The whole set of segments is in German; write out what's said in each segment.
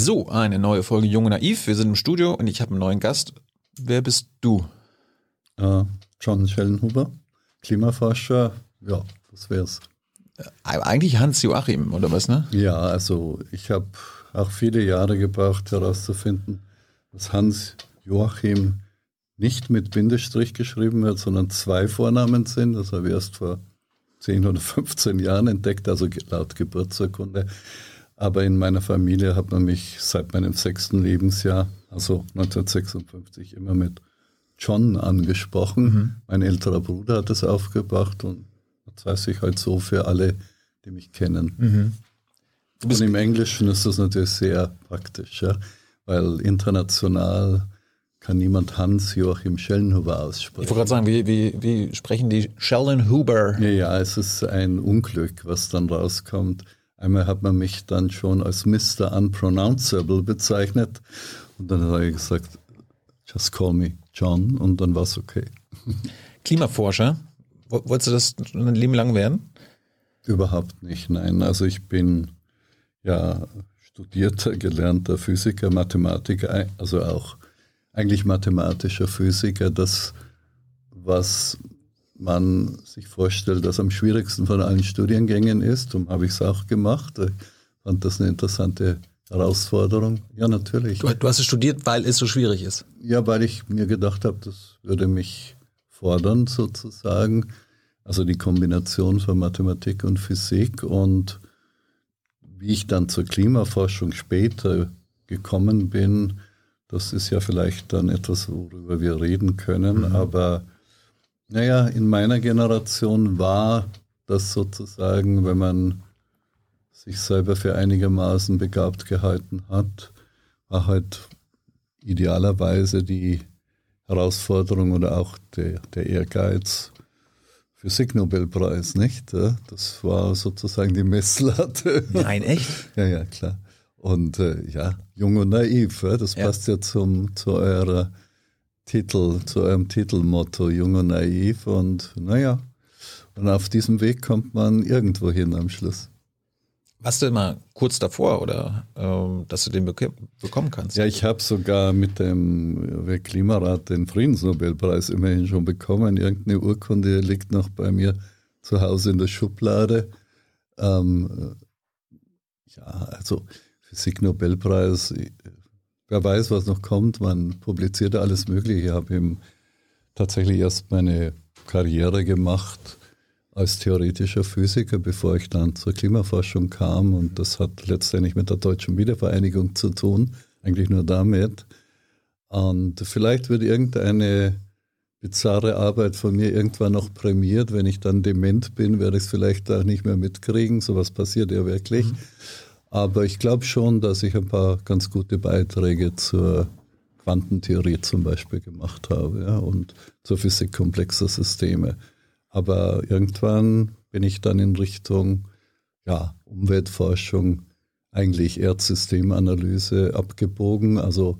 So, eine neue Folge Jung und Naiv. Wir sind im Studio und ich habe einen neuen Gast. Wer bist du? Äh, John Schellenhuber, Klimaforscher. Ja, das wär's. Äh, eigentlich Hans Joachim, oder was, ne? Ja, also ich habe auch viele Jahre gebraucht herauszufinden, dass Hans Joachim nicht mit Bindestrich geschrieben wird, sondern zwei Vornamen sind. Das habe ich erst vor 10 oder 15 Jahren entdeckt, also laut Geburtsurkunde. Aber in meiner Familie hat man mich seit meinem sechsten Lebensjahr, also 1956, immer mit John angesprochen. Mhm. Mein älterer Bruder hat es aufgebracht und das weiß ich halt so für alle, die mich kennen. Mhm. Und im Englischen ist das natürlich sehr praktisch, ja, weil international kann niemand Hans Joachim Schellenhuber aussprechen. Ich wollte gerade sagen, wie, wie, wie sprechen die Schellenhuber? Ja, ja, es ist ein Unglück, was dann rauskommt. Einmal hat man mich dann schon als Mr. Unpronounceable bezeichnet und dann habe ich gesagt, just call me John und dann war es okay. Klimaforscher, wolltest du das ein Leben lang werden? Überhaupt nicht, nein. Also ich bin ja studierter, gelernter Physiker, Mathematiker, also auch eigentlich mathematischer Physiker. Das, was man sich vorstellt, dass am schwierigsten von allen Studiengängen ist. Darum habe ich es auch gemacht. Ich fand das eine interessante Herausforderung. Ja, natürlich. Du, du, hast es studiert, weil es so schwierig ist. Ja, weil ich mir gedacht habe, das würde mich fordern sozusagen. Also die Kombination von Mathematik und Physik und wie ich dann zur Klimaforschung später gekommen bin, das ist ja vielleicht dann etwas, worüber wir reden können, mhm. aber naja, in meiner Generation war das sozusagen, wenn man sich selber für einigermaßen begabt gehalten hat, war halt idealerweise die Herausforderung oder auch der, der Ehrgeiz Physik-Nobelpreis, nicht? Das war sozusagen die Messlatte. Nein, echt? ja, ja, klar. Und äh, ja, jung und naiv, das ja. passt ja zum, zu eurer Titel, zu eurem Titelmotto, jung und naiv. Und naja, und auf diesem Weg kommt man irgendwo hin am Schluss. Warst du immer kurz davor oder ähm, dass du den bek bekommen kannst? Ja, ich habe sogar mit dem Klimarat den Friedensnobelpreis immerhin schon bekommen. Irgendeine Urkunde liegt noch bei mir zu Hause in der Schublade. Ähm, ja, also Physik-Nobelpreis, wer weiß, was noch kommt. Man publiziert alles Mögliche. Ich habe eben tatsächlich erst meine Karriere gemacht als theoretischer Physiker, bevor ich dann zur Klimaforschung kam. Und das hat letztendlich mit der deutschen Wiedervereinigung zu tun, eigentlich nur damit. Und vielleicht wird irgendeine bizarre Arbeit von mir irgendwann noch prämiert. Wenn ich dann dement bin, werde ich es vielleicht auch nicht mehr mitkriegen. Sowas passiert ja wirklich. Mhm. Aber ich glaube schon, dass ich ein paar ganz gute Beiträge zur Quantentheorie zum Beispiel gemacht habe ja, und zur Physik komplexer Systeme. Aber irgendwann bin ich dann in Richtung ja, Umweltforschung, eigentlich Erdsystemanalyse abgebogen. Also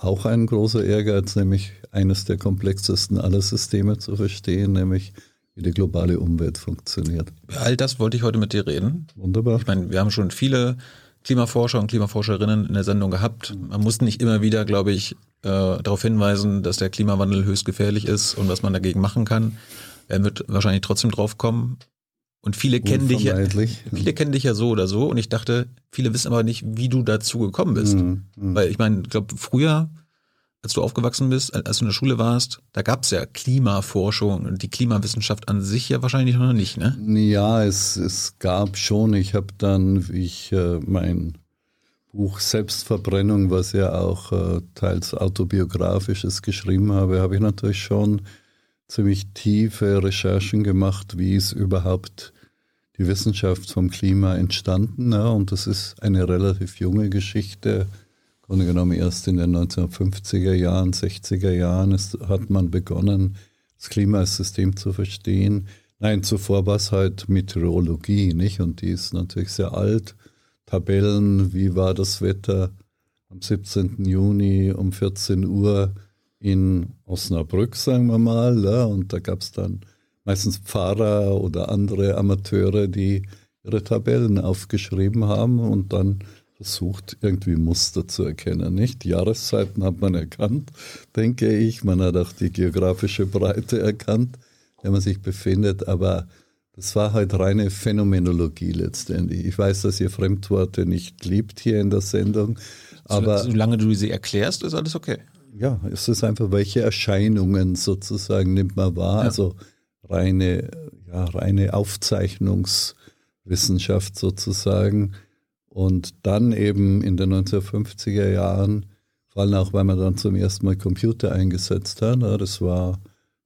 auch ein großer Ehrgeiz, nämlich eines der komplexesten aller Systeme zu verstehen, nämlich wie die globale Umwelt funktioniert. All das wollte ich heute mit dir reden. Wunderbar. Ich meine, wir haben schon viele Klimaforscher und Klimaforscherinnen in der Sendung gehabt. Man muss nicht immer wieder, glaube ich, äh, darauf hinweisen, dass der Klimawandel höchst gefährlich ist und was man dagegen machen kann. Er wird wahrscheinlich trotzdem drauf kommen. Und viele kennen dich ja, viele kennen dich ja so oder so. Und ich dachte, viele wissen aber nicht, wie du dazu gekommen bist. Mhm. Mhm. Weil ich meine, ich glaube, früher als du aufgewachsen bist, als du in der Schule warst, da gab es ja Klimaforschung und die Klimawissenschaft an sich ja wahrscheinlich noch nicht, ne? Ja, es, es gab schon. Ich habe dann, wie ich äh, mein Buch Selbstverbrennung, was ja auch äh, teils autobiografisches geschrieben habe, habe ich natürlich schon ziemlich tiefe Recherchen gemacht, wie ist überhaupt die Wissenschaft vom Klima entstanden. Ja, und das ist eine relativ junge Geschichte Grunde genommen erst in den 1950er Jahren, 60er Jahren ist, hat man begonnen, das Klimasystem zu verstehen. Nein, zuvor war es halt Meteorologie, nicht? Und die ist natürlich sehr alt. Tabellen, wie war das Wetter am 17. Juni um 14 Uhr in Osnabrück, sagen wir mal. Ja? Und da gab es dann meistens Pfarrer oder andere Amateure, die ihre Tabellen aufgeschrieben haben und dann versucht, irgendwie Muster zu erkennen. Nicht? Die Jahreszeiten hat man erkannt, denke ich. Man hat auch die geografische Breite erkannt, in der man sich befindet. Aber das war halt reine Phänomenologie letztendlich. Ich weiß, dass ihr Fremdworte nicht liebt hier in der Sendung. Aber solange du sie erklärst, ist alles okay. Ja, es ist einfach, welche Erscheinungen sozusagen nimmt man wahr. Ja. Also reine, ja, reine Aufzeichnungswissenschaft sozusagen. Und dann eben in den 1950er Jahren, vor allem auch, weil man dann zum ersten Mal Computer eingesetzt hat. Das war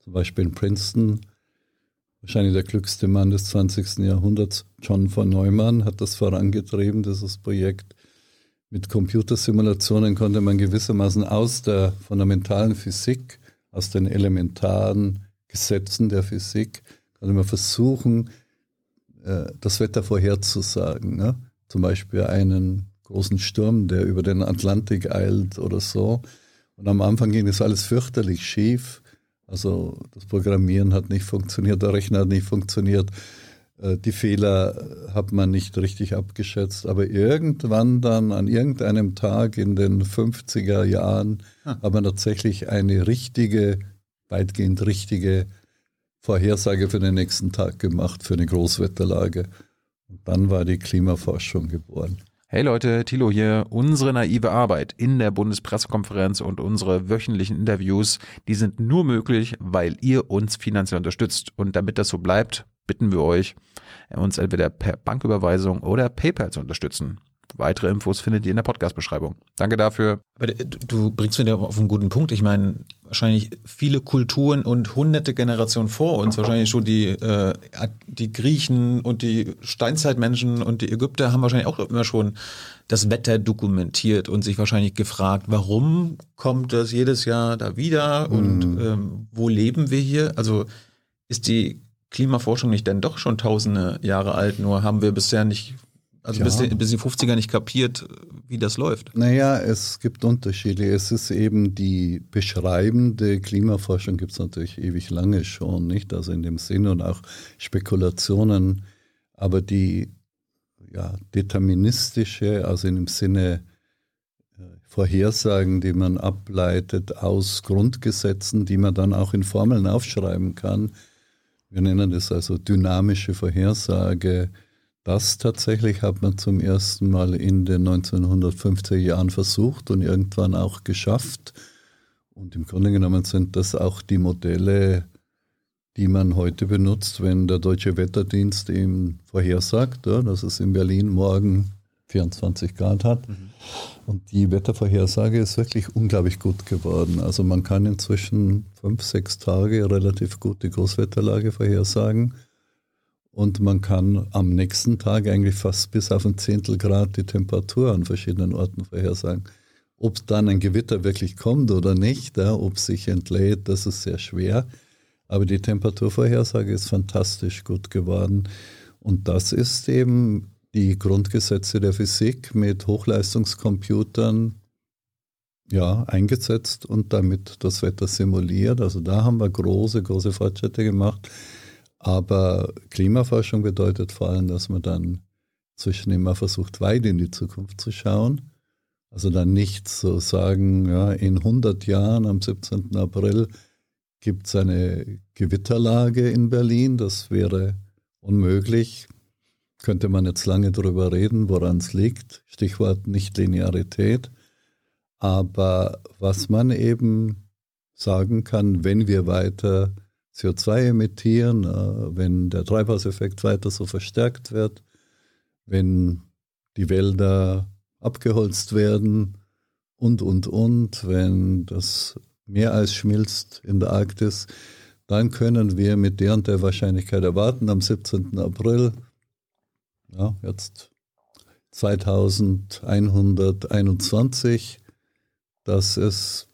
zum Beispiel in Princeton, wahrscheinlich der glücklichste Mann des 20. Jahrhunderts, John von Neumann, hat das vorangetrieben, dieses Projekt. Mit Computersimulationen konnte man gewissermaßen aus der fundamentalen Physik, aus den elementaren Gesetzen der Physik, konnte man versuchen, äh, das Wetter vorherzusagen. Zum Beispiel einen großen Sturm, der über den Atlantik eilt oder so. Und am Anfang ging das alles fürchterlich schief. Also das Programmieren hat nicht funktioniert, der Rechner hat nicht funktioniert, äh, die Fehler hat man nicht richtig abgeschätzt. Aber irgendwann dann, an irgendeinem Tag in den 50er Jahren, hm. hat man tatsächlich eine richtige, weitgehend richtige Vorhersage für den nächsten Tag gemacht, für eine Großwetterlage. Und dann war die Klimaforschung geboren. Hey Leute, Thilo hier. Unsere naive Arbeit in der Bundespressekonferenz und unsere wöchentlichen Interviews, die sind nur möglich, weil ihr uns finanziell unterstützt. Und damit das so bleibt, bitten wir euch, uns entweder per Banküberweisung oder PayPal zu unterstützen. Weitere Infos findet ihr in der Podcast-Beschreibung. Danke dafür. Aber du bringst mir auf einen guten Punkt. Ich meine, wahrscheinlich viele Kulturen und hunderte Generationen vor uns, wahrscheinlich schon die, äh, die Griechen und die Steinzeitmenschen und die Ägypter haben wahrscheinlich auch immer schon das Wetter dokumentiert und sich wahrscheinlich gefragt, warum kommt das jedes Jahr da wieder und mhm. ähm, wo leben wir hier? Also ist die Klimaforschung nicht denn doch schon tausende Jahre alt, nur haben wir bisher nicht also ja. bis, die, bis die 50er nicht kapiert, wie das läuft. Naja, es gibt Unterschiede. Es ist eben die beschreibende Klimaforschung gibt es natürlich ewig lange schon, nicht? Also in dem Sinn und auch Spekulationen. Aber die ja, deterministische, also in dem Sinne äh, Vorhersagen, die man ableitet aus Grundgesetzen, die man dann auch in Formeln aufschreiben kann. Wir nennen das also dynamische Vorhersage, das tatsächlich hat man zum ersten Mal in den 1950er Jahren versucht und irgendwann auch geschafft. Und im Grunde genommen sind das auch die Modelle, die man heute benutzt, wenn der Deutsche Wetterdienst ihm vorhersagt, ja, dass es in Berlin morgen 24 Grad hat. Mhm. Und die Wettervorhersage ist wirklich unglaublich gut geworden. Also man kann inzwischen fünf, sechs Tage relativ gut die Großwetterlage vorhersagen. Und man kann am nächsten Tag eigentlich fast bis auf ein Zehntel Grad die Temperatur an verschiedenen Orten vorhersagen. Ob dann ein Gewitter wirklich kommt oder nicht, ja, ob sich entlädt, das ist sehr schwer. Aber die Temperaturvorhersage ist fantastisch gut geworden. Und das ist eben die Grundgesetze der Physik mit Hochleistungscomputern ja, eingesetzt und damit das Wetter simuliert. Also da haben wir große, große Fortschritte gemacht. Aber Klimaforschung bedeutet vor allem, dass man dann zwischen immer versucht, weit in die Zukunft zu schauen. Also dann nicht so sagen, ja, in 100 Jahren am 17. April gibt es eine Gewitterlage in Berlin. Das wäre unmöglich. Könnte man jetzt lange darüber reden, woran es liegt. Stichwort Nichtlinearität. Aber was man eben sagen kann, wenn wir weiter CO2 emittieren, äh, wenn der Treibhauseffekt weiter so verstärkt wird, wenn die Wälder abgeholzt werden und, und, und, wenn das Meereis schmilzt in der Arktis, dann können wir mit der und der Wahrscheinlichkeit erwarten, am 17. April, ja, jetzt 2121, dass es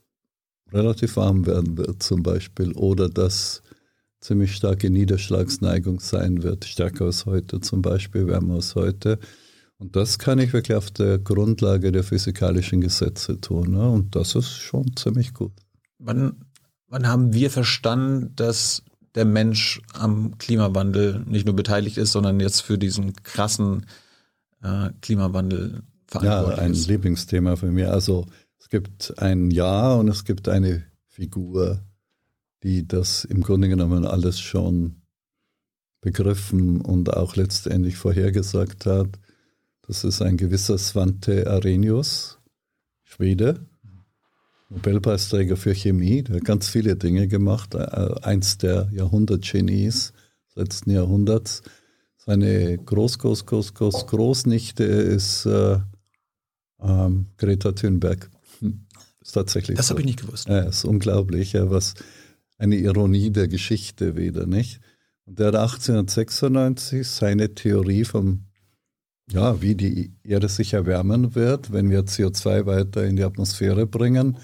relativ warm werden wird zum Beispiel oder dass ziemlich starke Niederschlagsneigung sein wird, stärker als heute zum Beispiel, wärmer als heute. Und das kann ich wirklich auf der Grundlage der physikalischen Gesetze tun. Ne? Und das ist schon ziemlich gut. Wann, wann haben wir verstanden, dass der Mensch am Klimawandel nicht nur beteiligt ist, sondern jetzt für diesen krassen äh, Klimawandel verantwortlich Ja, ein ist. Lieblingsthema für mich. Also es gibt ein Ja und es gibt eine Figur, die das im Grunde genommen alles schon begriffen und auch letztendlich vorhergesagt hat. Das ist ein gewisser Svante Arrhenius, Schwede, Nobelpreisträger für Chemie, der hat ganz viele Dinge gemacht, äh, eins der Jahrhundertgenies des letzten Jahrhunderts. Seine Groß, Groß, Groß, Groß, Großnichte ist äh, ähm, Greta Thunberg. Hm. Ist tatsächlich. Das so. habe ich nicht gewusst. Ja, ist unglaublich, ja, was eine Ironie der Geschichte wieder, nicht? Und der hat 1896 seine Theorie vom, ja, wie die Erde sich erwärmen wird, wenn wir CO2 weiter in die Atmosphäre bringen.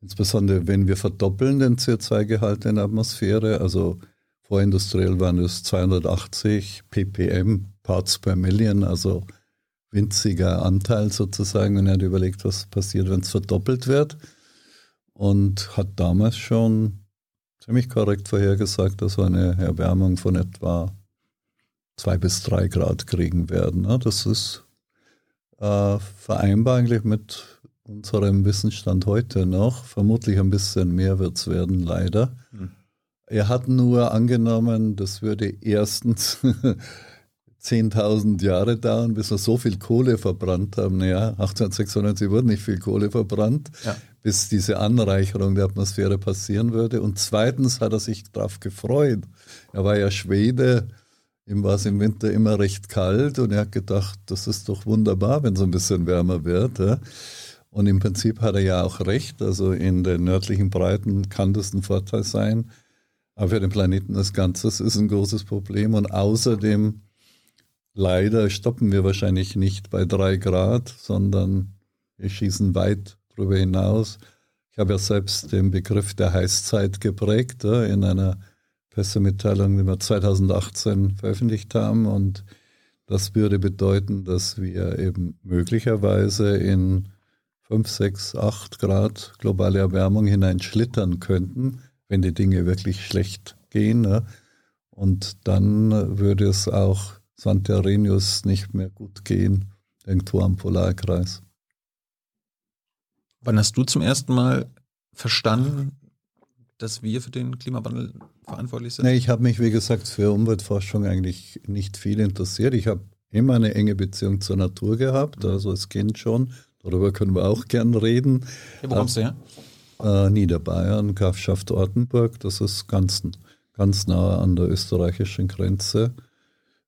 Insbesondere wenn wir verdoppeln den CO2-Gehalt in der Atmosphäre, also vorindustriell waren es 280 ppm, Parts per Million, also winziger Anteil sozusagen. Und er hat überlegt, was passiert, wenn es verdoppelt wird. Und hat damals schon ziemlich korrekt vorhergesagt, dass wir eine Erwärmung von etwa zwei bis drei Grad kriegen werden. Das ist äh, vereinbar eigentlich mit unserem Wissensstand heute noch. Vermutlich ein bisschen mehr wird es werden, leider. Hm. Er hat nur angenommen, das würde erstens 10.000 Jahre dauern, bis wir so viel Kohle verbrannt haben. Naja, 1896 wurde nicht viel Kohle verbrannt. Ja bis diese Anreicherung der Atmosphäre passieren würde. Und zweitens hat er sich darauf gefreut. Er war ja Schwede, ihm war es im Winter immer recht kalt und er hat gedacht, das ist doch wunderbar, wenn es ein bisschen wärmer wird. Ja. Und im Prinzip hat er ja auch recht. Also in den nördlichen Breiten kann das ein Vorteil sein. Aber für den Planeten als Ganzes ist ein großes Problem. Und außerdem, leider stoppen wir wahrscheinlich nicht bei drei Grad, sondern wir schießen weit darüber hinaus. Ich habe ja selbst den Begriff der Heißzeit geprägt in einer Pressemitteilung, die wir 2018 veröffentlicht haben. Und das würde bedeuten, dass wir eben möglicherweise in 5, 6, 8 Grad globale Erwärmung hineinschlittern könnten, wenn die Dinge wirklich schlecht gehen. Und dann würde es auch Santerenius nicht mehr gut gehen, irgendwo am Polarkreis. Wann hast du zum ersten Mal verstanden, dass wir für den Klimawandel verantwortlich sind? Nee, ich habe mich, wie gesagt, für Umweltforschung eigentlich nicht viel interessiert. Ich habe immer eine enge Beziehung zur Natur gehabt, also als Kind schon. Darüber können wir auch gern reden. Ja, wo kommst du her? Äh, Niederbayern, Grafschaft Ortenburg. Das ist ganz, ganz nah an der österreichischen Grenze.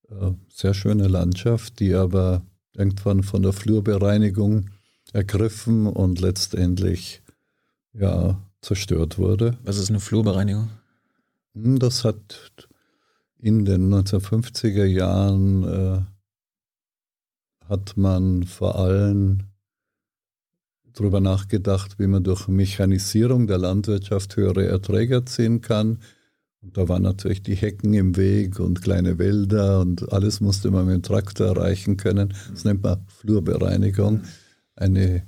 Äh, sehr schöne Landschaft, die aber irgendwann von der Flurbereinigung ergriffen und letztendlich ja, zerstört wurde. Was ist eine Flurbereinigung? Hm, das hat in den 1950er Jahren äh, hat man vor allem darüber nachgedacht, wie man durch Mechanisierung der Landwirtschaft höhere Erträge erzielen kann. Und da waren natürlich die Hecken im Weg und kleine Wälder und alles musste man mit dem Traktor erreichen können. Das nennt man Flurbereinigung eine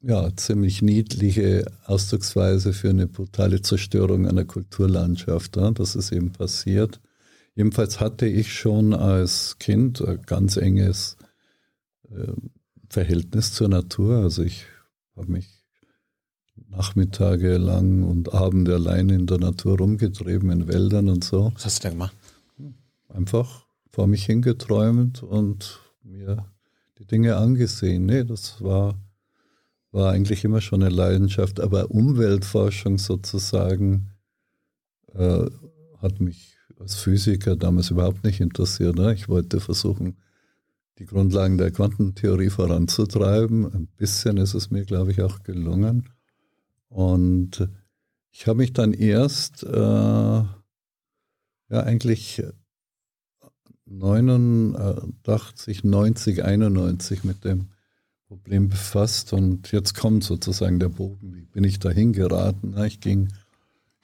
ja, ziemlich niedliche Ausdrucksweise für eine brutale Zerstörung einer Kulturlandschaft. Ja, das ist eben passiert. Jedenfalls hatte ich schon als Kind ein ganz enges äh, Verhältnis zur Natur. Also ich habe mich Nachmittage lang und Abende allein in der Natur rumgetrieben, in Wäldern und so. Was hast du da gemacht? Einfach vor mich hingeträumt und mir die Dinge angesehen. Nee, das war, war eigentlich immer schon eine Leidenschaft. Aber Umweltforschung sozusagen äh, hat mich als Physiker damals überhaupt nicht interessiert. Ne? Ich wollte versuchen, die Grundlagen der Quantentheorie voranzutreiben. Ein bisschen ist es mir, glaube ich, auch gelungen. Und ich habe mich dann erst äh, ja eigentlich 89, 90, 91 mit dem Problem befasst und jetzt kommt sozusagen der Bogen. Wie bin ich dahin geraten? Ich ging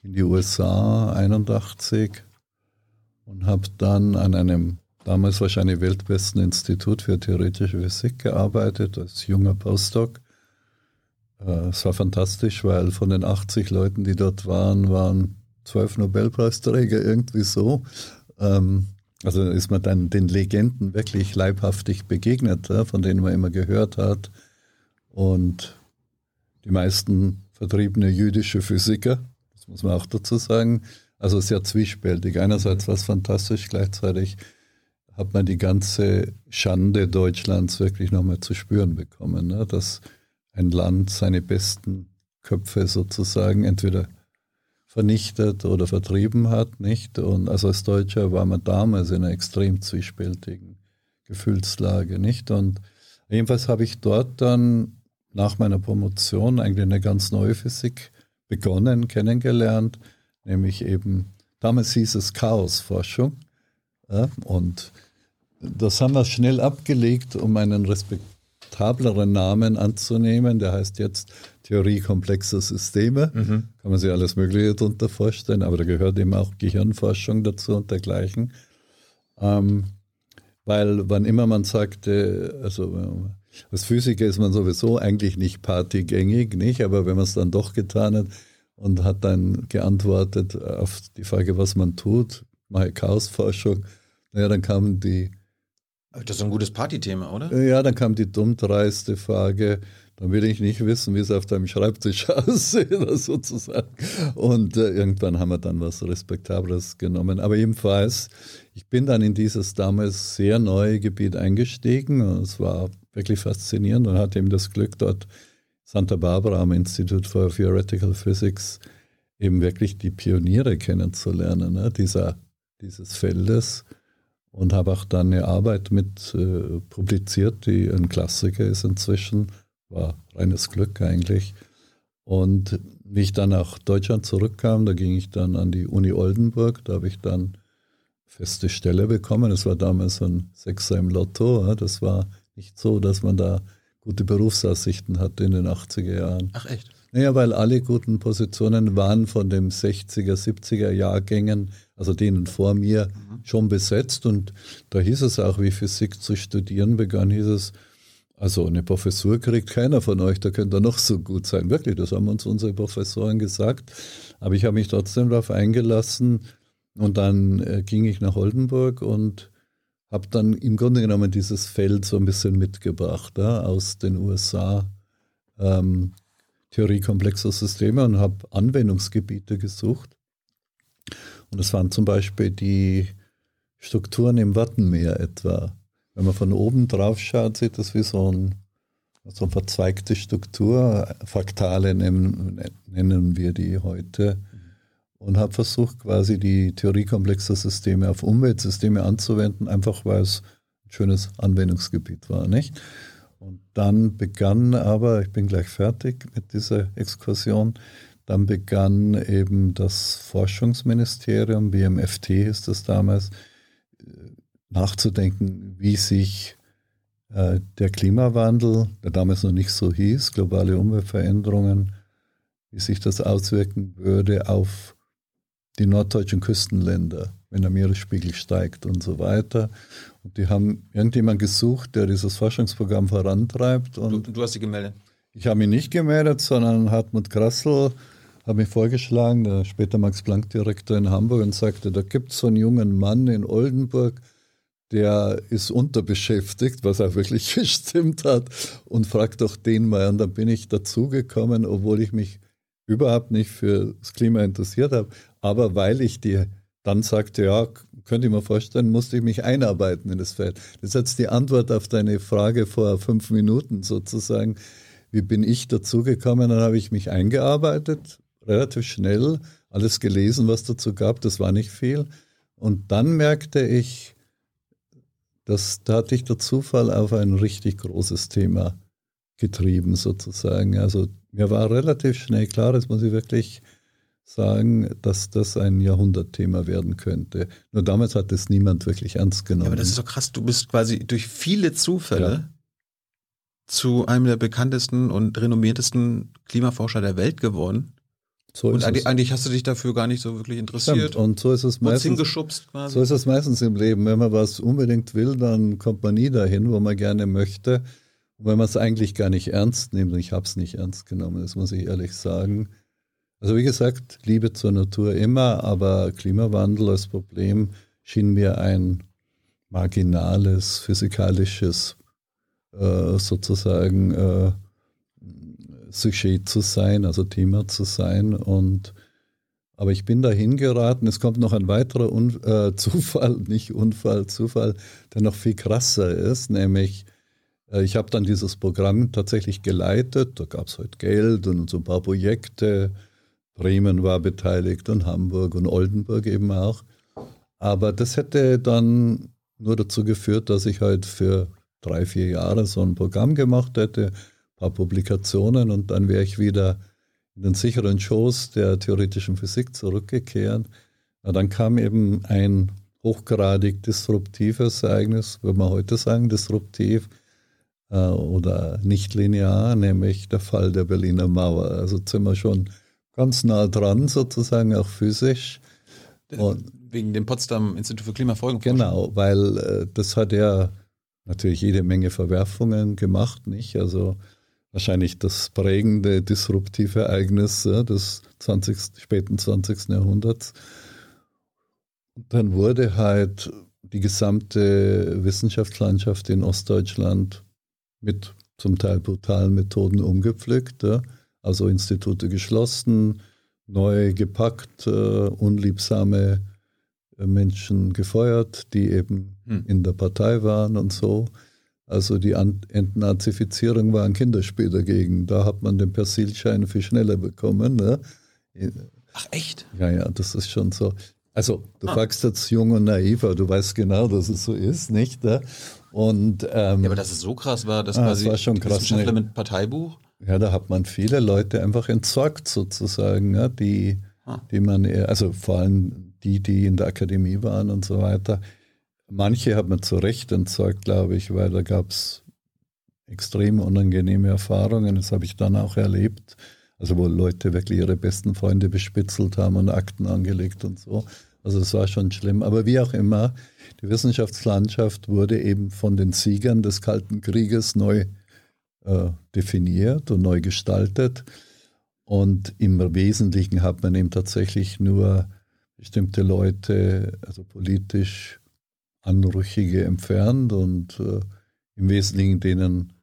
in die USA 81 und habe dann an einem damals wahrscheinlich weltbesten Institut für theoretische Physik gearbeitet als junger Postdoc. Äh, es war fantastisch, weil von den 80 Leuten, die dort waren, waren zwölf Nobelpreisträger irgendwie so. Ähm, Also ist man dann den Legenden wirklich leibhaftig begegnet, von denen man immer gehört hat. Und die meisten vertriebene jüdische Physiker, das muss man auch dazu sagen, also sehr zwiespältig. Einerseits war es fantastisch, gleichzeitig hat man die ganze Schande Deutschlands wirklich nochmal zu spüren bekommen, ne? dass ein Land seine besten Köpfe sozusagen entweder vernichtet oder vertrieben hat, nicht? Und also als Deutscher war man damals in einer extrem zwiespältigen Gefühlslage, nicht? Und jedenfalls habe ich dort dann nach meiner Promotion eigentlich eine ganz neue Physik begonnen, kennengelernt, nämlich eben, damals hieß es Chaosforschung. Ja, und das haben wir schnell abgelegt, um einen respektableren Namen anzunehmen. Der heißt jetzt Theorie komplexer Systeme. Mhm. Kann man sich alles Mögliche darunter vorstellen, aber da gehört eben auch Gehirnforschung dazu und dergleichen. Ähm, weil wann immer man sagte, also als Physiker ist man sowieso eigentlich nicht partygängig, nicht? Aber wenn man es dann doch getan hat und hat dann geantwortet auf die Frage, was man tut, mache Chaosforschung, naja, dann kamen die. Das ist ein gutes Partythema, oder? Ja, dann kam die dummdreiste Frage, dann will ich nicht wissen, wie es auf deinem Schreibtisch aussieht, sozusagen. Und äh, irgendwann haben wir dann was Respektables genommen. Aber jedenfalls, ich bin dann in dieses damals sehr neue Gebiet eingestiegen es war wirklich faszinierend und hatte eben das Glück, dort Santa Barbara am Institute for Theoretical Physics eben wirklich die Pioniere kennenzulernen, ne, dieser, dieses Feldes. Und habe auch dann eine Arbeit mit äh, publiziert, die ein Klassiker ist inzwischen. War reines Glück eigentlich. Und wie ich dann nach Deutschland zurückkam, da ging ich dann an die Uni Oldenburg, da habe ich dann feste Stelle bekommen. Es war damals ein Sechser im Lotto. Das war nicht so, dass man da gute Berufsaussichten hatte in den 80er Jahren. Ach echt? Naja, weil alle guten Positionen waren von den 60er, 70er Jahrgängen, also denen vor mir, mhm. schon besetzt. Und da hieß es auch, wie Physik zu studieren begann, hieß es, also eine Professur kriegt keiner von euch, da könnt ihr noch so gut sein. Wirklich, das haben uns unsere Professoren gesagt. Aber ich habe mich trotzdem darauf eingelassen und dann äh, ging ich nach Oldenburg und habe dann im Grunde genommen dieses Feld so ein bisschen mitgebracht ja, aus den USA, ähm, Theorie komplexer Systeme und habe Anwendungsgebiete gesucht. Und das waren zum Beispiel die Strukturen im Wattenmeer etwa. Wenn man von oben drauf schaut, sieht das wie so, ein, so eine verzweigte Struktur. Fraktale nennen, nennen wir die heute und habe versucht, quasi die Theorie komplexer Systeme auf Umweltsysteme anzuwenden, einfach weil es ein schönes Anwendungsgebiet war. Nicht? Und dann begann aber, ich bin gleich fertig mit dieser Exkursion, dann begann eben das Forschungsministerium, BMFT ist das damals, nachzudenken, wie sich äh, der Klimawandel, der damals noch nicht so hieß, globale Umweltveränderungen, wie sich das auswirken würde auf die norddeutschen Küstenländer, wenn der Meeresspiegel steigt und so weiter. Und die haben irgendjemand gesucht, der dieses Forschungsprogramm vorantreibt. Und du, du hast dich gemeldet? Ich habe mich nicht gemeldet, sondern Hartmut Grassel hat mich vorgeschlagen, der später Max-Planck-Direktor in Hamburg, und sagte, da gibt es so einen jungen Mann in Oldenburg, der ist unterbeschäftigt, was auch wirklich gestimmt hat, und fragt doch den mal. Und dann bin ich dazugekommen, obwohl ich mich überhaupt nicht für das Klima interessiert habe, aber weil ich dir dann sagte, ja, könnte ich mir vorstellen, musste ich mich einarbeiten in das Feld. Das ist jetzt die Antwort auf deine Frage vor fünf Minuten sozusagen. Wie bin ich dazugekommen? Dann habe ich mich eingearbeitet, relativ schnell, alles gelesen, was dazu gab, das war nicht viel. Und dann merkte ich, dass da hatte ich der Zufall auf ein richtig großes Thema getrieben sozusagen. Also mir war relativ schnell klar, das muss ich wirklich sagen, dass das ein Jahrhundertthema werden könnte. Nur damals hat es niemand wirklich ernst genommen. Ja, aber das ist doch krass, du bist quasi durch viele Zufälle ja. zu einem der bekanntesten und renommiertesten Klimaforscher der Welt geworden. So und eigentlich, eigentlich, hast du dich dafür gar nicht so wirklich interessiert. Und so ist es meistens. hingeschubst quasi. So ist es meistens im Leben. Wenn man was unbedingt will, dann kommt man nie dahin, wo man gerne möchte. Und wenn man es eigentlich gar nicht ernst nimmt, und ich habe es nicht ernst genommen, das muss ich ehrlich sagen, also wie gesagt, Liebe zur Natur immer, aber Klimawandel als Problem schien mir ein marginales physikalisches äh, sozusagen äh, Sujet zu sein, also Thema zu sein. Und aber ich bin dahin geraten. Es kommt noch ein weiterer Un äh, Zufall, nicht Unfall, Zufall, der noch viel krasser ist, nämlich äh, ich habe dann dieses Programm tatsächlich geleitet. Da gab es halt Geld und so ein paar Projekte. Bremen war beteiligt und Hamburg und Oldenburg eben auch. Aber das hätte dann nur dazu geführt, dass ich halt für drei, vier Jahre so ein Programm gemacht hätte, paar Publikationen und dann wäre ich wieder in den sicheren Schoß der theoretischen Physik zurückgekehrt. Na, dann kam eben ein hochgradig disruptives Ereignis, würde man heute sagen, disruptiv äh, oder nicht linear, nämlich der Fall der Berliner Mauer. Also sind wir schon ganz nah dran, sozusagen auch physisch. Und Wegen dem Potsdam Institut für Klimafolgen. Genau, weil äh, das hat ja natürlich jede Menge Verwerfungen gemacht, nicht? Also wahrscheinlich das prägende, disruptive Ereignis ja, des 20., späten 20. Jahrhunderts. Und dann wurde halt die gesamte Wissenschaftslandschaft in Ostdeutschland mit zum Teil brutalen Methoden umgepflückt. Ja. Also Institute geschlossen, neu gepackt, äh, unliebsame äh, Menschen gefeuert, die eben hm. in der Partei waren und so. Also die Entnazifizierung war ein Kinderspiel dagegen. Da hat man den Persilschein viel schneller bekommen. Ne? Ach echt? Ja, ja, das ist schon so. Also du ah. fragst jetzt jung und naiv, aber du weißt genau, dass es so ist, nicht? Ne? Und, ähm, ja, aber dass es so krass war, dass ah, quasi war schon krass, Wissenschaftler ne? mit Parteibuch? Ja, da hat man viele Leute einfach entsorgt sozusagen, ja, die, ah. die man, also vor allem die, die in der Akademie waren und so weiter. Manche hat man zu Recht entsorgt, glaube ich, weil da gab es extrem unangenehme Erfahrungen. Das habe ich dann auch erlebt. Also wo Leute wirklich ihre besten Freunde bespitzelt haben und Akten angelegt und so. Also es war schon schlimm. Aber wie auch immer, die Wissenschaftslandschaft wurde eben von den Siegern des Kalten Krieges neu äh, definiert und neu gestaltet. Und im Wesentlichen hat man eben tatsächlich nur bestimmte Leute, also politisch Anrüchige entfernt und äh, im Wesentlichen denen,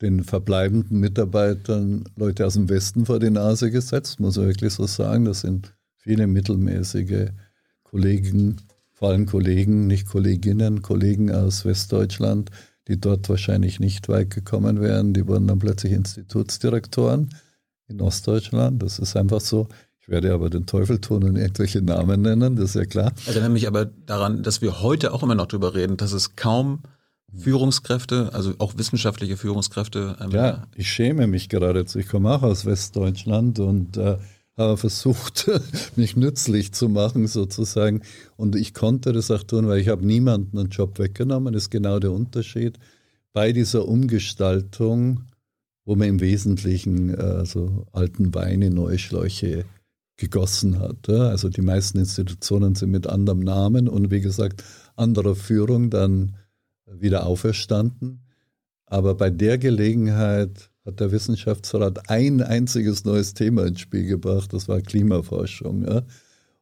den verbleibenden Mitarbeitern Leute aus dem Westen vor die Nase gesetzt, muss man wirklich so sagen. Das sind viele mittelmäßige Kollegen, vor allem Kollegen, nicht Kolleginnen, Kollegen aus Westdeutschland, die dort wahrscheinlich nicht weit gekommen wären. Die wurden dann plötzlich Institutsdirektoren in Ostdeutschland. Das ist einfach so werde aber den Teufel tun und irgendwelche Namen nennen, das ist ja klar. Ich erinnere mich aber daran, dass wir heute auch immer noch drüber reden, dass es kaum Führungskräfte, also auch wissenschaftliche Führungskräfte. Ähm, ja, ich schäme mich geradezu. Ich komme auch aus Westdeutschland und äh, habe versucht, mich nützlich zu machen sozusagen. Und ich konnte das auch tun, weil ich habe niemanden einen Job weggenommen. Das ist genau der Unterschied. Bei dieser Umgestaltung, wo man im Wesentlichen äh, so alten Wein in neue Schläuche gegossen hat. Also die meisten Institutionen sind mit anderem Namen und wie gesagt anderer Führung dann wieder auferstanden. Aber bei der Gelegenheit hat der Wissenschaftsrat ein einziges neues Thema ins Spiel gebracht, das war Klimaforschung. Ja.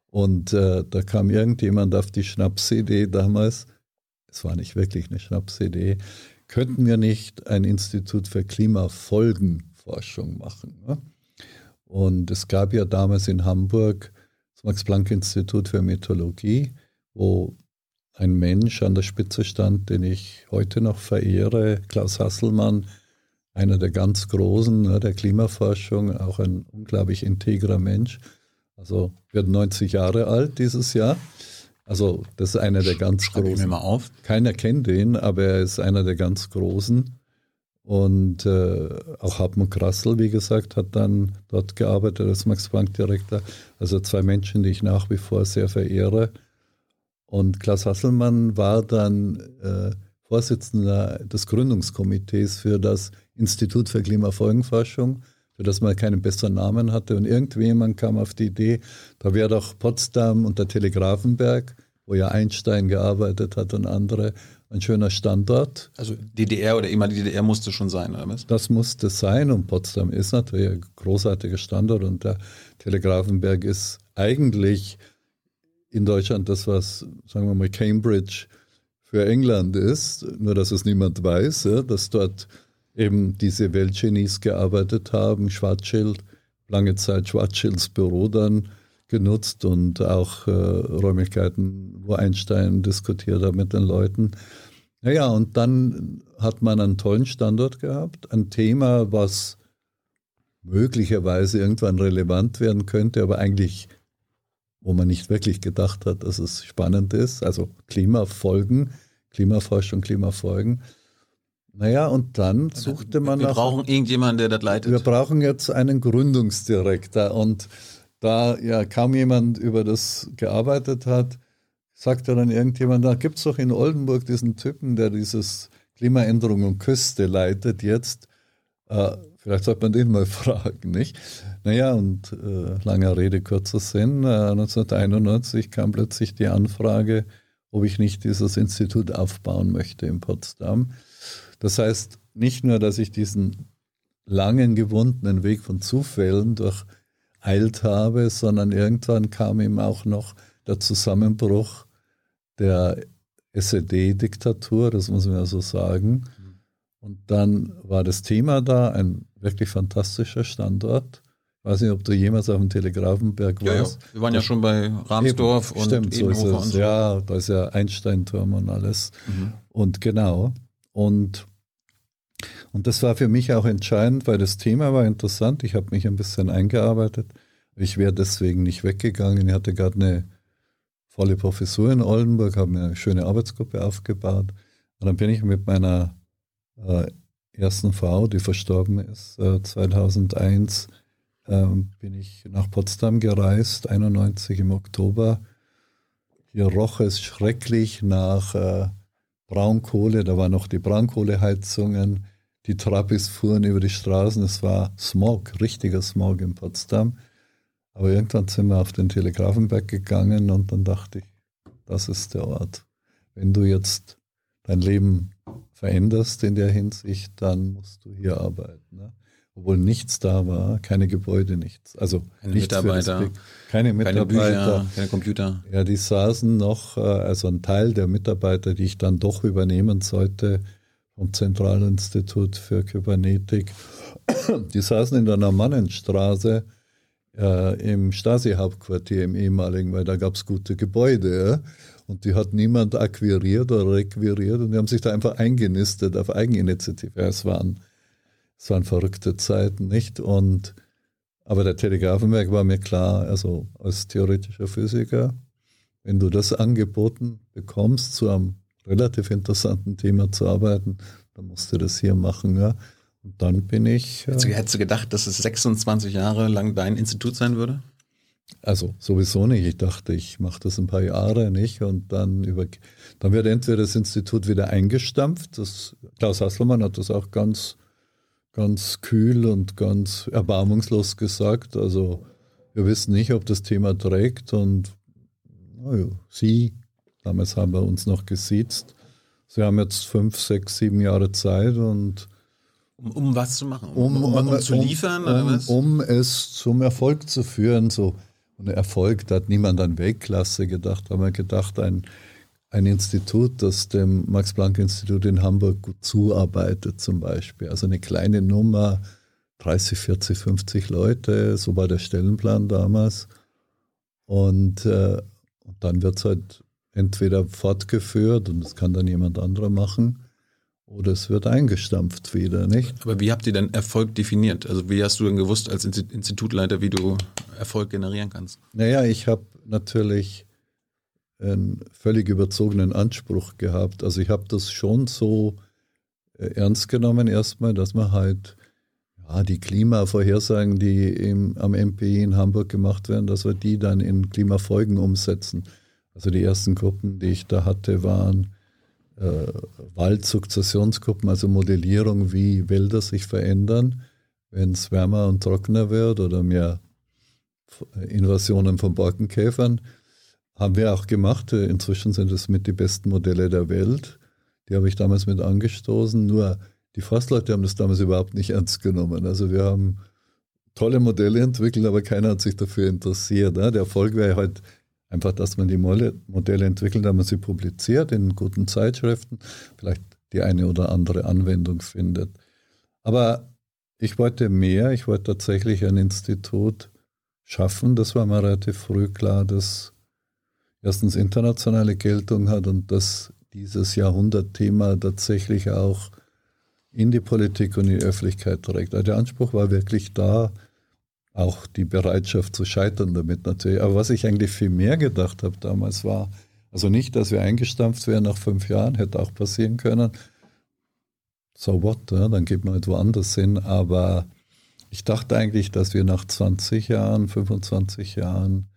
Und äh, da kam irgendjemand auf die Schnapsidee damals, es war nicht wirklich eine Schnapsidee, könnten wir nicht ein Institut für Klimafolgenforschung machen. Ja? Und es gab ja damals in Hamburg das Max-Planck-Institut für Meteorologie, wo ein Mensch an der Spitze stand, den ich heute noch verehre, Klaus Hasselmann, einer der ganz Großen ne, der Klimaforschung, auch ein unglaublich integrer Mensch. Also wird 90 Jahre alt dieses Jahr. Also das ist einer der ganz Schreib Großen. Mir mal auf. Keiner kennt ihn, aber er ist einer der ganz Großen. Und äh, auch Hartmut Krassel, wie gesagt, hat dann dort gearbeitet als Max-Planck-Direktor. Also zwei Menschen, die ich nach wie vor sehr verehre. Und Klaus Hasselmann war dann äh, Vorsitzender des Gründungskomitees für das Institut für Klimafolgenforschung, für das man keinen besseren Namen hatte. Und irgendjemand kam auf die Idee, da wäre doch Potsdam und der Telegrafenberg, wo ja Einstein gearbeitet hat und andere, ein schöner Standort. Also DDR oder ehemalige DDR musste schon sein, oder was? Das musste sein und Potsdam ist natürlich ein großartiger Standort und der Telegrafenberg ist eigentlich in Deutschland das, was, sagen wir mal, Cambridge für England ist, nur dass es niemand weiß, ja, dass dort eben diese Weltgenies gearbeitet haben, Schwarzschild, lange Zeit Schwarzschilds Büro dann genutzt und auch äh, Räumlichkeiten, wo Einstein diskutiert hat mit den Leuten. Naja, und dann hat man einen tollen Standort gehabt, ein Thema, was möglicherweise irgendwann relevant werden könnte, aber eigentlich wo man nicht wirklich gedacht hat, dass es spannend ist. Also Klimafolgen, Klimaforschung, Klimafolgen. Naja, und dann suchte man nach. Wir brauchen irgendjemanden, der das leitet. Wir brauchen jetzt einen Gründungsdirektor. Und da ja kaum jemand über das gearbeitet hat, sagte dann irgendjemand, da gibt es doch in Oldenburg diesen Typen, der dieses Klimaänderung und Küste leitet jetzt. Äh, vielleicht sollte man den mal fragen, nicht? Naja, und äh, langer Rede, kurzer Sinn. Äh, 1991 kam plötzlich die Anfrage, ob ich nicht dieses Institut aufbauen möchte in Potsdam. Das heißt, nicht nur, dass ich diesen langen gewundenen Weg von Zufällen durcheilt habe, sondern irgendwann kam ihm auch noch der Zusammenbruch der SED-Diktatur, das muss man ja so sagen. Und dann war das Thema da, ein wirklich fantastischer Standort. Ich weiß nicht, ob du jemals auf dem Telegrafenberg ja, warst. Ja. Wir waren ja schon bei Ramsdorf Eben, und Stimmt, so ist es. So. Ja, da ist ja Einsteinturm und alles. Mhm. Und genau. Und, und das war für mich auch entscheidend, weil das Thema war interessant. Ich habe mich ein bisschen eingearbeitet. Ich wäre deswegen nicht weggegangen. Ich hatte gerade eine volle Professur in Oldenburg, habe mir eine schöne Arbeitsgruppe aufgebaut. Und dann bin ich mit meiner äh, ersten Frau, die verstorben ist, äh, 2001, äh, bin ich nach Potsdam gereist, 91 im Oktober. Hier roch es schrecklich nach äh, Braunkohle, da waren noch die Braunkohleheizungen, die Trappis fuhren über die Straßen, es war Smog, richtiger Smog in Potsdam. Aber irgendwann sind wir auf den Telegrafenberg gegangen und dann dachte ich, das ist der Ort. Wenn du jetzt dein Leben veränderst in der Hinsicht, dann musst du hier arbeiten. Ne? Obwohl nichts da war, keine Gebäude, nichts. Also keine Mitarbeiter, keine Mitarbeiter, keine, Bücher, keine Computer. Ja, die saßen noch, äh, also ein Teil der Mitarbeiter, die ich dann doch übernehmen sollte vom Zentralinstitut für Kybernetik, die saßen in der Normannenstraße äh, im Stasi-Hauptquartier im ehemaligen, weil da gab es gute Gebäude. Ja? Und die hat niemand akquiriert oder requiriert und die haben sich da einfach eingenistet auf Eigeninitiative. Es waren, es waren verrückte Zeiten, nicht? Und, aber der Telegrafenwerk war mir klar, also als theoretischer Physiker, wenn du das angeboten bekommst, zu einem relativ interessanten Thema zu arbeiten, dann musst du das hier machen. Ja. Und dann bin ich. Hättest du, hättest du gedacht, dass es 26 Jahre lang dein Institut sein würde? Also sowieso nicht. Ich dachte, ich mache das ein paar Jahre nicht und dann über, dann wird entweder das Institut wieder eingestampft. Das, Klaus Hasselmann hat das auch ganz, ganz kühl und ganz erbarmungslos gesagt. Also wir wissen nicht, ob das Thema trägt und ja, Sie, damals haben wir uns noch gesiezt. Sie haben jetzt fünf, sechs, sieben Jahre Zeit und um, um was zu machen? Um, um, um, zu liefern? Um, um, es zum Erfolg zu führen. So und Erfolg, da hat niemand an Weltklasse gedacht, da haben wir gedacht, ein, ein Institut, das dem Max-Planck-Institut in Hamburg gut zuarbeitet zum Beispiel. Also eine kleine Nummer, 30, 40, 50 Leute, so war der Stellenplan damals. Und, äh, und dann wird es halt entweder fortgeführt und das kann dann jemand anderer machen oder es wird eingestampft wieder, nicht? Aber wie habt ihr denn Erfolg definiert? Also wie hast du denn gewusst als Institutleiter, wie du Erfolg generieren kannst? Naja, ich habe natürlich einen völlig überzogenen Anspruch gehabt. Also ich habe das schon so äh, ernst genommen erstmal, dass man halt ja, die Klimavorhersagen, die im, am MPI in Hamburg gemacht werden, dass wir die dann in Klimafolgen umsetzen. Also die ersten Gruppen, die ich da hatte, waren äh, Waldsukzessionsgruppen, also Modellierung, wie Wälder sich verändern, wenn es wärmer und trockener wird oder mehr Invasionen von Borkenkäfern. Haben wir auch gemacht. Inzwischen sind es mit die besten Modelle der Welt. Die habe ich damals mit angestoßen. Nur die Forstleute haben das damals überhaupt nicht ernst genommen. Also wir haben tolle Modelle entwickelt, aber keiner hat sich dafür interessiert. Ne? Der Erfolg wäre halt Einfach, dass man die Modelle entwickelt, dass man sie publiziert in guten Zeitschriften, vielleicht die eine oder andere Anwendung findet. Aber ich wollte mehr, ich wollte tatsächlich ein Institut schaffen. Das war mir relativ früh klar, dass erstens internationale Geltung hat und dass dieses Jahrhundertthema tatsächlich auch in die Politik und in die Öffentlichkeit trägt. Also der Anspruch war wirklich da, auch die Bereitschaft zu scheitern damit natürlich. Aber was ich eigentlich viel mehr gedacht habe damals war, also nicht, dass wir eingestampft wären nach fünf Jahren, hätte auch passieren können. So what, ja, dann geht man halt woanders hin. Aber ich dachte eigentlich, dass wir nach 20 Jahren, 25 Jahren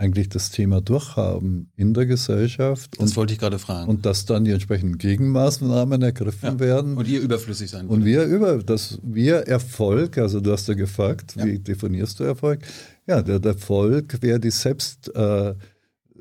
eigentlich das Thema durchhaben in der Gesellschaft. Das und, wollte ich gerade fragen. Und dass dann die entsprechenden Gegenmaßnahmen ergriffen ja. werden. Und ihr überflüssig sein Und wir über, dass wir Erfolg, also du hast ja gefragt, ja. wie definierst du Erfolg? Ja, der, der Erfolg wäre die Selbst, äh,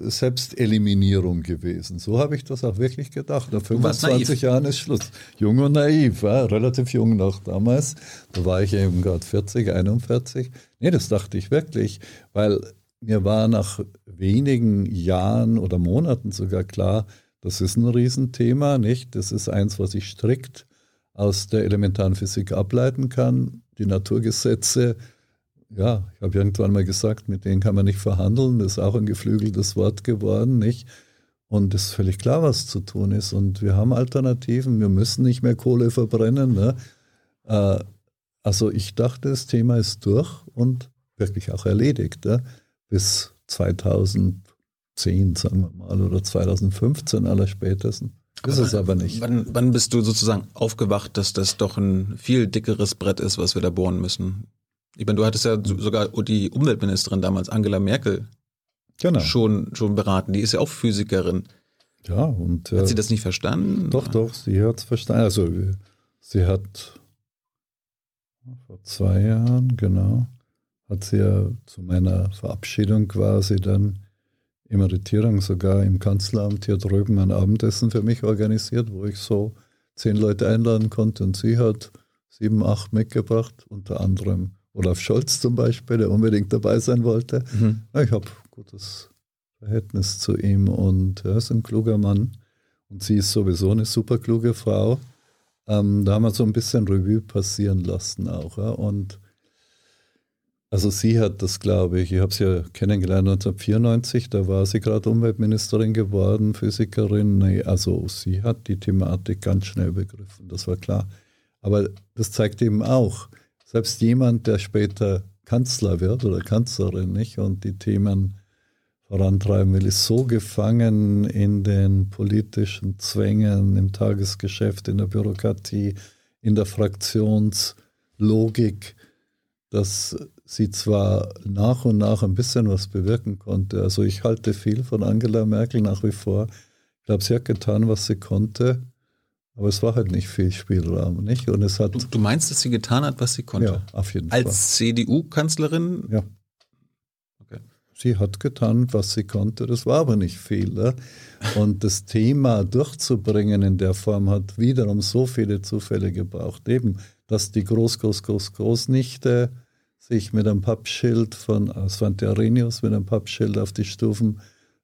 Selbsteliminierung gewesen. So habe ich das auch wirklich gedacht. Nach 25 Jahren ist Schluss. Jung und naiv, ja, relativ jung noch damals. Da war ich eben gerade 40, 41. Nee, das dachte ich wirklich, weil mir war nach wenigen Jahren oder Monaten sogar klar, das ist ein Riesenthema, nicht? Das ist eins, was ich strikt aus der elementaren Physik ableiten kann. Die Naturgesetze, ja, ich habe irgendwann mal gesagt, mit denen kann man nicht verhandeln. Das ist auch ein geflügeltes Wort geworden, nicht? Und es ist völlig klar, was zu tun ist. Und wir haben Alternativen. Wir müssen nicht mehr Kohle verbrennen. Ne? Äh, also ich dachte, das Thema ist durch und wirklich auch erledigt. Ne? Bis 2010, sagen wir mal, oder 2015 aller spätestens. Ist es aber nicht. Wann, wann bist du sozusagen aufgewacht, dass das doch ein viel dickeres Brett ist, was wir da bohren müssen? Ich meine, du hattest ja sogar die Umweltministerin damals, Angela Merkel, genau. schon, schon beraten. Die ist ja auch Physikerin. Ja, und. Hat äh, sie das nicht verstanden? Doch, doch, sie hat es verstanden. Also, sie hat vor zwei Jahren, genau, hat sie ja zu meiner Verabschiedung quasi dann Emeritierung sogar im Kanzleramt hier drüben ein Abendessen für mich organisiert, wo ich so zehn Leute einladen konnte und sie hat sieben, acht mitgebracht, unter anderem Olaf Scholz zum Beispiel, der unbedingt dabei sein wollte. Mhm. Ich habe gutes Verhältnis zu ihm und er ist ein kluger Mann und sie ist sowieso eine super kluge Frau. Ähm, da haben wir so ein bisschen Revue passieren lassen auch. Ja? Und also sie hat das, glaube ich, ich habe sie ja kennengelernt 1994, da war sie gerade Umweltministerin geworden, Physikerin. Nee, also sie hat die Thematik ganz schnell begriffen, das war klar. Aber das zeigt eben auch, selbst jemand, der später Kanzler wird oder Kanzlerin, nicht, und die Themen vorantreiben will, ist so gefangen in den politischen Zwängen, im Tagesgeschäft, in der Bürokratie, in der Fraktionslogik, dass sie zwar nach und nach ein bisschen was bewirken konnte. Also ich halte viel von Angela Merkel nach wie vor. Ich glaube, sie hat getan, was sie konnte, aber es war halt nicht viel Spielraum, nicht? Und es hat. Du, du meinst, dass sie getan hat, was sie konnte? Ja, auf jeden Als Fall. Als CDU-Kanzlerin? Ja. Okay. Sie hat getan, was sie konnte. Das war aber nicht viel. Ne? Und das Thema durchzubringen in der Form hat wiederum so viele Zufälle gebraucht. Eben, dass die Groß, Groß, Groß, Großnichte sich mit einem Pappschild von Svante Arrhenius mit einem Pappschild auf die Stufen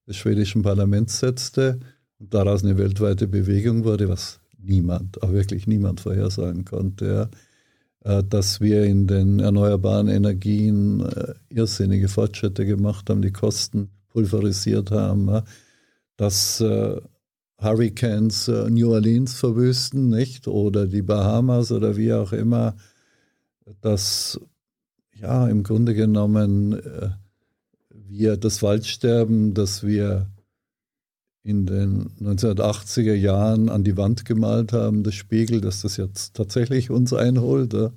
des schwedischen Parlaments setzte und daraus eine weltweite Bewegung wurde, was niemand, auch wirklich niemand vorhersagen konnte. Ja. Äh, dass wir in den erneuerbaren Energien äh, irrsinnige Fortschritte gemacht haben, die Kosten pulverisiert haben, dass äh, Hurricanes New Orleans verwüsten, nicht? Oder die Bahamas oder wie auch immer, dass ja, im Grunde genommen äh, wir das Waldsterben, das wir in den 1980er Jahren an die Wand gemalt haben, das Spiegel, dass das jetzt tatsächlich uns einholt. Ja?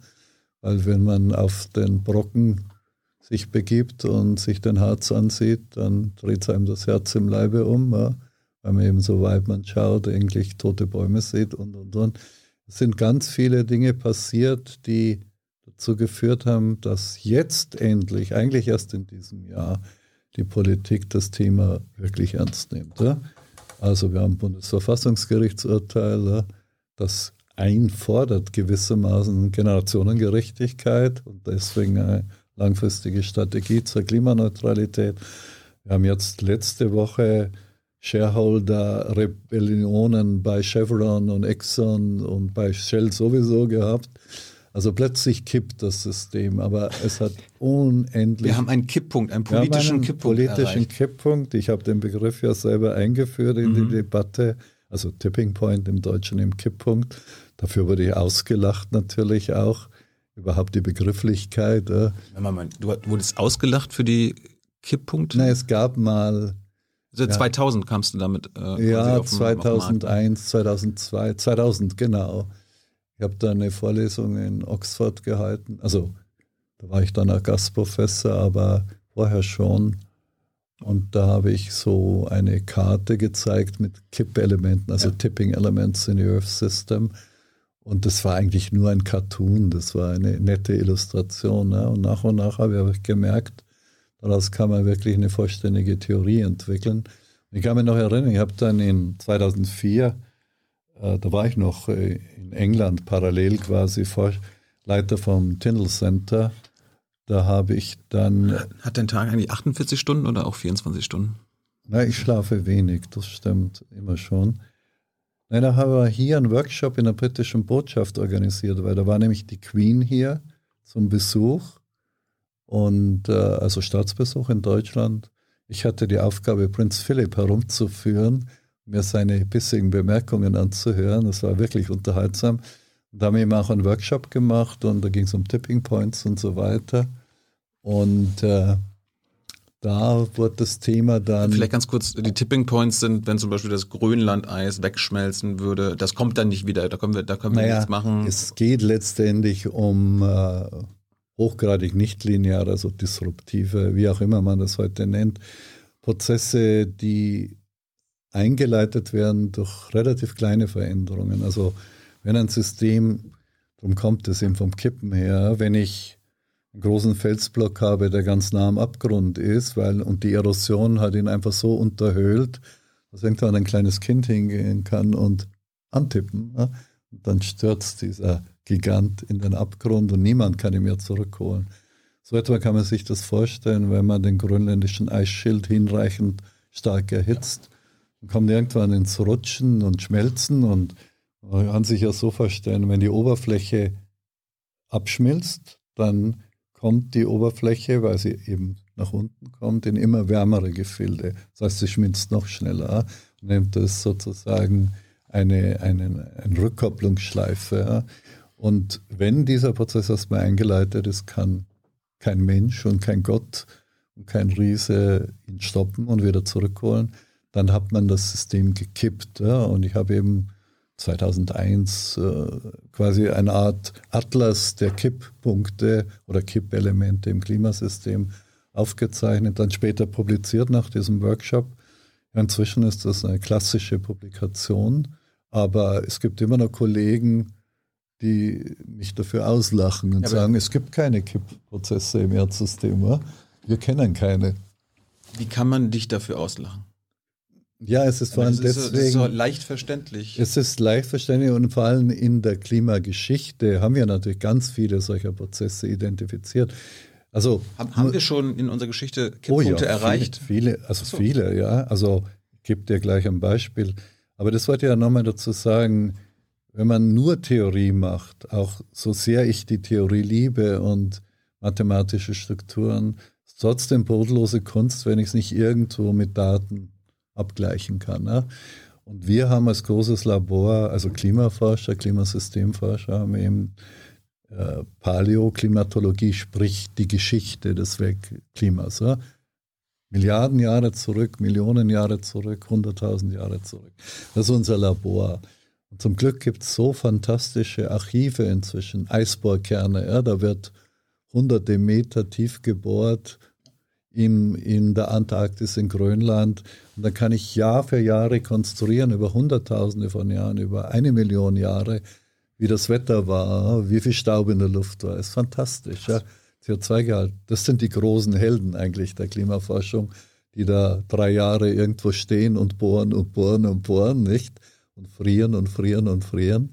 Weil wenn man auf den Brocken sich begibt und sich den Harz ansieht, dann dreht einem das Herz im Leibe um, ja? weil man eben so weit man schaut, eigentlich tote Bäume sieht und und und. Es sind ganz viele Dinge passiert, die dazu geführt haben, dass jetzt endlich, eigentlich erst in diesem Jahr, die Politik das Thema wirklich ernst nimmt. Also wir haben ein Bundesverfassungsgerichtsurteil, das einfordert gewissermaßen Generationengerechtigkeit und deswegen eine langfristige Strategie zur Klimaneutralität. Wir haben jetzt letzte Woche Shareholder-Rebellionen bei Chevron und Exxon und bei Shell sowieso gehabt. Also plötzlich kippt das System, aber es hat unendlich. Wir haben einen Kipppunkt, einen politischen einen Kipppunkt. Politischen erreicht. Kipppunkt. Ich habe den Begriff ja selber eingeführt in mhm. die Debatte, also Tipping Point im Deutschen im Kipppunkt. Dafür wurde ich ausgelacht natürlich auch. Überhaupt die Begrifflichkeit. Du wurdest ausgelacht für die Kipppunkte? Nein, es gab mal. Also 2000 ja. kamst du damit? Äh, ja, 2001, 2002, 2000, genau. Ich habe da eine Vorlesung in Oxford gehalten. Also da war ich dann auch Gastprofessor, aber vorher schon. Und da habe ich so eine Karte gezeigt mit Kippelementen, also ja. Tipping Elements in the Earth System. Und das war eigentlich nur ein Cartoon, das war eine nette Illustration. Ne? Und nach und nach habe ich gemerkt, daraus kann man wirklich eine vollständige Theorie entwickeln. Ich kann mich noch erinnern, ich habe dann in 2004 äh, da war ich noch äh, in England parallel quasi Leiter vom Tyndall Center. Da habe ich dann. Hat dein Tag eigentlich 48 Stunden oder auch 24 Stunden? Na, ich schlafe wenig, das stimmt immer schon. Nein, da haben wir hier einen Workshop in der britischen Botschaft organisiert, weil da war nämlich die Queen hier zum Besuch und äh, also Staatsbesuch in Deutschland. Ich hatte die Aufgabe, Prinz Philipp herumzuführen mir seine bissigen Bemerkungen anzuhören. Das war wirklich unterhaltsam. da haben wir eben auch einen Workshop gemacht und da ging es um Tipping Points und so weiter. Und äh, da wurde das Thema dann. Vielleicht ganz kurz, die Tipping Points sind, wenn zum Beispiel das Grönlandeis wegschmelzen würde, das kommt dann nicht wieder, da können wir, da können wir naja, nichts machen. Es geht letztendlich um äh, hochgradig nichtlineare, also disruptive, wie auch immer man das heute nennt, Prozesse, die eingeleitet werden durch relativ kleine Veränderungen. Also wenn ein System, darum kommt es eben vom Kippen her, wenn ich einen großen Felsblock habe, der ganz nah am Abgrund ist, weil und die Erosion hat ihn einfach so unterhöhlt, dass irgendwann ein kleines Kind hingehen kann und antippen. Ja? Und dann stürzt dieser Gigant in den Abgrund und niemand kann ihn mehr zurückholen. So etwa kann man sich das vorstellen, wenn man den grönländischen Eisschild hinreichend stark erhitzt dann kommt irgendwann ins Rutschen und Schmelzen und man kann sich ja so vorstellen, wenn die Oberfläche abschmilzt, dann kommt die Oberfläche, weil sie eben nach unten kommt, in immer wärmere Gefilde. Das heißt, sie schmilzt noch schneller und nimmt das sozusagen eine, eine, eine Rückkopplungsschleife. Und wenn dieser Prozess erstmal eingeleitet ist, kann kein Mensch und kein Gott und kein Riese ihn stoppen und wieder zurückholen dann hat man das System gekippt. Ja? Und ich habe eben 2001 äh, quasi eine Art Atlas der Kipppunkte oder Kippelemente im Klimasystem aufgezeichnet, dann später publiziert nach diesem Workshop. Inzwischen ist das eine klassische Publikation, aber es gibt immer noch Kollegen, die mich dafür auslachen und ja, sagen, es gibt keine Kippprozesse im Erdsystem. Oder? Wir kennen keine. Wie kann man dich dafür auslachen? Ja, es ist vor allem deswegen. Es ist so leicht verständlich. Es ist leicht verständlich und vor allem in der Klimageschichte haben wir natürlich ganz viele solcher Prozesse identifiziert. Also haben, haben wir schon in unserer Geschichte Kipppunkte oh ja, erreicht? Viele, viele also so. viele, ja. Also ich gebe dir gleich ein Beispiel. Aber das wollte ich ja nochmal dazu sagen, wenn man nur Theorie macht, auch so sehr ich die Theorie liebe und mathematische Strukturen, ist trotzdem brotlose Kunst, wenn ich es nicht irgendwo mit Daten abgleichen kann. Ne? Und wir haben als großes Labor, also Klimaforscher, Klimasystemforscher, haben eben äh, Paläoklimatologie, sprich die Geschichte des Weltklimas. Ja? Milliarden Jahre zurück, Millionen Jahre zurück, hunderttausend Jahre zurück. Das ist unser Labor. Und zum Glück gibt es so fantastische Archive inzwischen, Eisbohrkerne, ja, da wird hunderte Meter tief gebohrt in, in der Antarktis, in Grönland. Und dann kann ich Jahr für Jahr rekonstruieren, über Hunderttausende von Jahren, über eine Million Jahre, wie das Wetter war, wie viel Staub in der Luft war. Das ist fantastisch. Ja. CO2-Gehalt, das sind die großen Helden eigentlich der Klimaforschung, die da drei Jahre irgendwo stehen und bohren und bohren und bohren, nicht? Und frieren und frieren und frieren.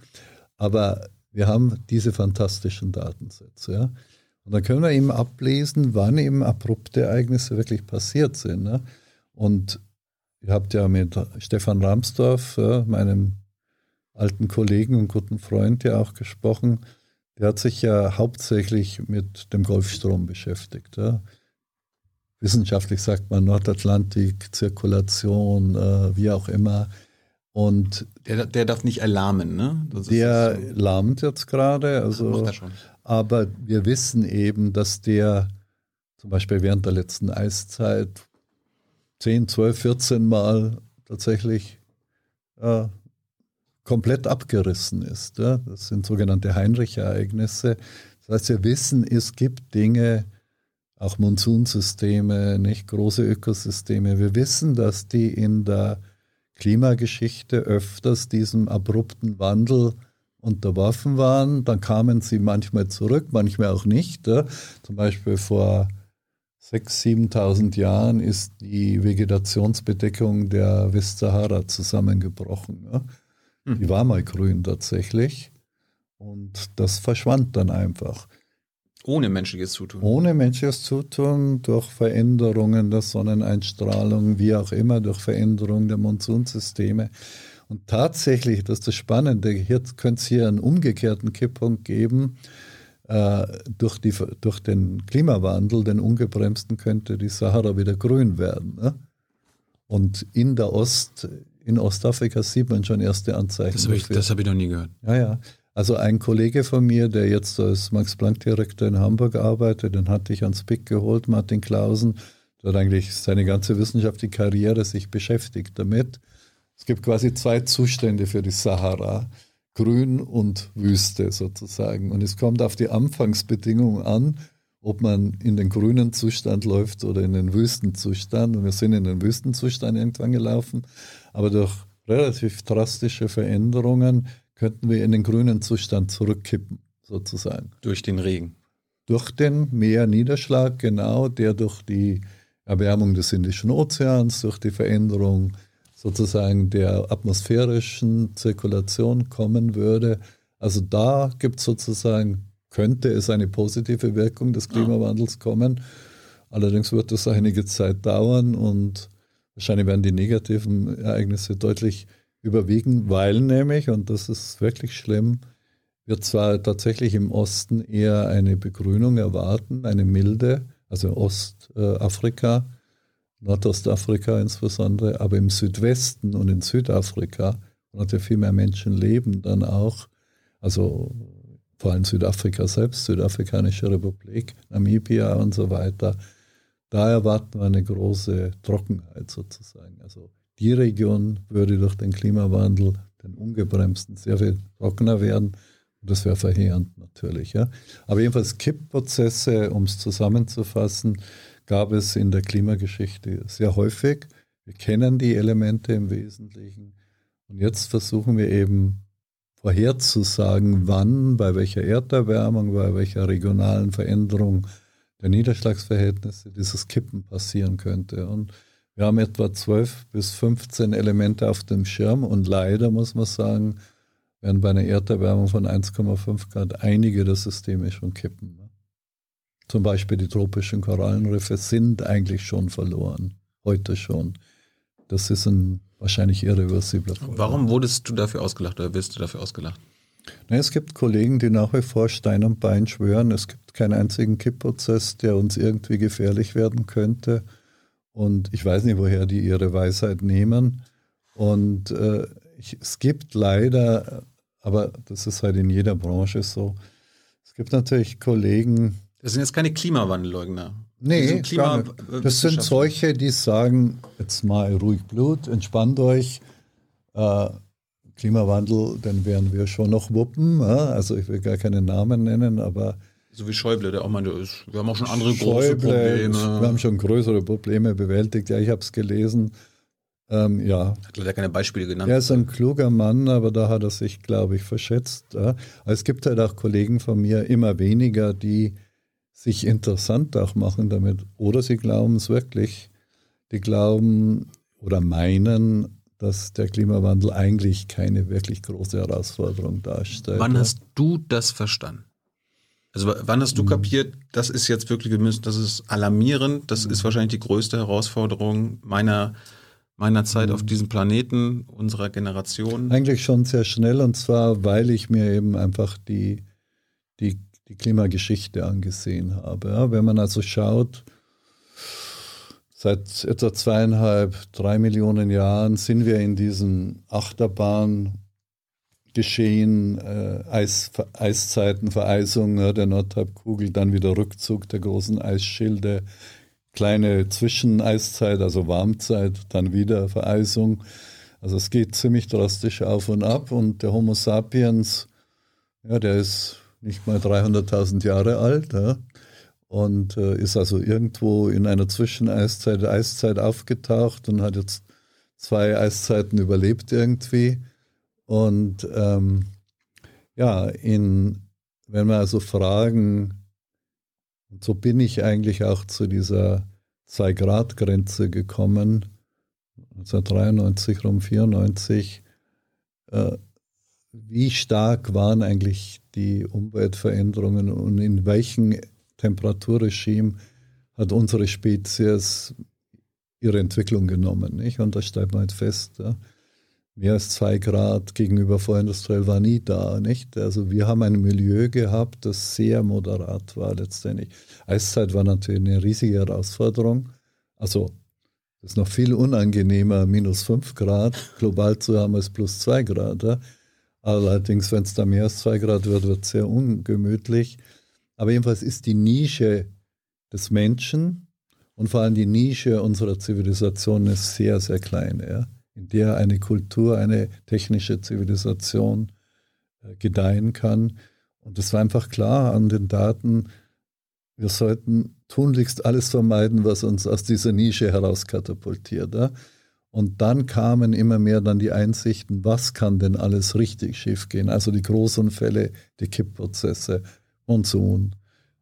Aber wir haben diese fantastischen Datensätze. Ja. Und dann können wir eben ablesen, wann eben abrupte Ereignisse wirklich passiert sind. Ne? Und ihr habt ja mit Stefan Ramsdorf, meinem alten Kollegen und guten Freund, ja auch gesprochen. Der hat sich ja hauptsächlich mit dem Golfstrom beschäftigt. Ja. Wissenschaftlich sagt man Nordatlantik, Zirkulation, äh, wie auch immer. Und der, der darf nicht erlahmen, ne? der so. lahmt jetzt gerade. Also, aber wir wissen eben, dass der zum Beispiel während der letzten Eiszeit 10, 12, 14 Mal tatsächlich äh, komplett abgerissen ist. Ja? Das sind sogenannte Heinrich-Ereignisse. Das heißt, wir wissen, es gibt Dinge, auch Monsunsysteme, nicht große Ökosysteme. Wir wissen, dass die in der Klimageschichte öfters diesem abrupten Wandel unterworfen waren. Dann kamen sie manchmal zurück, manchmal auch nicht. Ja. Zum Beispiel vor 6.000, 7.000 Jahren ist die Vegetationsbedeckung der Westsahara zusammengebrochen. Ja. Die war mal grün tatsächlich und das verschwand dann einfach. Ohne menschliches Zutun. Ohne menschliches Zutun, durch Veränderungen der Sonneneinstrahlung, wie auch immer, durch Veränderungen der Monsunsysteme. Und tatsächlich, das ist das Spannende, hier könnte es hier einen umgekehrten Kipppunkt geben. Äh, durch, die, durch den Klimawandel, den ungebremsten, könnte die Sahara wieder grün werden. Ne? Und in der Ost, in Ostafrika sieht man schon erste Anzeichen. Das habe ich, hab ich noch nie gehört. Ja, ja. Also ein Kollege von mir, der jetzt als Max-Planck-Direktor in Hamburg arbeitet, den hatte ich ans PIC geholt, Martin Klausen. Der hat eigentlich seine ganze wissenschaftliche Karriere sich beschäftigt damit. Es gibt quasi zwei Zustände für die Sahara. Grün und Wüste sozusagen. Und es kommt auf die Anfangsbedingungen an, ob man in den grünen Zustand läuft oder in den Wüstenzustand. Und wir sind in den Wüstenzustand irgendwann gelaufen. Aber durch relativ drastische Veränderungen könnten wir in den grünen Zustand zurückkippen, sozusagen. Durch den Regen. Durch den Meerniederschlag, genau, der durch die Erwärmung des Indischen Ozeans, durch die Veränderung sozusagen der atmosphärischen Zirkulation kommen würde. Also da gibt es sozusagen, könnte es eine positive Wirkung des Klimawandels kommen. Allerdings wird es einige Zeit dauern und wahrscheinlich werden die negativen Ereignisse deutlich überwiegen, weil nämlich, und das ist wirklich schlimm, wir zwar tatsächlich im Osten eher eine Begrünung erwarten, eine milde, also Ostafrika, Nordostafrika insbesondere, aber im Südwesten und in Südafrika, wo natürlich viel mehr Menschen leben, dann auch, also vor allem Südafrika selbst, Südafrikanische Republik, Namibia und so weiter, da erwarten wir eine große Trockenheit sozusagen. Also die Region würde durch den Klimawandel, den ungebremsten, sehr viel trockener werden. Und das wäre verheerend natürlich. Ja. Aber jedenfalls Kippprozesse, um es zusammenzufassen, gab es in der Klimageschichte sehr häufig. Wir kennen die Elemente im Wesentlichen. Und jetzt versuchen wir eben vorherzusagen, wann, bei welcher Erderwärmung, bei welcher regionalen Veränderung der Niederschlagsverhältnisse dieses Kippen passieren könnte. Und wir haben etwa 12 bis 15 Elemente auf dem Schirm und leider muss man sagen, werden bei einer Erderwärmung von 1,5 Grad einige der Systeme schon kippen. Zum Beispiel die tropischen Korallenriffe sind eigentlich schon verloren, heute schon. Das ist ein wahrscheinlich irreversibler Fall. Warum wurdest du dafür ausgelacht oder wirst du dafür ausgelacht? Na, es gibt Kollegen, die nach wie vor Stein und Bein schwören, es gibt keinen einzigen Kippprozess, der uns irgendwie gefährlich werden könnte. Und ich weiß nicht, woher die ihre Weisheit nehmen. Und äh, ich, es gibt leider, aber das ist halt in jeder Branche so, es gibt natürlich Kollegen. Das sind jetzt keine Klimawandelleugner. Nee, Klima das sind solche, die sagen, jetzt mal ruhig Blut, entspannt euch. Äh, Klimawandel, den werden wir schon noch wuppen. Ja? Also ich will gar keine Namen nennen, aber so wie Schäuble, der auch meinte, wir haben auch schon andere Schäuble, große Probleme. Wir haben schon größere Probleme bewältigt. Ja, ich habe es gelesen. Ähm, ja. Hat leider keine Beispiele genannt. Er ist ein kluger Mann, aber da hat er sich, glaube ich, verschätzt. Ja. Es gibt halt auch Kollegen von mir, immer weniger, die sich interessant auch machen damit. Oder sie glauben es wirklich. Die glauben oder meinen, dass der Klimawandel eigentlich keine wirklich große Herausforderung darstellt. Wann hast du das verstanden? Also wann hast du mhm. kapiert, das ist jetzt wirklich, das ist alarmierend, das mhm. ist wahrscheinlich die größte Herausforderung meiner, meiner Zeit mhm. auf diesem Planeten, unserer Generation? Eigentlich schon sehr schnell und zwar, weil ich mir eben einfach die, die, die Klimageschichte angesehen habe. Ja, wenn man also schaut, seit etwa zweieinhalb, drei Millionen Jahren sind wir in diesem Achterbahn Geschehen, äh, Eis, Eiszeiten, Vereisung ja, der Nordhalbkugel, dann wieder Rückzug der großen Eisschilde, kleine Zwischeneiszeit, also Warmzeit, dann wieder Vereisung. Also es geht ziemlich drastisch auf und ab und der Homo sapiens, ja, der ist nicht mal 300.000 Jahre alt ja, und äh, ist also irgendwo in einer Zwischeneiszeit, Eiszeit aufgetaucht und hat jetzt zwei Eiszeiten überlebt irgendwie. Und ähm, ja, in, wenn wir also fragen, und so bin ich eigentlich auch zu dieser Zwei-Grad-Grenze gekommen, 1993, rum 94, äh, wie stark waren eigentlich die Umweltveränderungen und in welchem Temperaturregime hat unsere Spezies ihre Entwicklung genommen. Nicht? Und das stellt man halt fest. Ja mehr als zwei Grad gegenüber vorindustriell war nie da, nicht? Also wir haben ein Milieu gehabt, das sehr moderat war letztendlich. Eiszeit war natürlich eine riesige Herausforderung. Also es ist noch viel unangenehmer, minus fünf Grad global zu haben als plus zwei Grad. Ja? Allerdings, wenn es da mehr als zwei Grad wird, wird es sehr ungemütlich. Aber jedenfalls ist die Nische des Menschen und vor allem die Nische unserer Zivilisation ist sehr, sehr klein. Ja? in der eine Kultur, eine technische Zivilisation äh, gedeihen kann. Und es war einfach klar an den Daten, wir sollten tunlichst alles vermeiden, was uns aus dieser Nische herauskatapultiert. Ja? Und dann kamen immer mehr dann die Einsichten, was kann denn alles richtig schief gehen? Also die Großunfälle, die Kippprozesse, Monsun,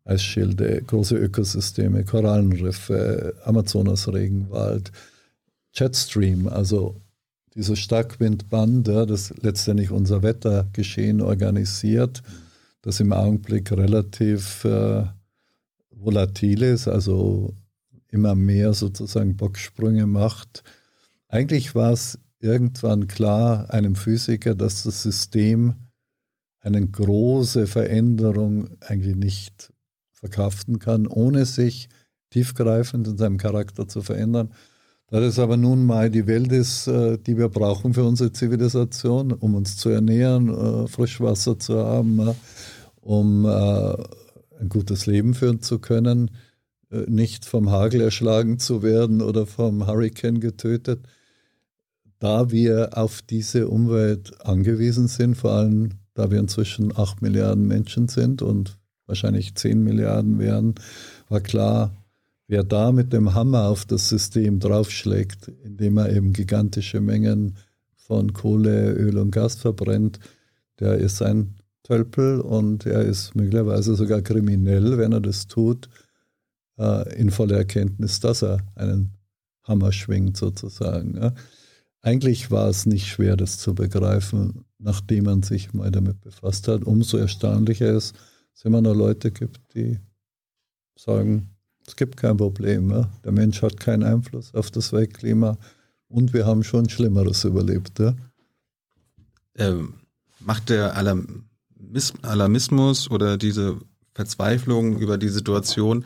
Eisschilde, große Ökosysteme, Korallenriffe, Amazonas-Regenwald, Jetstream, also dieses Starkwindband, das letztendlich unser Wettergeschehen organisiert, das im Augenblick relativ äh, volatil ist, also immer mehr sozusagen Bocksprünge macht. Eigentlich war es irgendwann klar einem Physiker, dass das System eine große Veränderung eigentlich nicht verkraften kann, ohne sich tiefgreifend in seinem Charakter zu verändern. Da das aber nun mal die Welt ist, äh, die wir brauchen für unsere Zivilisation, um uns zu ernähren, äh, Frischwasser zu haben, um äh, ein gutes Leben führen zu können, nicht vom Hagel erschlagen zu werden oder vom Hurricane getötet. Da wir auf diese Umwelt angewiesen sind, vor allem da wir inzwischen 8 Milliarden Menschen sind und wahrscheinlich 10 Milliarden werden, war klar, Wer da mit dem Hammer auf das System draufschlägt, indem er eben gigantische Mengen von Kohle, Öl und Gas verbrennt, der ist ein Tölpel und er ist möglicherweise sogar kriminell, wenn er das tut, äh, in voller Erkenntnis, dass er einen Hammer schwingt sozusagen. Eigentlich war es nicht schwer, das zu begreifen, nachdem man sich mal damit befasst hat. Umso erstaunlicher ist, dass es immer noch Leute gibt, die sagen, es gibt kein Problem. Ja? Der Mensch hat keinen Einfluss auf das Weltklima und wir haben schon Schlimmeres überlebt. Ja? Ähm, macht der Alarmismus oder diese Verzweiflung über die Situation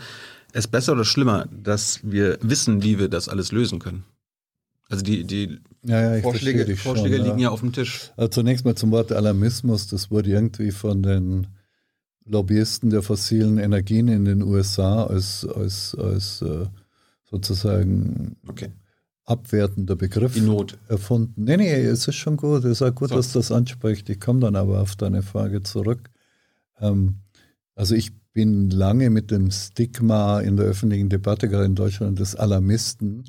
es besser oder schlimmer, dass wir wissen, wie wir das alles lösen können? Also die, die ja, ja, Vorschläge, Vorschläge schon, liegen ja. auf dem Tisch. Also zunächst mal zum Wort Alarmismus. Das wurde irgendwie von den Lobbyisten der fossilen Energien in den USA als, als, als äh, sozusagen okay. abwertender Begriff Die Not. erfunden. Nee, nee, es ist schon gut. Es ist auch gut, so. dass das anspricht. Ich komme dann aber auf deine Frage zurück. Ähm, also ich bin lange mit dem Stigma in der öffentlichen Debatte, gerade in Deutschland, des Alarmisten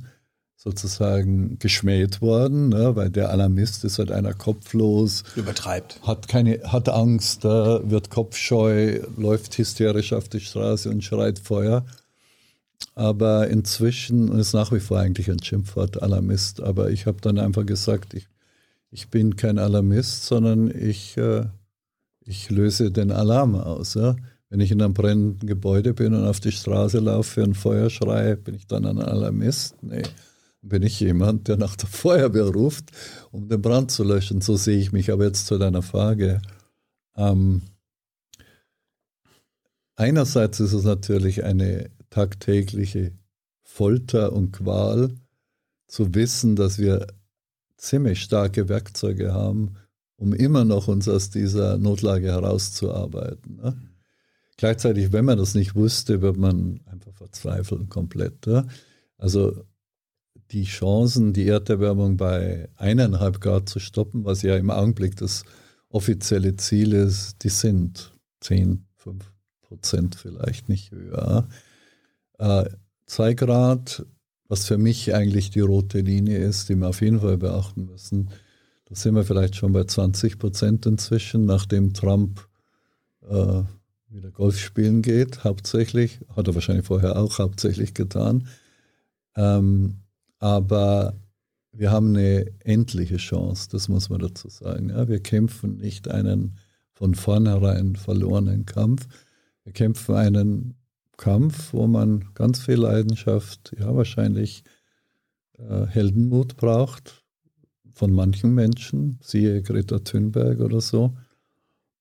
sozusagen geschmäht worden, ne, weil der Alarmist ist halt einer kopflos. Übertreibt. Hat keine, hat Angst, äh, wird kopfscheu, läuft hysterisch auf die Straße und schreit Feuer. Aber inzwischen ist nach wie vor eigentlich ein Schimpfwort Alarmist. Aber ich habe dann einfach gesagt, ich, ich bin kein Alarmist, sondern ich, äh, ich löse den Alarm aus. Ja? Wenn ich in einem brennenden Gebäude bin und auf die Straße laufe und Feuer schreie, bin ich dann ein Alarmist? Nee. Bin ich jemand, der nach der Feuerwehr ruft, um den Brand zu löschen? So sehe ich mich aber jetzt zu deiner Frage. Ähm, einerseits ist es natürlich eine tagtägliche Folter und Qual, zu wissen, dass wir ziemlich starke Werkzeuge haben, um immer noch uns aus dieser Notlage herauszuarbeiten. Ne? Gleichzeitig, wenn man das nicht wusste, wird man einfach verzweifeln komplett. Ja? Also die Chancen, die Erderwärmung bei eineinhalb Grad zu stoppen, was ja im Augenblick das offizielle Ziel ist, die sind 10, 5 Prozent vielleicht nicht höher. Äh, zwei Grad was für mich eigentlich die rote Linie ist, die wir auf jeden Fall beachten müssen. Da sind wir vielleicht schon bei 20 Prozent inzwischen, nachdem Trump äh, wieder Golf spielen geht, hauptsächlich. Hat er wahrscheinlich vorher auch hauptsächlich getan. Ähm, aber wir haben eine endliche Chance, das muss man dazu sagen. Ja, wir kämpfen nicht einen von vornherein verlorenen Kampf. Wir kämpfen einen Kampf, wo man ganz viel Leidenschaft, ja wahrscheinlich äh, Heldenmut braucht von manchen Menschen, siehe Greta Thunberg oder so,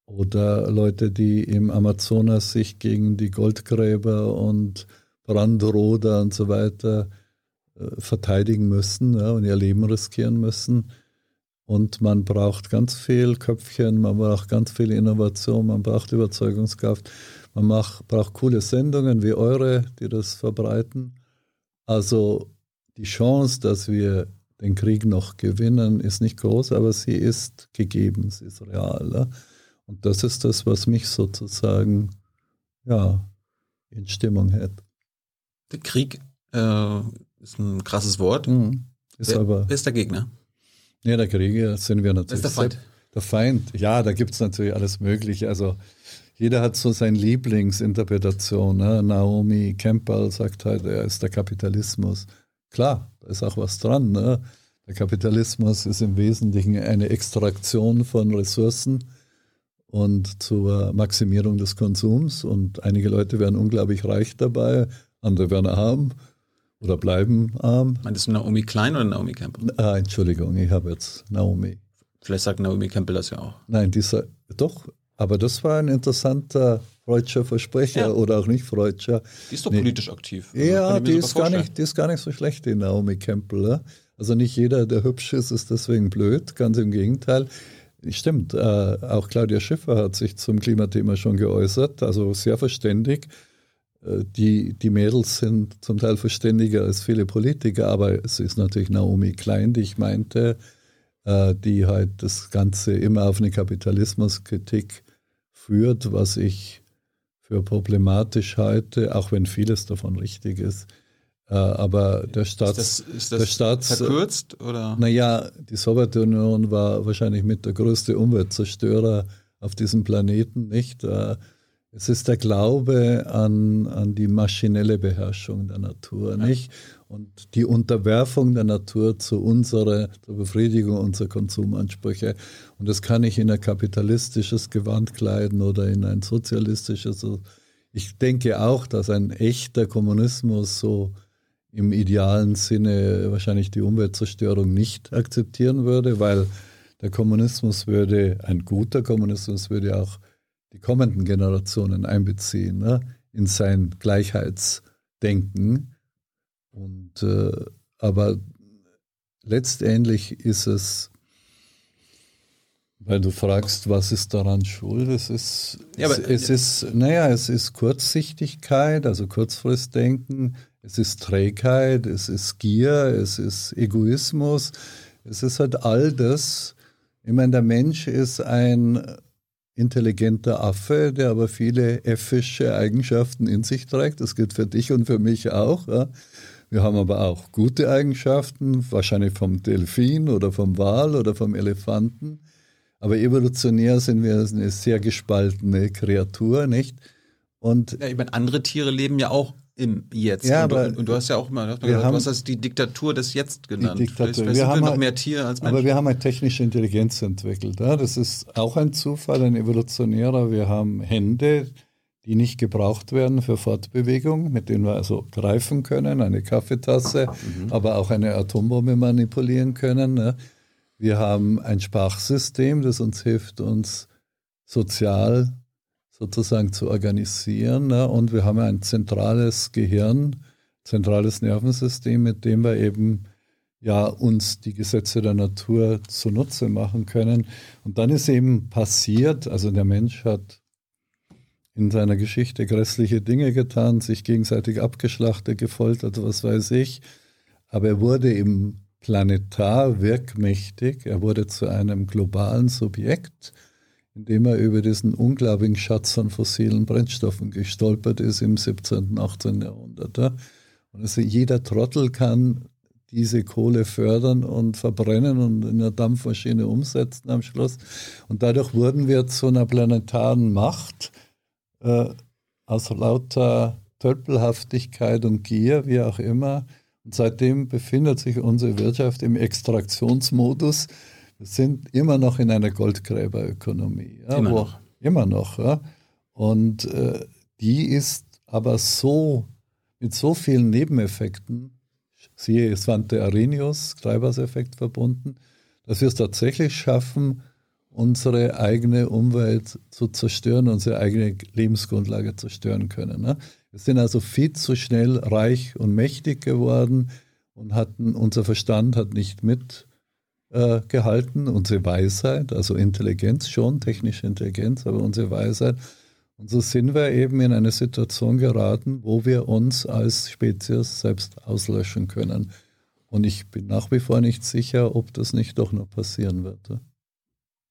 oder Leute, die im Amazonas sich gegen die Goldgräber und Brandroder und so weiter äh, verteidigen müssen ja, und ihr Leben riskieren müssen. Und man braucht ganz viel Köpfchen, man braucht ganz viel Innovation, man braucht Überzeugungskraft. Man macht, braucht coole Sendungen wie eure, die das verbreiten. Also die Chance, dass wir den Krieg noch gewinnen, ist nicht groß, aber sie ist gegeben, sie ist real. Und das ist das, was mich sozusagen ja, in Stimmung hält. Der Krieg äh, ist ein krasses Wort. Mhm. Ist wer, aber, wer ist der Gegner? Ja, der Krieger sind wir natürlich. Wer ist der Feind? Der Feind, ja, da gibt es natürlich alles Mögliche. Also jeder hat so seine Lieblingsinterpretation. Ne? Naomi Campbell sagt halt, er ist der Kapitalismus. Klar, da ist auch was dran. Ne? Der Kapitalismus ist im Wesentlichen eine Extraktion von Ressourcen und zur Maximierung des Konsums. Und einige Leute werden unglaublich reich dabei, andere werden arm oder bleiben arm. Meinst du Naomi Klein oder Naomi Campbell? Ah, Entschuldigung, ich habe jetzt Naomi. Vielleicht sagt Naomi Campbell das ja auch. Nein, dieser, doch, aber das war ein interessanter Freudscher Versprecher ja. oder auch nicht Freudscher. Die ist doch nee. politisch aktiv. Also ja, die ist, gar nicht, die ist gar nicht so schlecht, die Naomi Campbell. Also nicht jeder, der hübsch ist, ist deswegen blöd, ganz im Gegenteil. Stimmt, äh, auch Claudia Schiffer hat sich zum Klimathema schon geäußert, also sehr verständig. Äh, die, die Mädels sind zum Teil verständiger als viele Politiker, aber es ist natürlich Naomi Klein, die ich meinte, äh, die halt das Ganze immer auf eine Kapitalismuskritik führt, was ich für problematisch halte, auch wenn vieles davon richtig ist. Äh, aber der Staat. Ist das, ist das der Staats, verkürzt? Oder? Naja, die Sowjetunion war wahrscheinlich mit der größte Umweltzerstörer auf diesem Planeten, nicht? Es ist der Glaube an, an die maschinelle Beherrschung der Natur, nicht? Und die Unterwerfung der Natur zu unserer, zur Befriedigung unserer Konsumansprüche. Und das kann ich in ein kapitalistisches Gewand kleiden oder in ein sozialistisches. Ich denke auch, dass ein echter Kommunismus so im idealen Sinne wahrscheinlich die Umweltzerstörung nicht akzeptieren würde, weil der Kommunismus würde, ein guter Kommunismus würde auch die kommenden Generationen einbeziehen ne, in sein Gleichheitsdenken. Und, äh, aber letztendlich ist es, weil du fragst, was ist daran schuld? Es ist, ja, es, es ist, naja, es ist Kurzsichtigkeit, also Kurzfristdenken, es ist Trägheit, es ist Gier, es ist Egoismus, es ist halt all das. Ich meine, der Mensch ist ein intelligenter Affe, der aber viele effische Eigenschaften in sich trägt. Das gilt für dich und für mich auch. Ja. Wir haben aber auch gute Eigenschaften, wahrscheinlich vom Delfin oder vom Wal oder vom Elefanten. Aber evolutionär sind wir eine sehr gespaltene Kreatur, nicht? Und ja, ich meine, andere Tiere leben ja auch im Jetzt. Ja, und, aber du, und du hast ja auch mal, du, hast das die Diktatur des Jetzt genannt. Die Diktatur. Vielleicht, vielleicht wir haben wir noch mehr Tier als Menschen. Aber wir haben eine technische Intelligenz entwickelt. Ja? Das ist auch ein Zufall, ein evolutionärer. Wir haben Hände, die nicht gebraucht werden für Fortbewegung, mit denen wir also greifen können, eine Kaffeetasse, mhm. aber auch eine Atombombe manipulieren können. Ne? Wir haben ein Sprachsystem, das uns hilft, uns sozial sozusagen zu organisieren. Ne? Und wir haben ein zentrales Gehirn, zentrales Nervensystem, mit dem wir eben ja uns die Gesetze der Natur zunutze machen können. Und dann ist eben passiert, also der Mensch hat in seiner Geschichte grässliche Dinge getan, sich gegenseitig abgeschlachtet, gefoltert, was weiß ich. Aber er wurde im planetar wirkmächtig, er wurde zu einem globalen Subjekt, indem er über diesen unglaublichen Schatz an fossilen Brennstoffen gestolpert ist im 17., und 18. Jahrhundert. Und also jeder Trottel kann diese Kohle fördern und verbrennen und in der Dampfmaschine umsetzen am Schluss. Und dadurch wurden wir zu einer planetaren Macht, äh, aus lauter Tölpelhaftigkeit und Gier, wie auch immer. Und seitdem befindet sich unsere Wirtschaft im Extraktionsmodus. Wir sind immer noch in einer Goldgräberökonomie. Ja, immer, noch. immer noch. Ja. Und äh, die ist aber so mit so vielen Nebeneffekten, siehe Svante Arrhenius, Treibhauseffekt verbunden, dass wir es tatsächlich schaffen, unsere eigene Umwelt zu zerstören, unsere eigene Lebensgrundlage zerstören können. Ne? Wir sind also viel zu schnell reich und mächtig geworden und hatten, unser Verstand hat nicht mitgehalten, äh, unsere Weisheit, also Intelligenz schon, technische Intelligenz, aber unsere Weisheit. Und so sind wir eben in eine Situation geraten, wo wir uns als Spezies selbst auslöschen können. Und ich bin nach wie vor nicht sicher, ob das nicht doch noch passieren wird.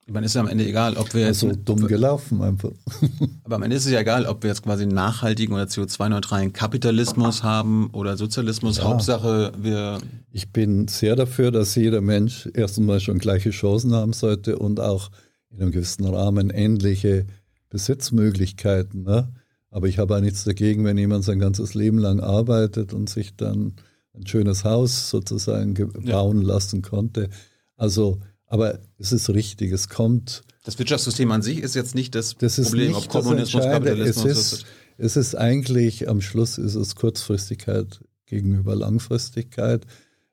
Ich meine, ist ja am Ende egal, ob wir jetzt. Also dumm gelaufen einfach. Aber am Ende ist es ja egal, ob wir jetzt quasi einen nachhaltigen oder CO2-neutralen Kapitalismus haben oder Sozialismus. Ja. Hauptsache, wir. Ich bin sehr dafür, dass jeder Mensch erst einmal schon gleiche Chancen haben sollte und auch in einem gewissen Rahmen ähnliche Besitzmöglichkeiten. Ne? Aber ich habe auch nichts dagegen, wenn jemand sein ganzes Leben lang arbeitet und sich dann ein schönes Haus sozusagen bauen ja. lassen konnte. Also aber es ist richtig, es kommt. Das Wirtschaftssystem an sich ist jetzt nicht das, das Problem, nicht ob Kommunismus, Kapitalismus. Es ist, es ist eigentlich, am Schluss ist es Kurzfristigkeit gegenüber Langfristigkeit.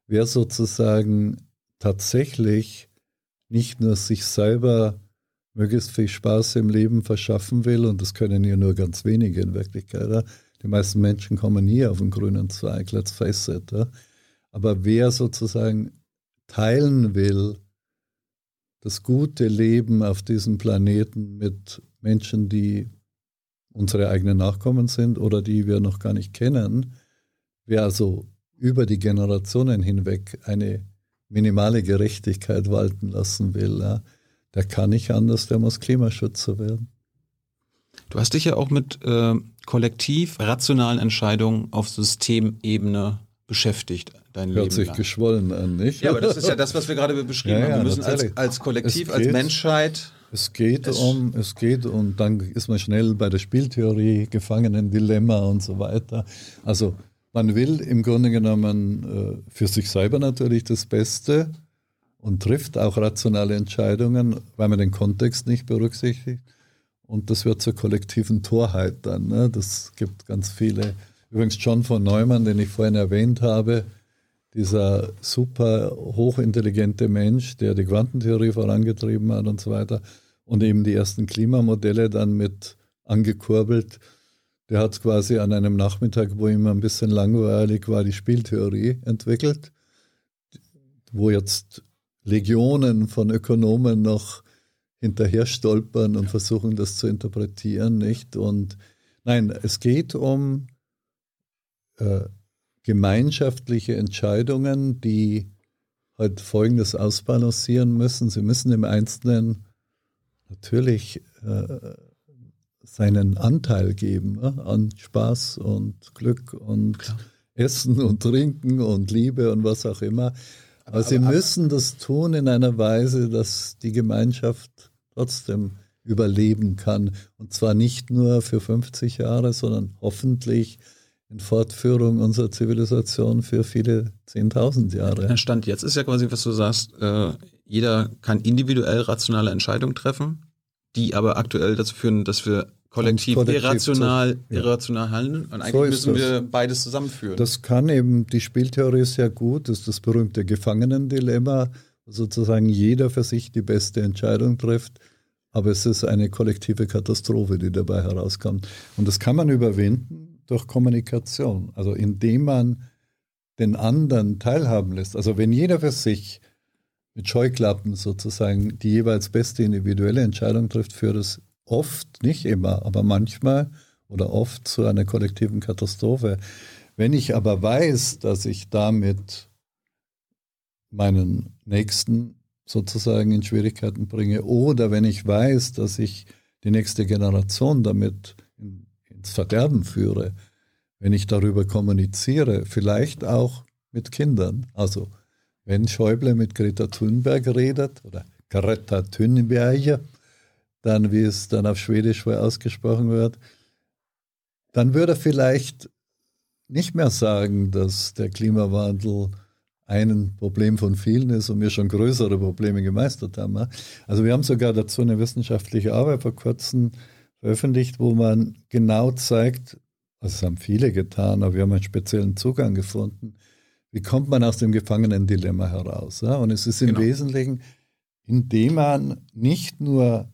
Wer sozusagen tatsächlich nicht nur sich selber möglichst viel Spaß im Leben verschaffen will, und das können ja nur ganz wenige in Wirklichkeit. Ja? Die meisten Menschen kommen nie auf den grünen Zweig, let's face it. Ja? Aber wer sozusagen teilen will, das gute Leben auf diesem Planeten mit Menschen, die unsere eigenen Nachkommen sind oder die wir noch gar nicht kennen, wer also über die Generationen hinweg eine minimale Gerechtigkeit walten lassen will, ja, der kann nicht anders, der muss Klimaschützer werden. Du hast dich ja auch mit äh, kollektiv rationalen Entscheidungen auf Systemebene beschäftigt dein Hört Leben sich lang. geschwollen an, nicht? Ja, aber das ist ja das, was wir gerade beschrieben ja, haben. Wir müssen als, als Kollektiv, geht, als Menschheit. Es geht es um, es geht und dann ist man schnell bei der Spieltheorie, Gefangenendilemma und so weiter. Also man will im Grunde genommen äh, für sich selber natürlich das Beste und trifft auch rationale Entscheidungen, weil man den Kontext nicht berücksichtigt. Und das wird zur kollektiven Torheit dann. Ne? Das gibt ganz viele. Übrigens John von Neumann, den ich vorhin erwähnt habe, dieser super hochintelligente Mensch, der die Quantentheorie vorangetrieben hat und so weiter und eben die ersten Klimamodelle dann mit angekurbelt. Der hat quasi an einem Nachmittag, wo ihm ein bisschen langweilig war, die Spieltheorie entwickelt, wo jetzt Legionen von Ökonomen noch hinterher stolpern und versuchen, das zu interpretieren, nicht? Und nein, es geht um äh, gemeinschaftliche Entscheidungen, die halt Folgendes ausbalancieren müssen. Sie müssen im Einzelnen natürlich äh, seinen Anteil geben ja, an Spaß und Glück und Klar. Essen und Trinken und Liebe und was auch immer. Aber, aber sie aber, müssen das tun in einer Weise, dass die Gemeinschaft trotzdem überleben kann. Und zwar nicht nur für 50 Jahre, sondern hoffentlich in Fortführung unserer Zivilisation für viele Zehntausend Jahre. Der Stand jetzt ist ja quasi, was du sagst, äh, jeder kann individuell rationale Entscheidungen treffen, die aber aktuell dazu führen, dass wir kollektiv, kollektiv irrational, zu, ja. irrational handeln. Und eigentlich so müssen wir beides zusammenführen. Das kann eben, die Spieltheorie sehr gut, das ist das berühmte Gefangenendilemma, sozusagen jeder für sich die beste Entscheidung trifft. Aber es ist eine kollektive Katastrophe, die dabei herauskommt. Und das kann man überwinden durch Kommunikation. Also indem man den anderen teilhaben lässt. Also wenn jeder für sich mit Scheuklappen sozusagen die jeweils beste individuelle Entscheidung trifft, führt es oft, nicht immer, aber manchmal oder oft zu einer kollektiven Katastrophe. Wenn ich aber weiß, dass ich damit meinen Nächsten sozusagen in Schwierigkeiten bringe oder wenn ich weiß, dass ich die nächste Generation damit Verderben führe, wenn ich darüber kommuniziere, vielleicht auch mit Kindern. Also wenn Schäuble mit Greta Thunberg redet oder Greta Thunberg, dann wie es dann auf Schwedisch ausgesprochen wird, dann würde er vielleicht nicht mehr sagen, dass der Klimawandel ein Problem von vielen ist und wir schon größere Probleme gemeistert haben. Also wir haben sogar dazu eine wissenschaftliche Arbeit vor kurzem veröffentlicht, wo man genau zeigt, also es haben viele getan, aber wir haben einen speziellen Zugang gefunden, wie kommt man aus dem Gefangenendilemma heraus. Und es ist im genau. Wesentlichen, indem man nicht nur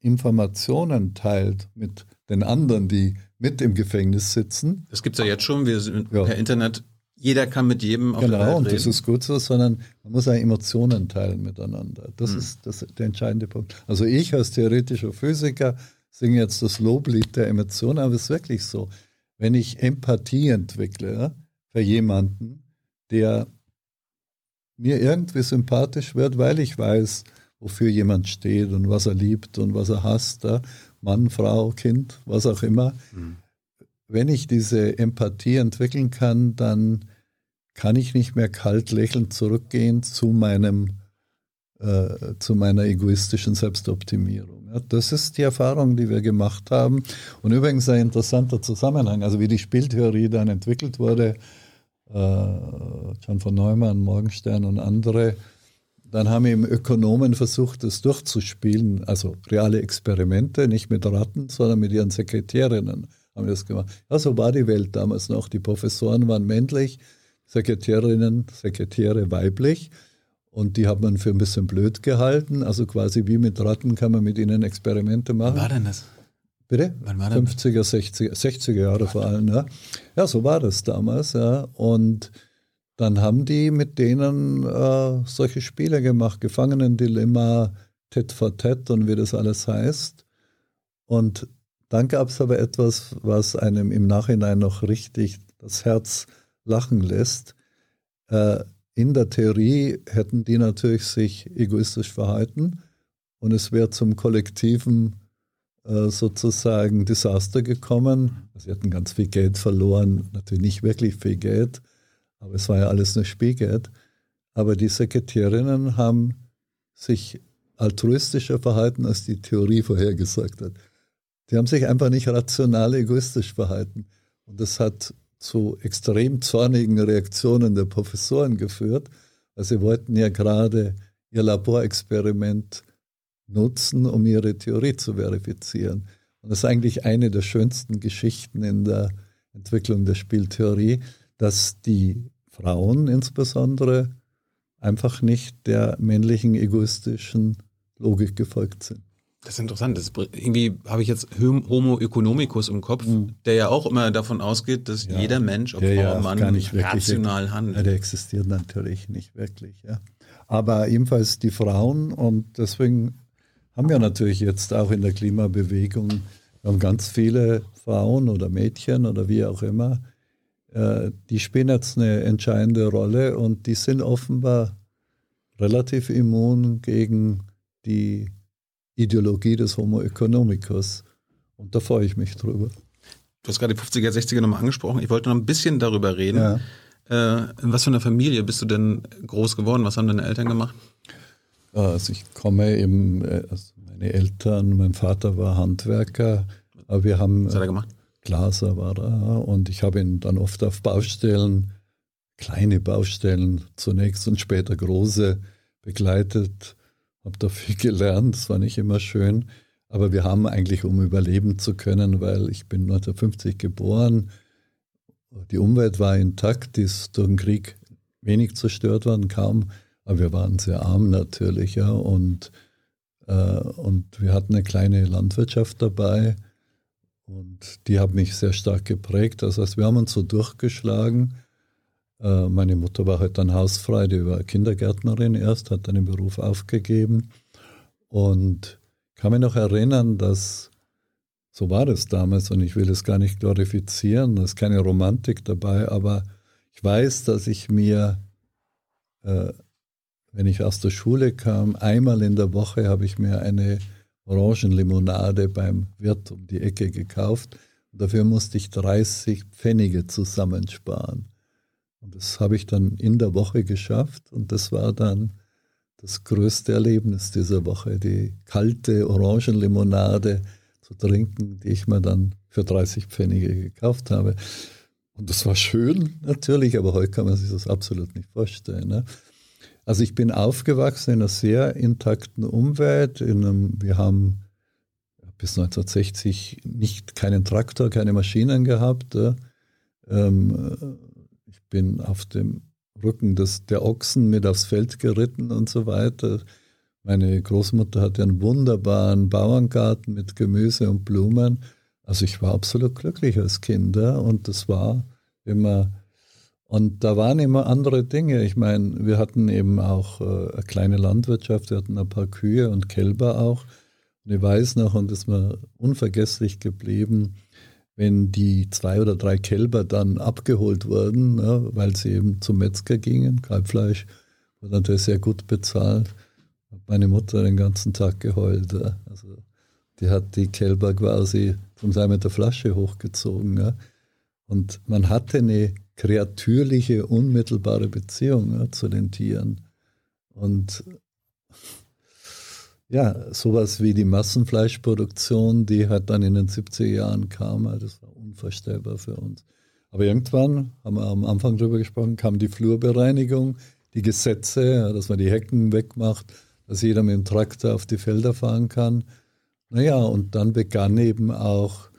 Informationen teilt mit den anderen, die mit im Gefängnis sitzen. Das gibt es ja jetzt schon. Wir sind ja. per Internet jeder kann mit jedem auf genau, der Welt reden. Genau, und das ist gut so, sondern man muss auch Emotionen teilen miteinander. Das hm. ist das, der entscheidende Punkt. Also ich als theoretischer Physiker singe jetzt das Loblied der Emotionen, aber es ist wirklich so. Wenn ich Empathie entwickle für jemanden, der mir irgendwie sympathisch wird, weil ich weiß, wofür jemand steht und was er liebt und was er hasst, Mann, Frau, Kind, was auch immer. Mhm wenn ich diese Empathie entwickeln kann, dann kann ich nicht mehr kalt lächelnd zurückgehen zu meinem äh, zu meiner egoistischen Selbstoptimierung. Ja, das ist die Erfahrung, die wir gemacht haben. Und übrigens ein interessanter Zusammenhang, also wie die Spieltheorie dann entwickelt wurde, äh, John von Neumann, Morgenstern und andere, dann haben eben Ökonomen versucht, das durchzuspielen, also reale Experimente, nicht mit Ratten, sondern mit ihren Sekretärinnen haben das gemacht. Ja, so war die Welt damals noch. Die Professoren waren männlich, Sekretärinnen, Sekretäre weiblich. Und die hat man für ein bisschen blöd gehalten. Also quasi wie mit Ratten kann man mit ihnen Experimente machen. Wann war denn das? Bitte? Wann war 50er, 60er, 60er Jahre vor allem. Ja. ja, so war das damals. Ja. Und dann haben die mit denen äh, solche Spiele gemacht. Gefangenendilemma, Tet for Tet und wie das alles heißt. Und dann gab es aber etwas, was einem im Nachhinein noch richtig das Herz lachen lässt. Äh, in der Theorie hätten die natürlich sich egoistisch verhalten und es wäre zum kollektiven äh, sozusagen Desaster gekommen. Sie hätten ganz viel Geld verloren, natürlich nicht wirklich viel Geld, aber es war ja alles nur Spielgeld. Aber die Sekretärinnen haben sich altruistischer verhalten, als die Theorie vorhergesagt hat. Die haben sich einfach nicht rational egoistisch verhalten. Und das hat zu extrem zornigen Reaktionen der Professoren geführt, weil sie wollten ja gerade ihr Laborexperiment nutzen, um ihre Theorie zu verifizieren. Und das ist eigentlich eine der schönsten Geschichten in der Entwicklung der Spieltheorie, dass die Frauen insbesondere einfach nicht der männlichen egoistischen Logik gefolgt sind. Das ist interessant. Das ist, irgendwie habe ich jetzt Homo economicus im Kopf, mhm. der ja auch immer davon ausgeht, dass ja, jeder Mensch, ob Frau ja Mann, rational handelt. Ja, der existiert natürlich nicht wirklich. Ja. Aber ebenfalls die Frauen und deswegen haben wir natürlich jetzt auch in der Klimabewegung ganz viele Frauen oder Mädchen oder wie auch immer, äh, die spielen jetzt eine entscheidende Rolle und die sind offenbar relativ immun gegen die Ideologie des Homo economicus. Und da freue ich mich drüber. Du hast gerade die 50er, 60er nochmal angesprochen. Ich wollte noch ein bisschen darüber reden. Ja. Äh, in was für einer Familie bist du denn groß geworden? Was haben deine Eltern gemacht? Also ich komme eben, äh, also meine Eltern, mein Vater war Handwerker, aber wir haben. Was hat er gemacht? Glaser war da und ich habe ihn dann oft auf Baustellen, kleine Baustellen zunächst und später große begleitet habe da viel gelernt, es war nicht immer schön. Aber wir haben eigentlich, um überleben zu können, weil ich bin 1950 geboren, die Umwelt war intakt, die ist durch den Krieg wenig zerstört worden, kaum. Aber wir waren sehr arm natürlich, ja. Und, äh, und wir hatten eine kleine Landwirtschaft dabei. Und die hat mich sehr stark geprägt. Das heißt, wir haben uns so durchgeschlagen. Äh, meine Mutter war halt dann hausfrei, die war Kindergärtnerin erst, hat dann den Beruf aufgegeben. Und kann mich noch erinnern, dass so war das damals und ich will es gar nicht glorifizieren, da ist keine Romantik dabei, aber ich weiß, dass ich mir, äh, wenn ich aus der Schule kam, einmal in der Woche habe ich mir eine Orangenlimonade beim Wirt um die Ecke gekauft dafür musste ich 30 Pfennige zusammensparen. Und das habe ich dann in der Woche geschafft und das war dann das größte Erlebnis dieser Woche, die kalte Orangenlimonade zu trinken, die ich mir dann für 30 Pfennige gekauft habe. Und das war schön natürlich, aber heute kann man sich das absolut nicht vorstellen. Ne? Also ich bin aufgewachsen in einer sehr intakten Umwelt. Einem, wir haben bis 1960 nicht keinen Traktor, keine Maschinen gehabt. Ähm, bin auf dem Rücken des, der Ochsen mit aufs Feld geritten und so weiter. Meine Großmutter hatte einen wunderbaren Bauerngarten mit Gemüse und Blumen. Also ich war absolut glücklich als Kind und das war immer, und da waren immer andere Dinge. Ich meine, wir hatten eben auch äh, eine kleine Landwirtschaft, wir hatten ein paar Kühe und Kälber auch. Und ich weiß noch, und das ist mir unvergesslich geblieben, wenn die zwei oder drei Kälber dann abgeholt wurden, ja, weil sie eben zum Metzger gingen, Kalbfleisch wurde natürlich sehr gut bezahlt, hat meine Mutter den ganzen Tag geheult. Ja. Also die hat die Kälber quasi zum Teil mit der Flasche hochgezogen. Ja. Und man hatte eine kreatürliche, unmittelbare Beziehung zu den Tieren. Und ja, sowas wie die Massenfleischproduktion, die halt dann in den 70er Jahren kam, das war unvorstellbar für uns. Aber irgendwann, haben wir am Anfang drüber gesprochen, kam die Flurbereinigung, die Gesetze, dass man die Hecken wegmacht, dass jeder mit dem Traktor auf die Felder fahren kann. Naja, und dann begann eben auch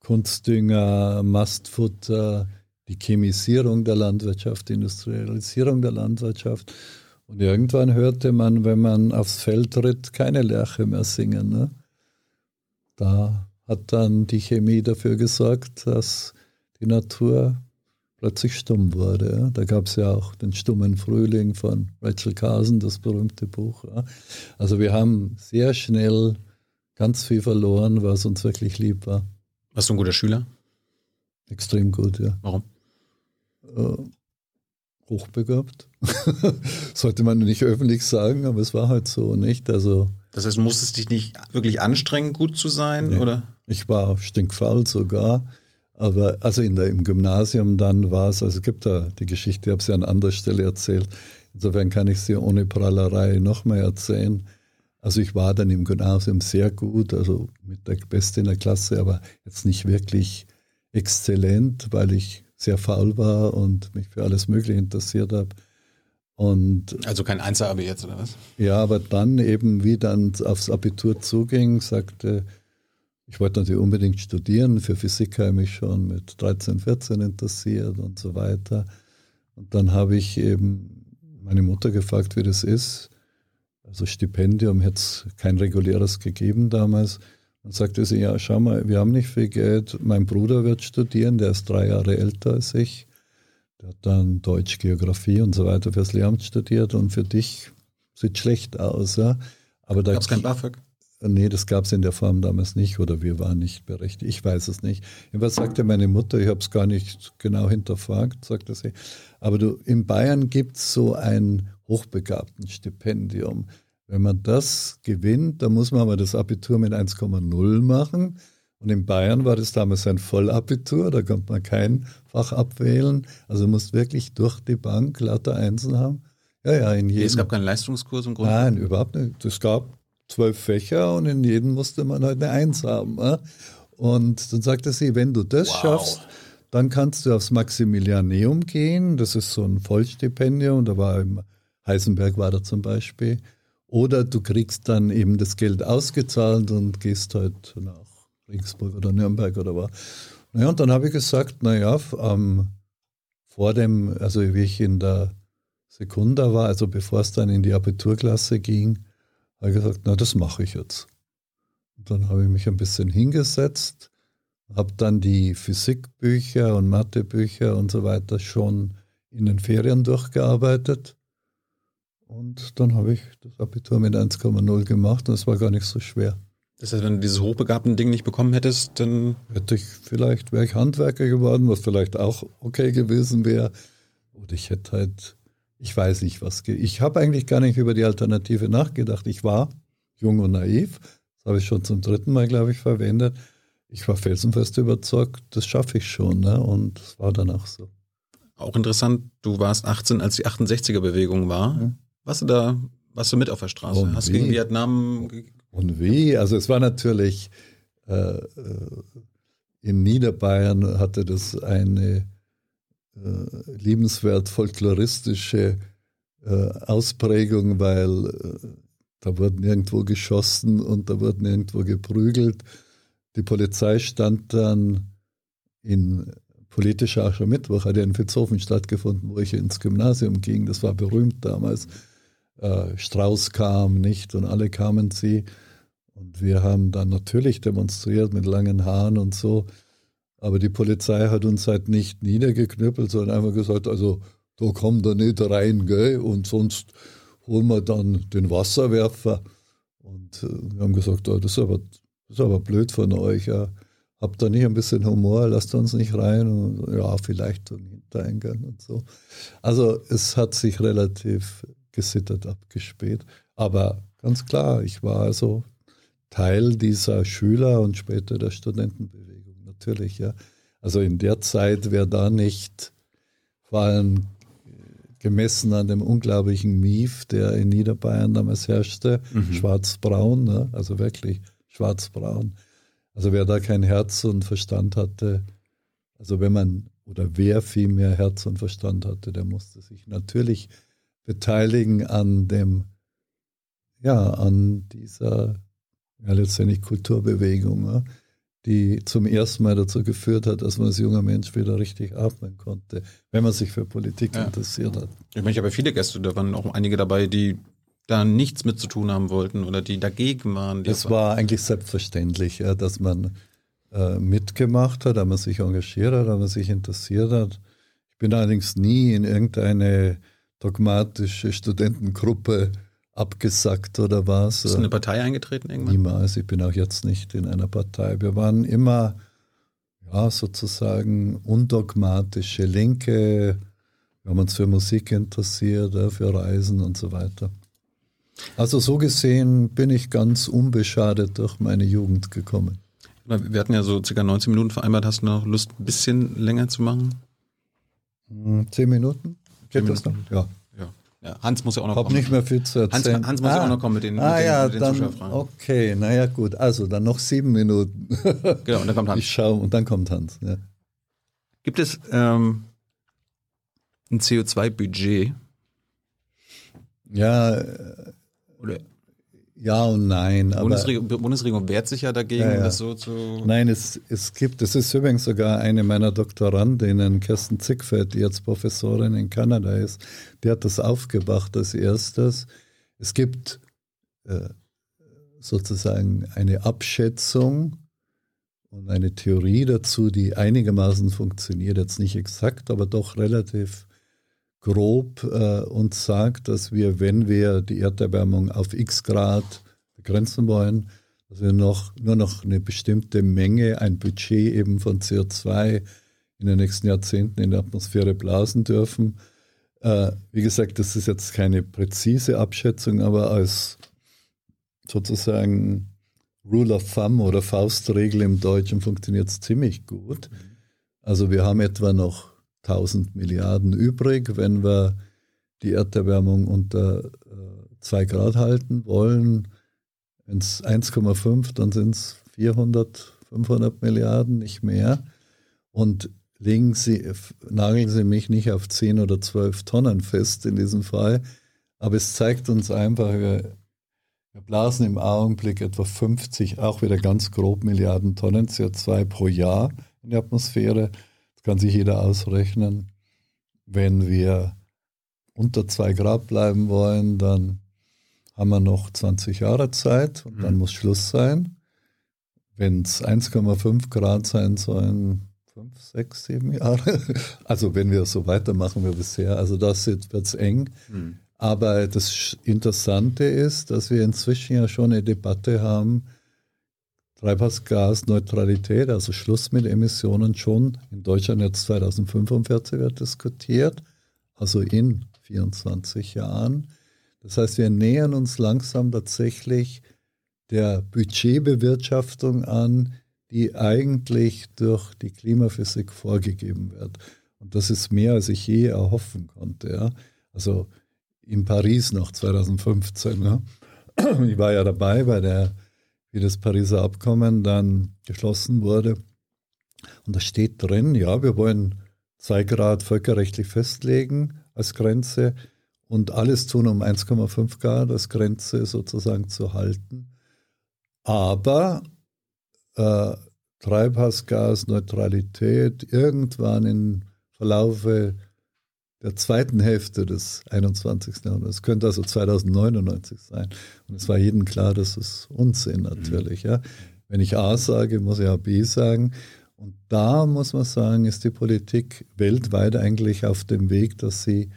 Kunstdünger, Mastfutter, die Chemisierung der Landwirtschaft, die Industrialisierung der Landwirtschaft. Und irgendwann hörte man, wenn man aufs Feld tritt, keine Lerche mehr singen. Ne? Da hat dann die Chemie dafür gesorgt, dass die Natur plötzlich stumm wurde. Ja? Da gab es ja auch den stummen Frühling von Rachel Carson, das berühmte Buch. Ja? Also wir haben sehr schnell ganz viel verloren, was uns wirklich lieb war. Warst du ein guter Schüler? Extrem gut, ja. Warum? Hochbegabt. Sollte man nicht öffentlich sagen, aber es war halt so, nicht? Also. Das heißt, musstest dich nicht wirklich anstrengen, gut zu sein, nee. oder? Ich war stinkfaul sogar. Aber also in der, im Gymnasium dann war es, also es gibt da die Geschichte, ich habe sie an anderer Stelle erzählt. Insofern kann ich sie ohne Prallerei nochmal erzählen. Also ich war dann im Gymnasium sehr gut, also mit der Beste in der Klasse, aber jetzt nicht wirklich exzellent, weil ich sehr faul war und mich für alles Mögliche interessiert habe. Und also kein Einzelabi jetzt, oder was? Ja, aber dann eben, wie dann aufs Abitur zuging, sagte, ich wollte natürlich unbedingt studieren. Für Physik habe ich mich schon mit 13, 14 interessiert und so weiter. Und dann habe ich eben meine Mutter gefragt, wie das ist. Also Stipendium hätte es kein reguläres gegeben damals. Dann sagte sie, ja, schau mal, wir haben nicht viel Geld. Mein Bruder wird studieren, der ist drei Jahre älter als ich. Der hat dann Deutsch, Geografie und so weiter fürs Lehramt studiert und für dich sieht schlecht aus. Ja? Aber da gab es kein BAföG? Nee, das gab es in der Form damals nicht oder wir waren nicht berechtigt. Ich weiß es nicht. Was sagte meine Mutter, ich habe es gar nicht genau hinterfragt, sagte sie. Aber du, in Bayern gibt es so ein hochbegabten Stipendium. Wenn man das gewinnt, dann muss man aber das Abitur mit 1,0 machen. Und in Bayern war das damals ein Vollabitur, da konnte man kein Fach abwählen. Also musst wirklich durch die Bank lauter Einsen haben. Ja, ja, in jedem. Es gab keinen Leistungskurs im Grunde? Nein, überhaupt nicht. Es gab zwölf Fächer und in jedem musste man halt eine Eins haben. Und dann sagte sie, wenn du das wow. schaffst, dann kannst du aufs Maximilianeum gehen. Das ist so ein Vollstipendium. Da war im Heisenberg war da zum Beispiel. Oder du kriegst dann eben das Geld ausgezahlt und gehst halt nach Regensburg oder Nürnberg oder was. Naja, und dann habe ich gesagt, naja, ähm, vor dem, also wie ich in der Sekunda war, also bevor es dann in die Abiturklasse ging, habe ich gesagt, na, das mache ich jetzt. Und dann habe ich mich ein bisschen hingesetzt, habe dann die Physikbücher und Mathebücher und so weiter schon in den Ferien durchgearbeitet. Und dann habe ich das Abitur mit 1,0 gemacht und es war gar nicht so schwer. Das heißt, wenn du dieses hochbegabten Ding nicht bekommen hättest, dann. Hätte ich vielleicht, wäre ich Handwerker geworden, was vielleicht auch okay gewesen wäre. Oder ich hätte halt, ich weiß nicht was. Ich habe eigentlich gar nicht über die Alternative nachgedacht. Ich war jung und naiv. Das habe ich schon zum dritten Mal, glaube ich, verwendet. Ich war felsenfest überzeugt, das schaffe ich schon. Ne? Und es war dann auch so. Auch interessant, du warst 18, als die 68er-Bewegung war. Mhm. Warst du da, warst du mit auf der Straße? Und Hast du gegen Vietnam. Und wie? Also es war natürlich, äh, äh, in Niederbayern hatte das eine äh, liebenswert folkloristische äh, Ausprägung, weil äh, da wurden irgendwo geschossen und da wurden irgendwo geprügelt. Die Polizei stand dann in politischer Aschermittwoch, hat ja in Vitzhofen stattgefunden, wo ich ins Gymnasium ging. Das war berühmt damals. Äh, Strauß kam nicht und alle kamen sie. Und wir haben dann natürlich demonstriert mit langen Haaren und so. Aber die Polizei hat uns halt nicht niedergeknüppelt, sondern einfach gesagt, also da kommt er nicht rein, gell? Und sonst holen wir dann den Wasserwerfer. Und äh, wir haben gesagt, oh, das, ist aber, das ist aber blöd von euch. Ja. Habt ihr nicht ein bisschen Humor, lasst uns nicht rein. Und, ja, vielleicht zum Hintereingang und so. Also es hat sich relativ gesittert abgespäht. Aber ganz klar, ich war also Teil dieser Schüler und später der Studentenbewegung, natürlich, ja. Also in der Zeit wäre da nicht, vor allem gemessen an dem unglaublichen Mief, der in Niederbayern damals herrschte, mhm. schwarz-braun, ne? also wirklich schwarz-braun. Also wer da kein Herz und Verstand hatte, also wenn man, oder wer viel mehr Herz und Verstand hatte, der musste sich natürlich beteiligen an dem, ja, an dieser, ja, letztendlich Kulturbewegung, ja, die zum ersten Mal dazu geführt hat, dass man als junger Mensch wieder richtig atmen konnte, wenn man sich für Politik ja. interessiert hat. Ich meine, ich habe viele Gäste, da waren auch einige dabei, die da nichts mit zu tun haben wollten oder die dagegen waren. Es war eigentlich selbstverständlich, ja, dass man äh, mitgemacht hat, dass man sich engagiert hat, dass man sich interessiert hat. Ich bin allerdings nie in irgendeine dogmatische Studentengruppe abgesackt oder was. Bist du in eine Partei eingetreten irgendwann? Niemals. Ich bin auch jetzt nicht in einer Partei. Wir waren immer ja, sozusagen undogmatische Linke. Wir haben uns für Musik interessiert, für Reisen und so weiter. Also so gesehen bin ich ganz unbeschadet durch meine Jugend gekommen. Wir hatten ja so circa 19 Minuten vereinbart. Hast du noch Lust, ein bisschen länger zu machen? Hm, zehn Minuten? Geht das noch? Ja. ja. Hans muss ja auch noch Hab kommen. nicht mehr viel zu erzählen. Hans, Hans muss ah, ja auch noch kommen mit den, ah, mit den, ja, mit den dann, Zuschauerfragen. Okay, naja gut. Also dann noch sieben Minuten. genau, und dann kommt Hans. Ich schaue und dann kommt Hans. Ja. Gibt es ähm, ein CO2-Budget? Ja. Oder ja und nein. Die Bundesregierung, Bundesregierung wehrt sich ja dagegen, ja, ja. das so zu. Nein, es, es gibt, es ist übrigens sogar eine meiner Doktorandinnen, Kirsten Zickfeld, die jetzt Professorin in Kanada ist, die hat das aufgebracht als erstes. Es gibt äh, sozusagen eine Abschätzung und eine Theorie dazu, die einigermaßen funktioniert, jetzt nicht exakt, aber doch relativ grob äh, uns sagt, dass wir, wenn wir die Erderwärmung auf x Grad begrenzen wollen, dass wir noch, nur noch eine bestimmte Menge, ein Budget eben von CO2 in den nächsten Jahrzehnten in der Atmosphäre blasen dürfen. Äh, wie gesagt, das ist jetzt keine präzise Abschätzung, aber als sozusagen Rule of Thumb oder Faustregel im Deutschen funktioniert es ziemlich gut. Also wir haben etwa noch 1000 Milliarden übrig, wenn wir die Erderwärmung unter 2 äh, Grad halten wollen. Wenn es 1,5, dann sind es 400, 500 Milliarden, nicht mehr. Und legen Sie, nageln Sie mich nicht auf 10 oder 12 Tonnen fest in diesem Fall. Aber es zeigt uns einfach, wir, Wir blasen im Augenblick etwa 50, auch wieder ganz grob Milliarden Tonnen CO2 pro Jahr in die Atmosphäre. Kann sich jeder ausrechnen. Wenn wir unter 2 Grad bleiben wollen, dann haben wir noch 20 Jahre Zeit und dann mhm. muss Schluss sein. Wenn es 1,5 Grad sein sollen, 5, 6, 7 Jahre. Also wenn wir so weitermachen wie bisher, also das wird es eng. Mhm. Aber das Interessante ist, dass wir inzwischen ja schon eine Debatte haben, Treibhausgasneutralität, also Schluss mit Emissionen schon in Deutschland jetzt 2045 wird diskutiert, also in 24 Jahren. Das heißt, wir nähern uns langsam tatsächlich der Budgetbewirtschaftung an, die eigentlich durch die Klimaphysik vorgegeben wird. Und das ist mehr, als ich je erhoffen konnte. Ja. Also in Paris noch 2015. Ja. Ich war ja dabei, bei der, wie das Pariser Abkommen dann geschlossen wurde. Und da steht drin, ja, wir wollen zwei Grad völkerrechtlich festlegen als Grenze und alles tun, um 1,5 Grad als Grenze sozusagen zu halten. Aber äh, Treibhausgasneutralität irgendwann im Verlaufe der zweiten Hälfte des 21. Jahrhunderts. Es könnte also 2099 sein. Und es war jedem klar, das ist Unsinn natürlich. Mhm. Ja. Wenn ich A sage, muss ich auch B sagen. Und da muss man sagen, ist die Politik weltweit eigentlich auf dem Weg, dass sie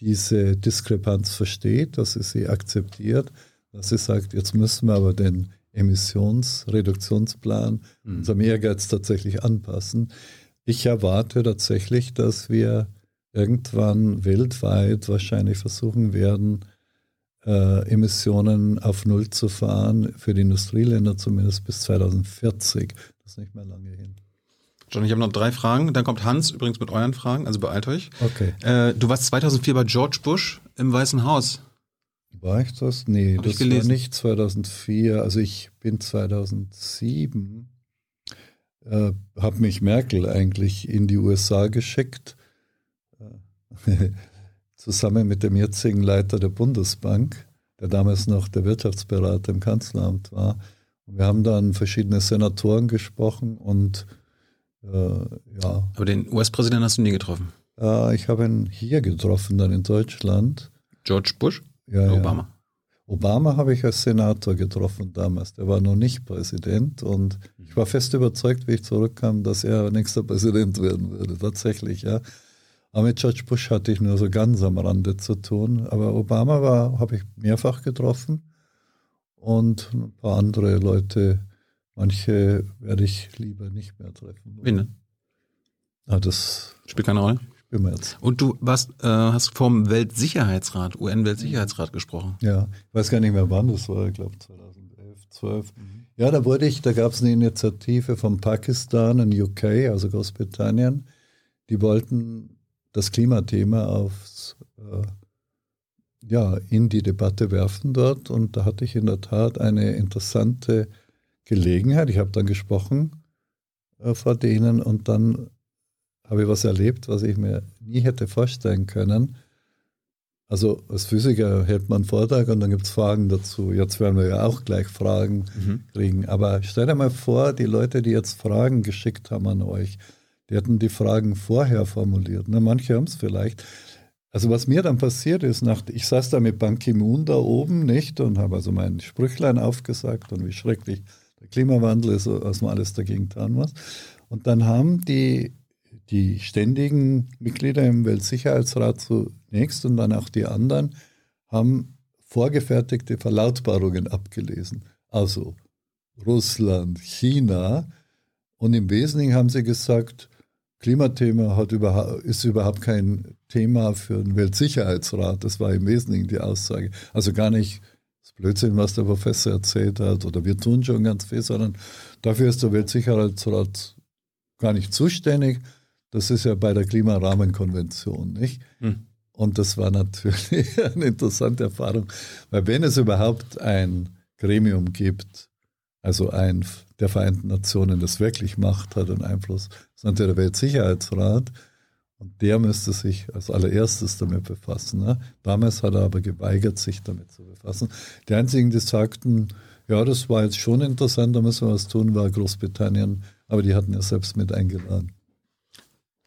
diese Diskrepanz versteht, dass sie sie akzeptiert, dass sie sagt, jetzt müssen wir aber den Emissionsreduktionsplan mhm. unserem Ehrgeiz tatsächlich anpassen. Ich erwarte tatsächlich, dass wir irgendwann weltweit wahrscheinlich versuchen werden, äh, Emissionen auf Null zu fahren, für die Industrieländer zumindest bis 2040. Das ist nicht mehr lange hin. John, ich habe noch drei Fragen. Dann kommt Hans übrigens mit euren Fragen, also beeilt euch. Okay. Äh, du warst 2004 bei George Bush im Weißen Haus. War ich das? Nee, Hab das war nicht 2004. Also ich bin 2007, äh, habe mich Merkel eigentlich in die USA geschickt, zusammen mit dem jetzigen Leiter der Bundesbank, der damals noch der Wirtschaftsberater im Kanzleramt war. Und wir haben dann verschiedene Senatoren gesprochen und äh, ja. Aber den US-Präsidenten hast du nie getroffen? Äh, ich habe ihn hier getroffen, dann in Deutschland. George Bush? Ja, Obama. Ja. Obama habe ich als Senator getroffen damals. Der war noch nicht Präsident und ich war fest überzeugt, wie ich zurückkam, dass er nächster Präsident werden würde. Tatsächlich, ja. Aber mit George Bush hatte ich nur so ganz am Rande zu tun. Aber Obama war, habe ich mehrfach getroffen und ein paar andere Leute. Manche werde ich lieber nicht mehr treffen. Wen? Ah, das spielt keine Rolle jetzt. Und du warst, äh, hast vom Weltsicherheitsrat, UN-Weltsicherheitsrat gesprochen. Ja, ich weiß gar nicht mehr wann, das war, ich glaube 2011, 12. Mhm. Ja, da wurde ich, da gab es eine Initiative von Pakistan und UK, also Großbritannien, die wollten das Klimathema aufs, äh, ja, in die Debatte werfen dort. Und da hatte ich in der Tat eine interessante Gelegenheit. Ich habe dann gesprochen äh, vor denen und dann habe ich was erlebt, was ich mir nie hätte vorstellen können. Also als Physiker hält man einen Vortrag und dann gibt es Fragen dazu. Jetzt werden wir ja auch gleich Fragen mhm. kriegen. Aber stell dir mal vor, die Leute, die jetzt Fragen geschickt haben an euch, die hätten die Fragen vorher formuliert. Na, manche haben es vielleicht. Also was mir dann passiert ist, nach, ich saß da mit Ban Ki-moon da oben, nicht, und habe also mein Sprüchlein aufgesagt und wie schrecklich der Klimawandel ist, was man alles dagegen tun muss. Und dann haben die die ständigen Mitglieder im Weltsicherheitsrat zunächst und dann auch die anderen haben vorgefertigte Verlautbarungen abgelesen. Also Russland, China. Und im Wesentlichen haben sie gesagt, Klimathema hat überha ist überhaupt kein Thema für den Weltsicherheitsrat. Das war im Wesentlichen die Aussage. Also gar nicht das Blödsinn, was der Professor erzählt hat, oder wir tun schon ganz viel, sondern dafür ist der Weltsicherheitsrat gar nicht zuständig. Das ist ja bei der Klimarahmenkonvention, nicht? Hm. Und das war natürlich eine interessante Erfahrung, weil wenn es überhaupt ein Gremium gibt, also ein der Vereinten Nationen, das wirklich Macht hat und Einfluss, natürlich der Weltsicherheitsrat. Und der müsste sich als allererstes damit befassen. Ne? Damals hat er aber geweigert, sich damit zu befassen. Die einzigen, die sagten, ja, das war jetzt schon interessant, da müssen wir was tun, war Großbritannien. Aber die hatten ja selbst mit eingeladen.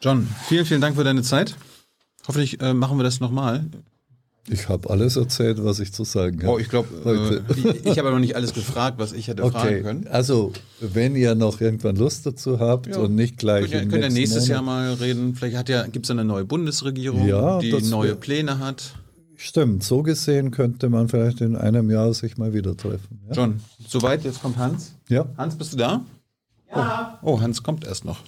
John, vielen, vielen Dank für deine Zeit. Hoffentlich äh, machen wir das nochmal. Ich habe alles erzählt, was ich zu sagen habe. Oh, ich glaube, äh, ich, ich habe noch nicht alles gefragt, was ich hätte okay. fragen können. Also, wenn ihr noch irgendwann Lust dazu habt ja. und nicht gleich. Könnt ihr, könnt ihr nächstes Monat. Jahr mal reden. Vielleicht ja, gibt es eine neue Bundesregierung, ja, die neue Pläne hat. Stimmt, so gesehen könnte man vielleicht in einem Jahr sich mal wieder treffen. Ja? John, soweit, jetzt kommt Hans. Ja. Hans, bist du da? Ja. Oh, oh Hans kommt erst noch.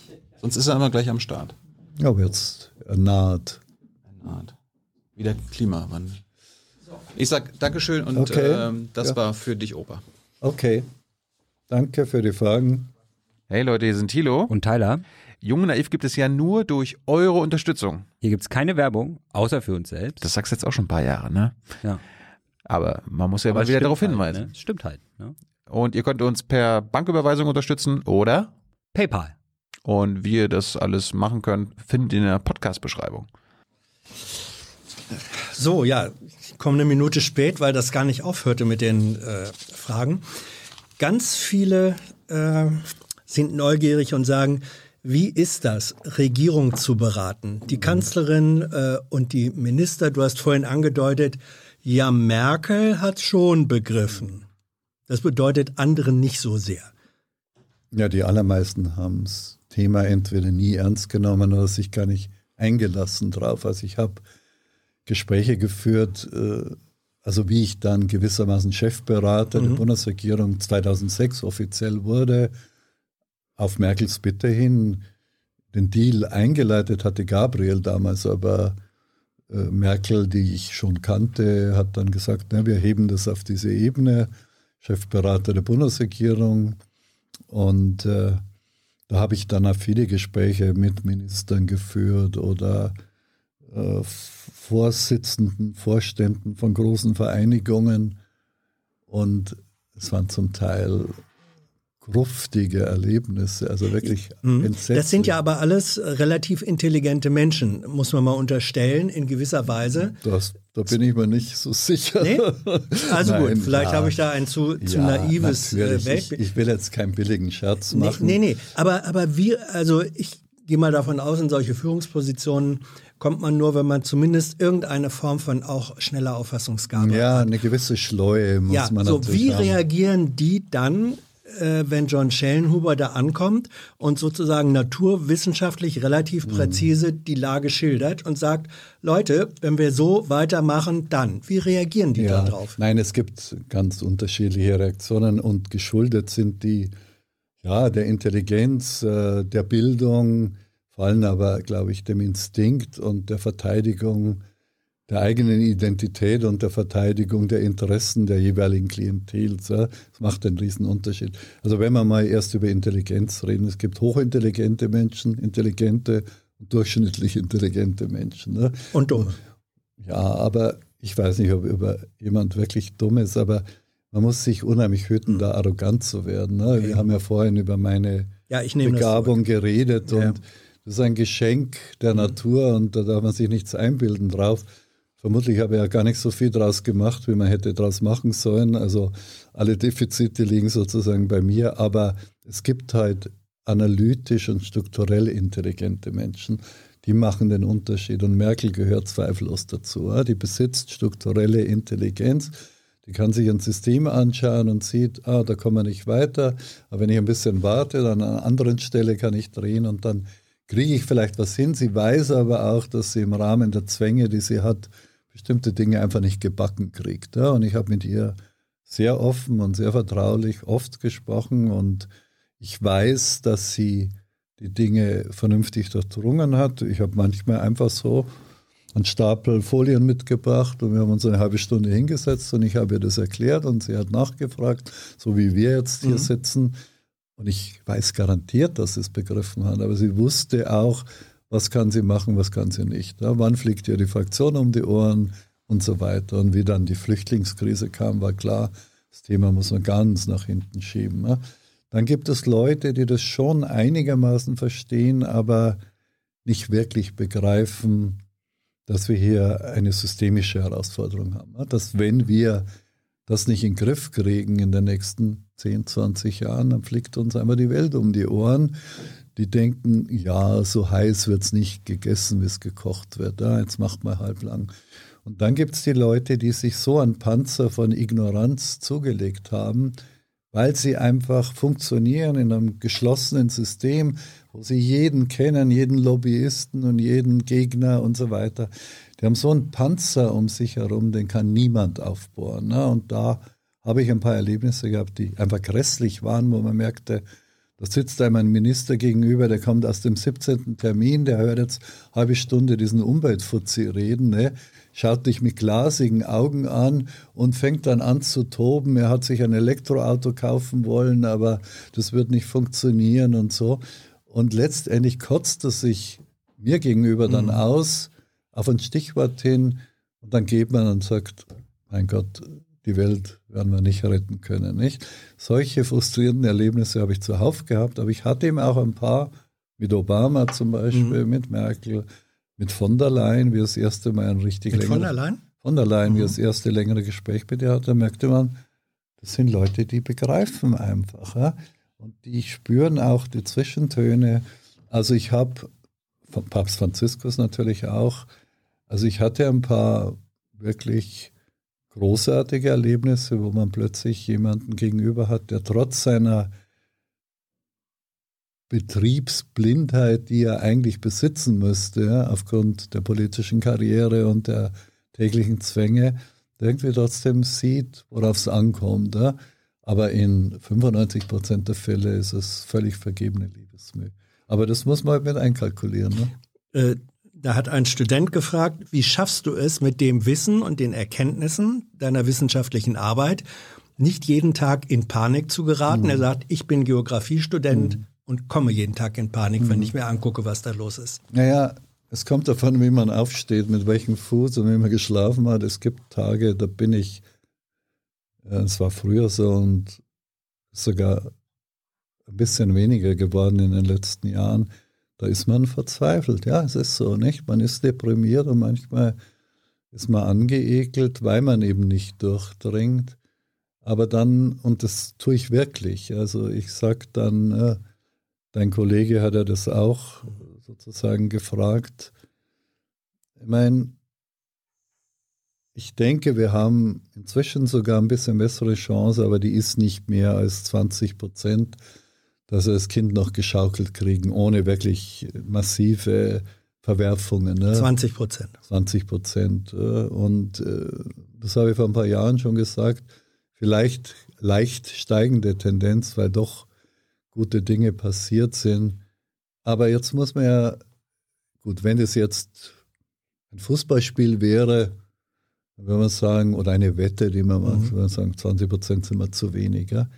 Sonst ist er immer gleich am Start. Aber jetzt er naht. Er naht. Wie der Klimawandel. Ich sag Dankeschön und okay. ähm, das ja. war für dich, Opa. Okay. Danke für die Fragen. Hey Leute, hier sind Thilo und Tyler. Jung Naiv gibt es ja nur durch eure Unterstützung. Hier gibt es keine Werbung, außer für uns selbst. Das sagst du jetzt auch schon ein paar Jahre, ne? Ja. Aber man muss ja Aber mal wieder darauf halt, hinweisen. Ne? Stimmt halt. Ne? Und ihr könnt uns per Banküberweisung unterstützen oder PayPal. Und wie ihr das alles machen könnt, findet ihr in der Podcast-Beschreibung. So, ja, ich komme eine Minute spät, weil das gar nicht aufhörte mit den äh, Fragen. Ganz viele äh, sind neugierig und sagen, wie ist das, Regierung zu beraten? Die Kanzlerin äh, und die Minister, du hast vorhin angedeutet, ja, Merkel hat schon begriffen. Das bedeutet anderen nicht so sehr. Ja, die allermeisten haben das Thema entweder nie ernst genommen oder sich gar nicht eingelassen drauf. Also ich habe Gespräche geführt, äh, also wie ich dann gewissermaßen Chefberater mhm. der Bundesregierung 2006 offiziell wurde, auf Merkels Bitte hin. Den Deal eingeleitet hatte Gabriel damals, aber äh, Merkel, die ich schon kannte, hat dann gesagt, na, wir heben das auf diese Ebene, Chefberater der Bundesregierung. Und äh, da habe ich dann auch viele Gespräche mit Ministern geführt oder äh, Vorsitzenden, Vorständen von großen Vereinigungen. Und es waren zum Teil gruftige Erlebnisse, also wirklich mhm. entsetzlich. Das sind ja aber alles relativ intelligente Menschen, muss man mal unterstellen, in gewisser Weise. Das, da bin ich mir nicht so sicher. Nee? Also Nein, gut, vielleicht ja. habe ich da ein zu, zu ja, naives äh, Weltbild. Ich, ich, will jetzt keinen billigen Scherz machen. Nee, nee, nee. Aber, aber wir, also ich gehe mal davon aus, in solche Führungspositionen kommt man nur, wenn man zumindest irgendeine Form von auch schneller Auffassungsgabe ja, hat. Ja, eine gewisse Schleue muss ja, man so, natürlich Wie haben. reagieren die dann äh, wenn John Schellenhuber da ankommt und sozusagen naturwissenschaftlich relativ mhm. präzise die Lage schildert und sagt, Leute, wenn wir so weitermachen, dann. Wie reagieren die ja, darauf? Nein, es gibt ganz unterschiedliche Reaktionen und geschuldet sind die ja, der Intelligenz, äh, der Bildung, vor allem aber, glaube ich, dem Instinkt und der Verteidigung der eigenen Identität und der Verteidigung der Interessen der jeweiligen Klientels. Das macht einen riesen Unterschied. Also wenn wir mal erst über Intelligenz reden, es gibt hochintelligente Menschen, intelligente und durchschnittlich intelligente Menschen. Ne? Und dumme. Ja, aber ich weiß nicht, ob über jemand wirklich dumm ist, aber man muss sich unheimlich hüten, mhm. da arrogant zu werden. Ne? Okay. Wir haben ja vorhin über meine ja, Begabung geredet ja. und das ist ein Geschenk der mhm. Natur und da darf man sich nichts einbilden drauf. Vermutlich habe ich ja gar nicht so viel draus gemacht, wie man hätte draus machen sollen. Also alle Defizite liegen sozusagen bei mir, aber es gibt halt analytisch und strukturell intelligente Menschen, die machen den Unterschied und Merkel gehört zweifellos dazu. Die besitzt strukturelle Intelligenz, die kann sich ein System anschauen und sieht, ah, da kommen wir nicht weiter, aber wenn ich ein bisschen warte, dann an einer anderen Stelle kann ich drehen und dann kriege ich vielleicht was hin. Sie weiß aber auch, dass sie im Rahmen der Zwänge, die sie hat, bestimmte Dinge einfach nicht gebacken kriegt. Ja? Und ich habe mit ihr sehr offen und sehr vertraulich oft gesprochen und ich weiß, dass sie die Dinge vernünftig durchdrungen hat. Ich habe manchmal einfach so einen Stapel Folien mitgebracht und wir haben uns eine halbe Stunde hingesetzt und ich habe ihr das erklärt und sie hat nachgefragt, so wie wir jetzt hier mhm. sitzen. Und ich weiß garantiert, dass sie es begriffen hat, aber sie wusste auch, was kann sie machen, was kann sie nicht. Ja, wann fliegt ihr die Fraktion um die Ohren und so weiter. Und wie dann die Flüchtlingskrise kam, war klar, das Thema muss man ganz nach hinten schieben. Ja. Dann gibt es Leute, die das schon einigermaßen verstehen, aber nicht wirklich begreifen, dass wir hier eine systemische Herausforderung haben. Dass wenn wir das nicht in den Griff kriegen in den nächsten 10, 20 Jahren, dann fliegt uns einmal die Welt um die Ohren. Die denken, ja, so heiß wird es nicht gegessen, wie es gekocht wird. Ja, jetzt macht man halblang. Und dann gibt es die Leute, die sich so einen Panzer von Ignoranz zugelegt haben, weil sie einfach funktionieren in einem geschlossenen System, wo sie jeden kennen, jeden Lobbyisten und jeden Gegner und so weiter. Die haben so einen Panzer um sich herum, den kann niemand aufbohren. Ne? Und da habe ich ein paar Erlebnisse gehabt, die einfach grässlich waren, wo man merkte, da sitzt einem ein Minister gegenüber, der kommt aus dem 17. Termin, der hört jetzt eine halbe Stunde diesen Umweltfuzzi reden, ne? schaut dich mit glasigen Augen an und fängt dann an zu toben. Er hat sich ein Elektroauto kaufen wollen, aber das wird nicht funktionieren und so. Und letztendlich kotzt er sich mir gegenüber dann mhm. aus auf ein Stichwort hin und dann geht man und sagt, mein Gott, die Welt werden wir nicht retten können. Nicht? Solche frustrierenden Erlebnisse habe ich zuhauf gehabt, aber ich hatte eben auch ein paar, mit Obama zum Beispiel, mhm. mit Merkel, mit von der Leyen, wie das erste Mal ein richtig mit längere, von der Leyen? Von der Leyen, mhm. wie das erste längere Gespräch mit ihr hatte, da merkte man, das sind Leute, die begreifen einfach. Ja? Und die spüren auch die Zwischentöne. Also ich habe, von Papst Franziskus natürlich auch, also ich hatte ein paar wirklich großartige Erlebnisse, wo man plötzlich jemanden gegenüber hat, der trotz seiner Betriebsblindheit, die er eigentlich besitzen müsste, aufgrund der politischen Karriere und der täglichen Zwänge, irgendwie trotzdem sieht, worauf es ankommt. Aber in 95 Prozent der Fälle ist es völlig vergebene Liebesmühe. Aber das muss man halt mit einkalkulieren. Ne? Äh, da hat ein Student gefragt, wie schaffst du es mit dem Wissen und den Erkenntnissen deiner wissenschaftlichen Arbeit, nicht jeden Tag in Panik zu geraten? Mhm. Er sagt, ich bin Geografiestudent mhm. und komme jeden Tag in Panik, mhm. wenn ich mir angucke, was da los ist. Naja, es kommt davon, wie man aufsteht, mit welchem Fuß und wie man geschlafen hat. Es gibt Tage, da bin ich es war früher so und sogar ein bisschen weniger geworden in den letzten Jahren. Da ist man verzweifelt. Ja, es ist so, nicht? Man ist deprimiert und manchmal ist man angeekelt, weil man eben nicht durchdringt. Aber dann, und das tue ich wirklich, also ich sage dann, äh, dein Kollege hat ja das auch sozusagen gefragt. Ich meine, ich denke, wir haben inzwischen sogar ein bisschen bessere Chance, aber die ist nicht mehr als 20 Prozent, dass wir das Kind noch geschaukelt kriegen, ohne wirklich massive Verwerfungen. Ne? 20 Prozent. 20 Prozent. Äh, und äh, das habe ich vor ein paar Jahren schon gesagt. Vielleicht leicht steigende Tendenz, weil doch gute Dinge passiert sind. Aber jetzt muss man ja, gut, wenn es jetzt ein Fußballspiel wäre, wenn man sagen, oder eine Wette, die man macht, mhm. wenn man sagen, 20 Prozent sind wir zu wenig. Ja?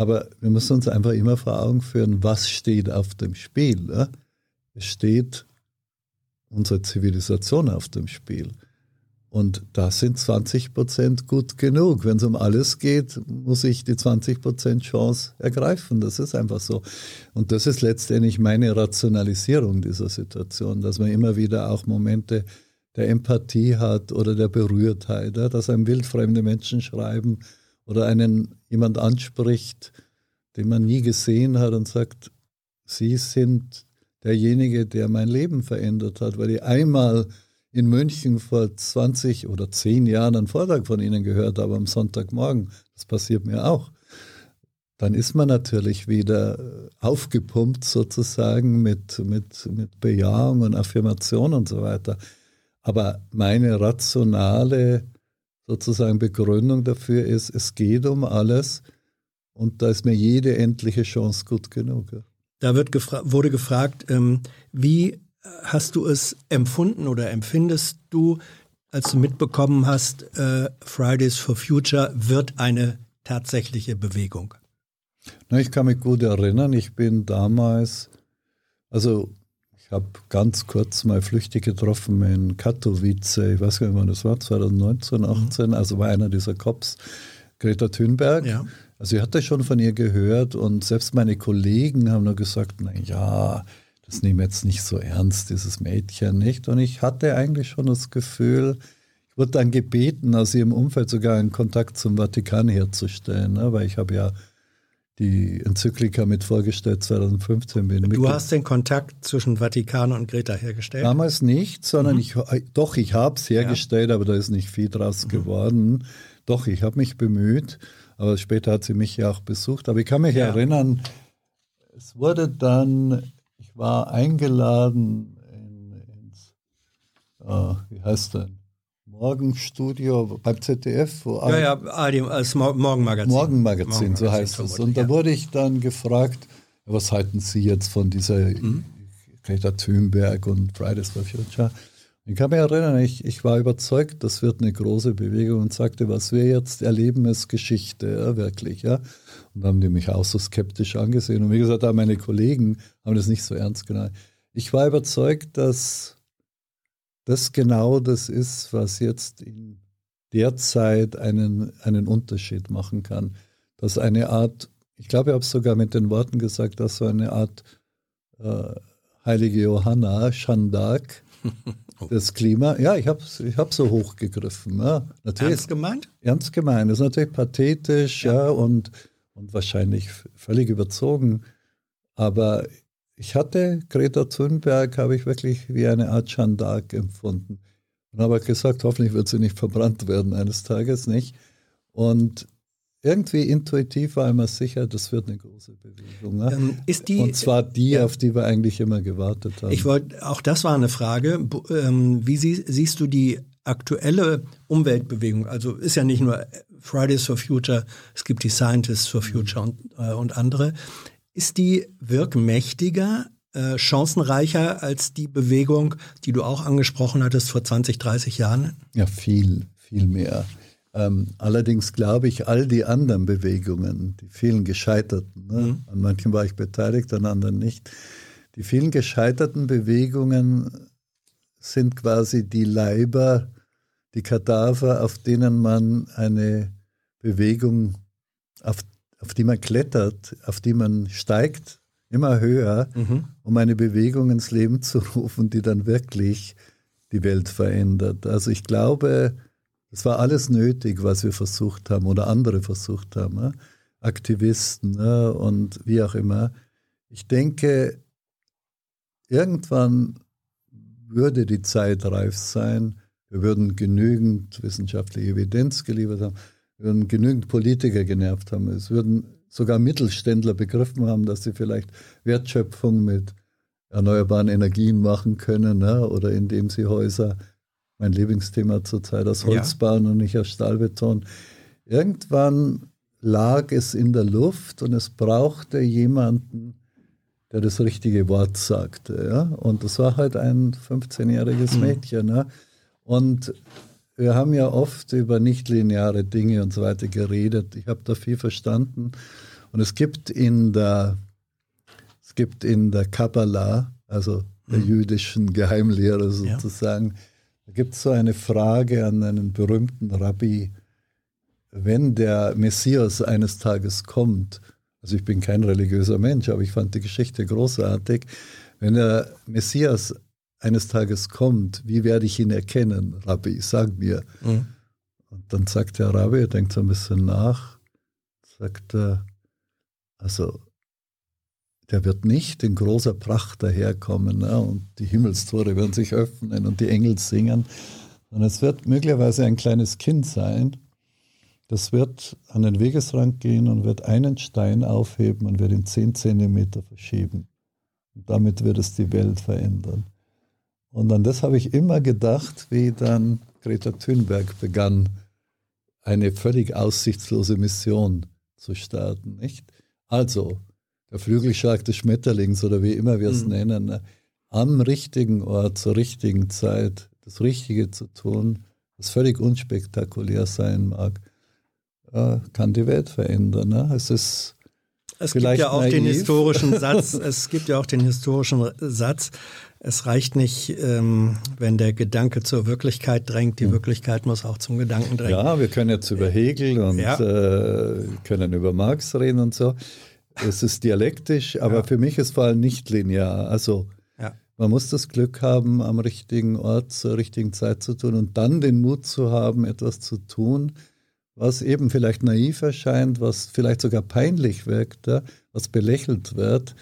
Aber wir müssen uns einfach immer vor Augen führen, was steht auf dem Spiel. Ja? Es steht unsere Zivilisation auf dem Spiel. Und da sind 20 Prozent gut genug. Wenn es um alles geht, muss ich die 20 Prozent Chance ergreifen. Das ist einfach so. Und das ist letztendlich meine Rationalisierung dieser Situation, dass man immer wieder auch Momente der Empathie hat oder der Berührtheit, dass einem wildfremde Menschen schreiben oder einen jemand anspricht, den man nie gesehen hat und sagt, Sie sind derjenige, der mein Leben verändert hat, weil ich einmal in München vor 20 oder 10 Jahren einen Vortrag von Ihnen gehört habe am Sonntagmorgen. Das passiert mir auch. Dann ist man natürlich wieder aufgepumpt sozusagen mit, mit, mit Bejahung und Affirmation und so weiter. Aber meine rationale sozusagen Begründung dafür ist, es geht um alles und da ist mir jede endliche Chance gut genug. Da wird gefra wurde gefragt, ähm, wie hast du es empfunden oder empfindest du, als du mitbekommen hast, äh, Fridays for Future wird eine tatsächliche Bewegung? Na, ich kann mich gut erinnern, ich bin damals, also ich habe ganz kurz mal flüchtig getroffen in Katowice, ich weiß gar nicht, wann das war, 2019, 18, mhm. also war einer dieser Cops, Greta Thunberg. Ja. Also ich hatte schon von ihr gehört und selbst meine Kollegen haben nur gesagt, na ja, das nehme jetzt nicht so ernst, dieses Mädchen nicht. Und ich hatte eigentlich schon das Gefühl, ich wurde dann gebeten, aus ihrem Umfeld sogar einen Kontakt zum Vatikan herzustellen, ne? weil ich habe ja die Enzyklika mit vorgestellt 2015 bin. Du hast den Kontakt zwischen Vatikan und Greta hergestellt? Damals nicht, sondern mhm. ich, doch, ich habe es hergestellt, ja. aber da ist nicht viel draus mhm. geworden. Doch, ich habe mich bemüht, aber später hat sie mich ja auch besucht. Aber ich kann mich ja. erinnern, es wurde dann, ich war eingeladen in, ins, äh, wie heißt denn? Morgenstudio beim ZDF. Wo ja, ja, als Morgenmagazin. Morgenmagazin, Morgenmagazin so heißt es. Und da wurde ich dann gefragt, was halten Sie jetzt von dieser mhm. Greta Thunberg und Fridays for Future? Ich kann mich erinnern, ich, ich war überzeugt, das wird eine große Bewegung und sagte, was wir jetzt erleben, ist Geschichte, ja, wirklich. Ja. Und haben die mich auch so skeptisch angesehen. Und wie gesagt, auch meine Kollegen haben das nicht so ernst genommen. Ich war überzeugt, dass das genau das ist, was jetzt in der Zeit einen, einen Unterschied machen kann. Dass eine Art, ich glaube, ich habe es sogar mit den Worten gesagt, dass so eine Art äh, heilige Johanna, Schandak, das Klima, ja, ich habe ich hab so hochgegriffen. Ja. Natürlich, ernst gemeint? Ernst gemeint. Das ist natürlich pathetisch, ja, ja und, und wahrscheinlich völlig überzogen. Aber ich hatte Greta Thunberg, habe ich wirklich wie eine Art Jeanne d'Arc empfunden. Und habe gesagt, hoffentlich wird sie nicht verbrannt werden eines Tages, nicht? Und irgendwie intuitiv war immer sicher, das wird eine große Bewegung. Ne? Ähm, die, und zwar die, ja, auf die wir eigentlich immer gewartet haben. Ich wollte, auch das war eine Frage. Ähm, wie sie, siehst du die aktuelle Umweltbewegung? Also ist ja nicht nur Fridays for Future, es gibt die Scientists for Future und, äh, und andere. Ist die wirkmächtiger, äh, chancenreicher als die Bewegung, die du auch angesprochen hattest vor 20, 30 Jahren? Ja, viel, viel mehr. Ähm, allerdings glaube ich, all die anderen Bewegungen, die vielen gescheiterten, ne? mhm. an manchen war ich beteiligt, an anderen nicht, die vielen gescheiterten Bewegungen sind quasi die Leiber, die Kadaver, auf denen man eine Bewegung, auf auf die man klettert, auf die man steigt, immer höher, mhm. um eine Bewegung ins Leben zu rufen, die dann wirklich die Welt verändert. Also ich glaube, es war alles nötig, was wir versucht haben oder andere versucht haben, ne? Aktivisten ne? und wie auch immer. Ich denke, irgendwann würde die Zeit reif sein, wir würden genügend wissenschaftliche Evidenz geliefert haben, würden genügend Politiker genervt haben. Es würden sogar Mittelständler begriffen haben, dass sie vielleicht Wertschöpfung mit erneuerbaren Energien machen können ne? oder indem sie Häuser, mein Lieblingsthema zurzeit, aus Holz ja. bauen und nicht aus Stahlbeton. Irgendwann lag es in der Luft und es brauchte jemanden, der das richtige Wort sagte. Ja? Und das war halt ein 15-jähriges mhm. Mädchen. Ne? Und wir haben ja oft über nichtlineare Dinge und so weiter geredet. Ich habe da viel verstanden. Und es gibt in der, es gibt in der Kabbalah, also der mhm. jüdischen Geheimlehre sozusagen, ja. da gibt es so eine Frage an einen berühmten Rabbi, wenn der Messias eines Tages kommt, also ich bin kein religiöser Mensch, aber ich fand die Geschichte großartig, wenn der Messias eines Tages kommt, wie werde ich ihn erkennen, Rabbi, sag mir. Mhm. Und dann sagt der Rabbi, er denkt so ein bisschen nach, sagt er, also der wird nicht in großer Pracht daherkommen ne, und die Himmelstore werden sich öffnen und die Engel singen, sondern es wird möglicherweise ein kleines Kind sein, das wird an den Wegesrand gehen und wird einen Stein aufheben und wird ihn zehn Zentimeter verschieben. Und damit wird es die Welt verändern. Und an das habe ich immer gedacht, wie dann Greta Thunberg begann, eine völlig aussichtslose Mission zu starten. Nicht? Also, der Flügelschlag des Schmetterlings oder wie immer wir es mhm. nennen, ne? am richtigen Ort zur richtigen Zeit das Richtige zu tun, was völlig unspektakulär sein mag, äh, kann die Welt verändern. Ne? Es ist es gibt ja auch naiv. den historischen Satz, es gibt ja auch den historischen Satz, es reicht nicht, ähm, wenn der Gedanke zur Wirklichkeit drängt. Die hm. Wirklichkeit muss auch zum Gedanken drängen. Ja, wir können jetzt über Hegel und ja. äh, können über Marx reden und so. Es ist dialektisch, aber ja. für mich ist vor allem nicht linear. Also Man muss das Glück haben, am richtigen Ort zur richtigen Zeit zu tun und dann den Mut zu haben, etwas zu tun, was eben vielleicht naiv erscheint, was vielleicht sogar peinlich wirkt, ja, was belächelt wird.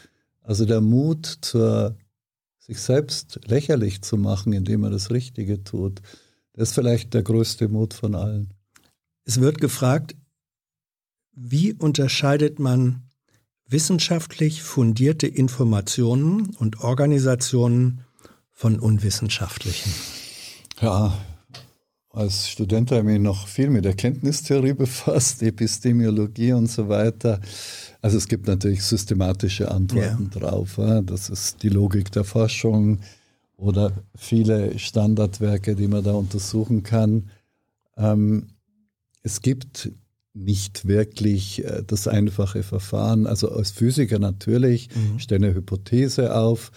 Also der Mut, zur, sich selbst lächerlich zu machen, indem man das Richtige tut, das ist vielleicht der größte Mut von allen. Es wird gefragt, wie unterscheidet man wissenschaftlich fundierte Informationen und Organisationen von unwissenschaftlichen? Ja, als Student habe ich mich noch viel mit Erkenntnistheorie befasst, Epistemiologie und so weiter. Also es gibt natürlich systematische Antworten ja. drauf. Das ist die Logik der Forschung oder viele Standardwerke, die man da untersuchen kann. Ähm, es gibt nicht wirklich äh, das einfache Verfahren. Also als Physiker natürlich, mhm. stelle eine Hypothese auf,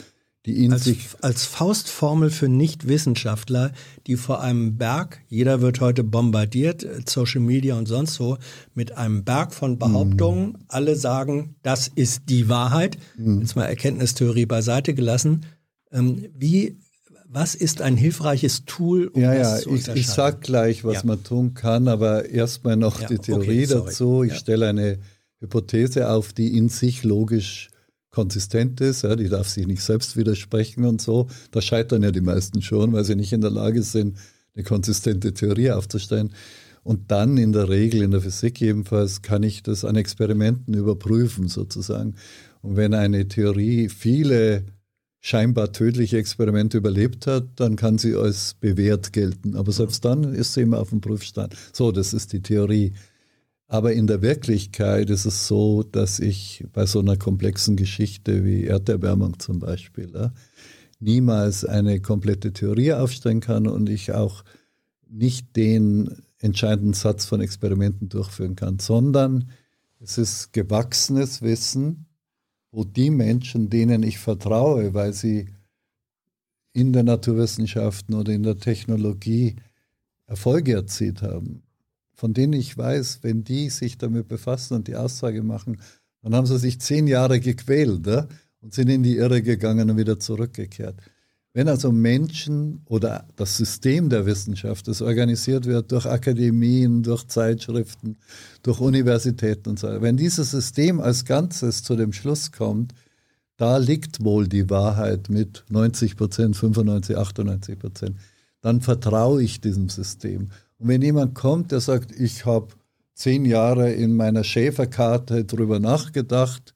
die in als, sich. Als Faustformel für Nichtwissenschaftler, die vor einem Berg, jeder wird heute bombardiert, äh, Social Media und sonst so, mit einem Berg von Behauptungen, mhm. alle sagen, das ist die Wahrheit. Mhm. Jetzt mal Erkenntnistheorie beiseite gelassen. Ähm, wie was ist ein hilfreiches Tool, um ja, das ja, zu unterscheiden? Ich, ich sage gleich, was ja. man tun kann, aber erstmal noch ja, die Theorie okay, dazu. Ich stelle eine Hypothese auf, die in sich logisch konsistent ist. Ja, die darf sich nicht selbst widersprechen und so. Da scheitern ja die meisten schon, weil sie nicht in der Lage sind, eine konsistente Theorie aufzustellen. Und dann in der Regel, in der Physik jedenfalls, kann ich das an Experimenten überprüfen sozusagen. Und wenn eine Theorie viele scheinbar tödliche Experimente überlebt hat, dann kann sie als bewährt gelten. Aber selbst dann ist sie immer auf dem Prüfstand. So, das ist die Theorie. Aber in der Wirklichkeit ist es so, dass ich bei so einer komplexen Geschichte wie Erderwärmung zum Beispiel ja, niemals eine komplette Theorie aufstellen kann und ich auch nicht den entscheidenden Satz von Experimenten durchführen kann, sondern es ist gewachsenes Wissen, wo die Menschen, denen ich vertraue, weil sie in den Naturwissenschaften oder in der Technologie Erfolge erzielt haben, von denen ich weiß, wenn die sich damit befassen und die Aussage machen, dann haben sie sich zehn Jahre gequält ja, und sind in die Irre gegangen und wieder zurückgekehrt. Wenn also Menschen oder das System der Wissenschaft, das organisiert wird durch Akademien, durch Zeitschriften, durch Universitäten und so weiter, wenn dieses System als Ganzes zu dem Schluss kommt, da liegt wohl die Wahrheit mit 90 Prozent, 95, 98 Prozent, dann vertraue ich diesem System. Und wenn jemand kommt, der sagt, ich habe zehn Jahre in meiner Schäferkarte drüber nachgedacht,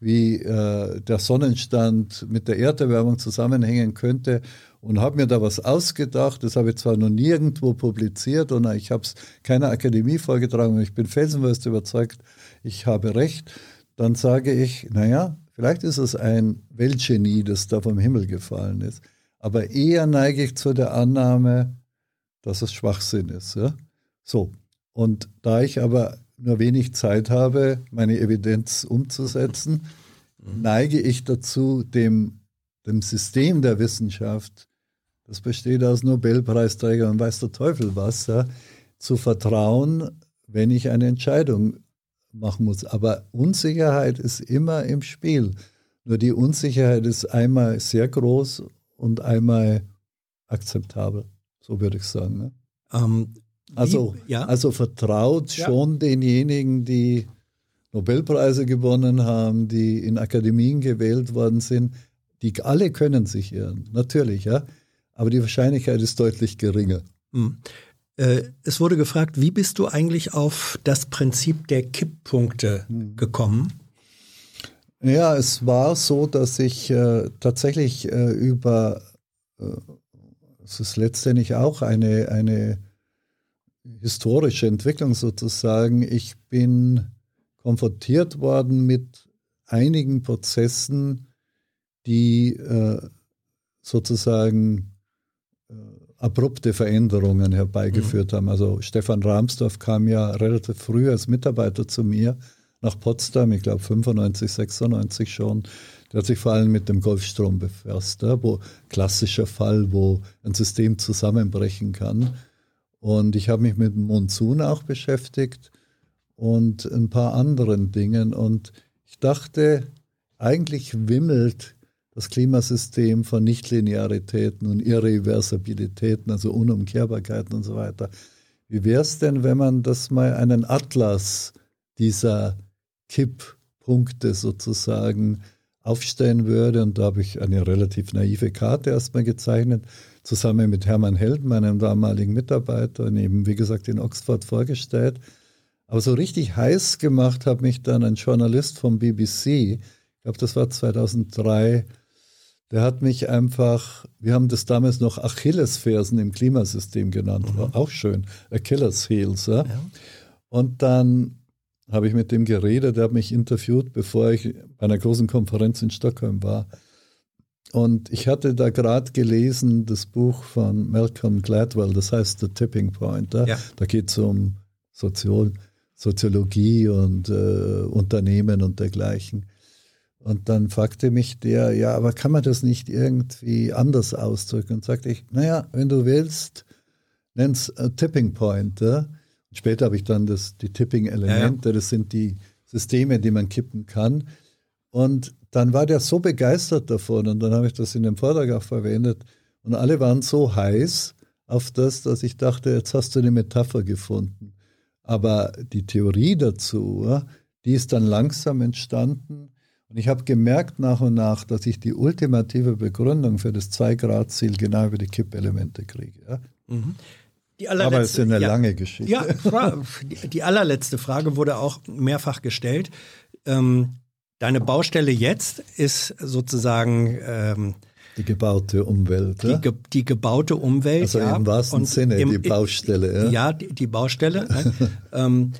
wie äh, der Sonnenstand mit der Erderwärmung zusammenhängen könnte und habe mir da was ausgedacht. Das habe ich zwar noch nirgendwo publiziert und ich habe es keiner Akademie vorgetragen und ich bin felsenfest überzeugt, ich habe recht. Dann sage ich, naja, vielleicht ist es ein Weltgenie, das da vom Himmel gefallen ist. Aber eher neige ich zu der Annahme, dass es Schwachsinn ist. Ja? So. Und da ich aber nur wenig Zeit habe, meine Evidenz umzusetzen, neige ich dazu, dem, dem System der Wissenschaft, das besteht aus Nobelpreisträgern und weiß der Teufel was, ja, zu vertrauen, wenn ich eine Entscheidung machen muss. Aber Unsicherheit ist immer im Spiel. Nur die Unsicherheit ist einmal sehr groß und einmal akzeptabel, so würde ich sagen. Ne? Ähm, also, ja. also vertraut ja. schon denjenigen, die Nobelpreise gewonnen haben, die in Akademien gewählt worden sind. Die alle können sich irren, natürlich, ja. Aber die Wahrscheinlichkeit ist deutlich geringer. Hm. Äh, es wurde gefragt, wie bist du eigentlich auf das Prinzip der Kipppunkte hm. gekommen? Ja, es war so, dass ich äh, tatsächlich äh, über, äh, es ist letztendlich auch eine, eine historische Entwicklung sozusagen. Ich bin konfrontiert worden mit einigen Prozessen, die äh, sozusagen äh, abrupte Veränderungen herbeigeführt mhm. haben. Also Stefan Rahmsdorf kam ja relativ früh als Mitarbeiter zu mir nach Potsdam, ich glaube 95, 96 schon. Der hat sich vor allem mit dem Golfstrom befasst, ja, wo klassischer Fall, wo ein System zusammenbrechen kann. Und ich habe mich mit dem Monsun auch beschäftigt und ein paar anderen Dingen. Und ich dachte, eigentlich wimmelt das Klimasystem von Nichtlinearitäten und Irreversibilitäten, also Unumkehrbarkeiten und so weiter. Wie wäre es denn, wenn man das mal einen Atlas dieser Kipppunkte sozusagen aufstellen würde? Und da habe ich eine relativ naive Karte erstmal gezeichnet, zusammen mit Hermann Held, meinem damaligen Mitarbeiter, und eben, wie gesagt, in Oxford vorgestellt. Aber so richtig heiß gemacht hat mich dann ein Journalist vom BBC, ich glaube, das war 2003, der hat mich einfach, wir haben das damals noch Achillesfersen im Klimasystem genannt, war mhm. auch schön, Achilles Heels. Ja? ja. Und dann habe ich mit dem geredet, der hat mich interviewt, bevor ich bei einer großen Konferenz in Stockholm war. Und ich hatte da gerade gelesen das Buch von Malcolm Gladwell, das heißt The Tipping Point. Ja? Da geht es um Sozial Soziologie und äh, Unternehmen und dergleichen. Und dann fragte mich der, ja, aber kann man das nicht irgendwie anders ausdrücken? Und sagte ich, naja, wenn du willst, nenn's Tipping Point. Ja? Später habe ich dann das, die Tipping-Elemente, ja, ja. das sind die Systeme, die man kippen kann. Und dann war der so begeistert davon und dann habe ich das in dem Vortrag auch verwendet. Und alle waren so heiß auf das, dass ich dachte, jetzt hast du eine Metapher gefunden. Aber die Theorie dazu, die ist dann langsam entstanden und ich habe gemerkt nach und nach, dass ich die ultimative Begründung für das Zwei-Grad-Ziel genau über die Kippelemente kriege. Mhm. Aber es ist eine ja, lange Geschichte. Ja, die allerletzte Frage wurde auch mehrfach gestellt. Ähm, deine Baustelle jetzt ist sozusagen ähm, die gebaute Umwelt. Die, ge die gebaute Umwelt. Also ja. im wahrsten Und Sinne im, die Baustelle. Ja, ja die, die Baustelle. ne? ähm,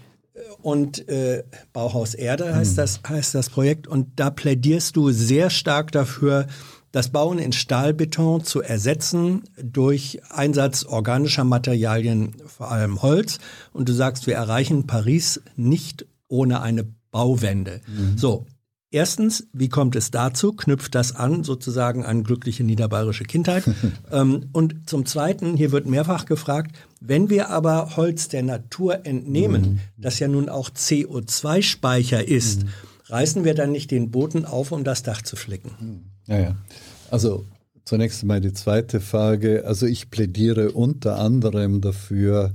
und äh, Bauhaus Erde heißt, mhm. das, heißt das Projekt. Und da plädierst du sehr stark dafür, das Bauen in Stahlbeton zu ersetzen durch Einsatz organischer Materialien, vor allem Holz. Und du sagst, wir erreichen Paris nicht ohne eine Bauwende. Mhm. So, Erstens, wie kommt es dazu? Knüpft das an sozusagen an glückliche niederbayerische Kindheit? ähm, und zum Zweiten, hier wird mehrfach gefragt, wenn wir aber Holz der Natur entnehmen, mhm. das ja nun auch CO2-Speicher ist, mhm. Reißen wir dann nicht den Boden auf, um das Dach zu flicken? Mhm. Ja, ja. Also zunächst einmal die zweite Frage. Also ich plädiere unter anderem dafür,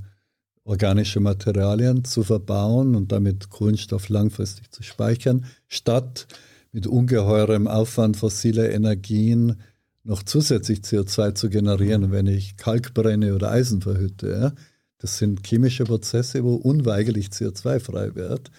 organische Materialien zu verbauen und damit Kohlenstoff langfristig zu speichern, statt mit ungeheurem Aufwand fossiler Energien noch zusätzlich CO2 zu generieren, wenn ich Kalk brenne oder Eisen verhütte. Das sind chemische Prozesse, wo unweigerlich CO2 frei wird.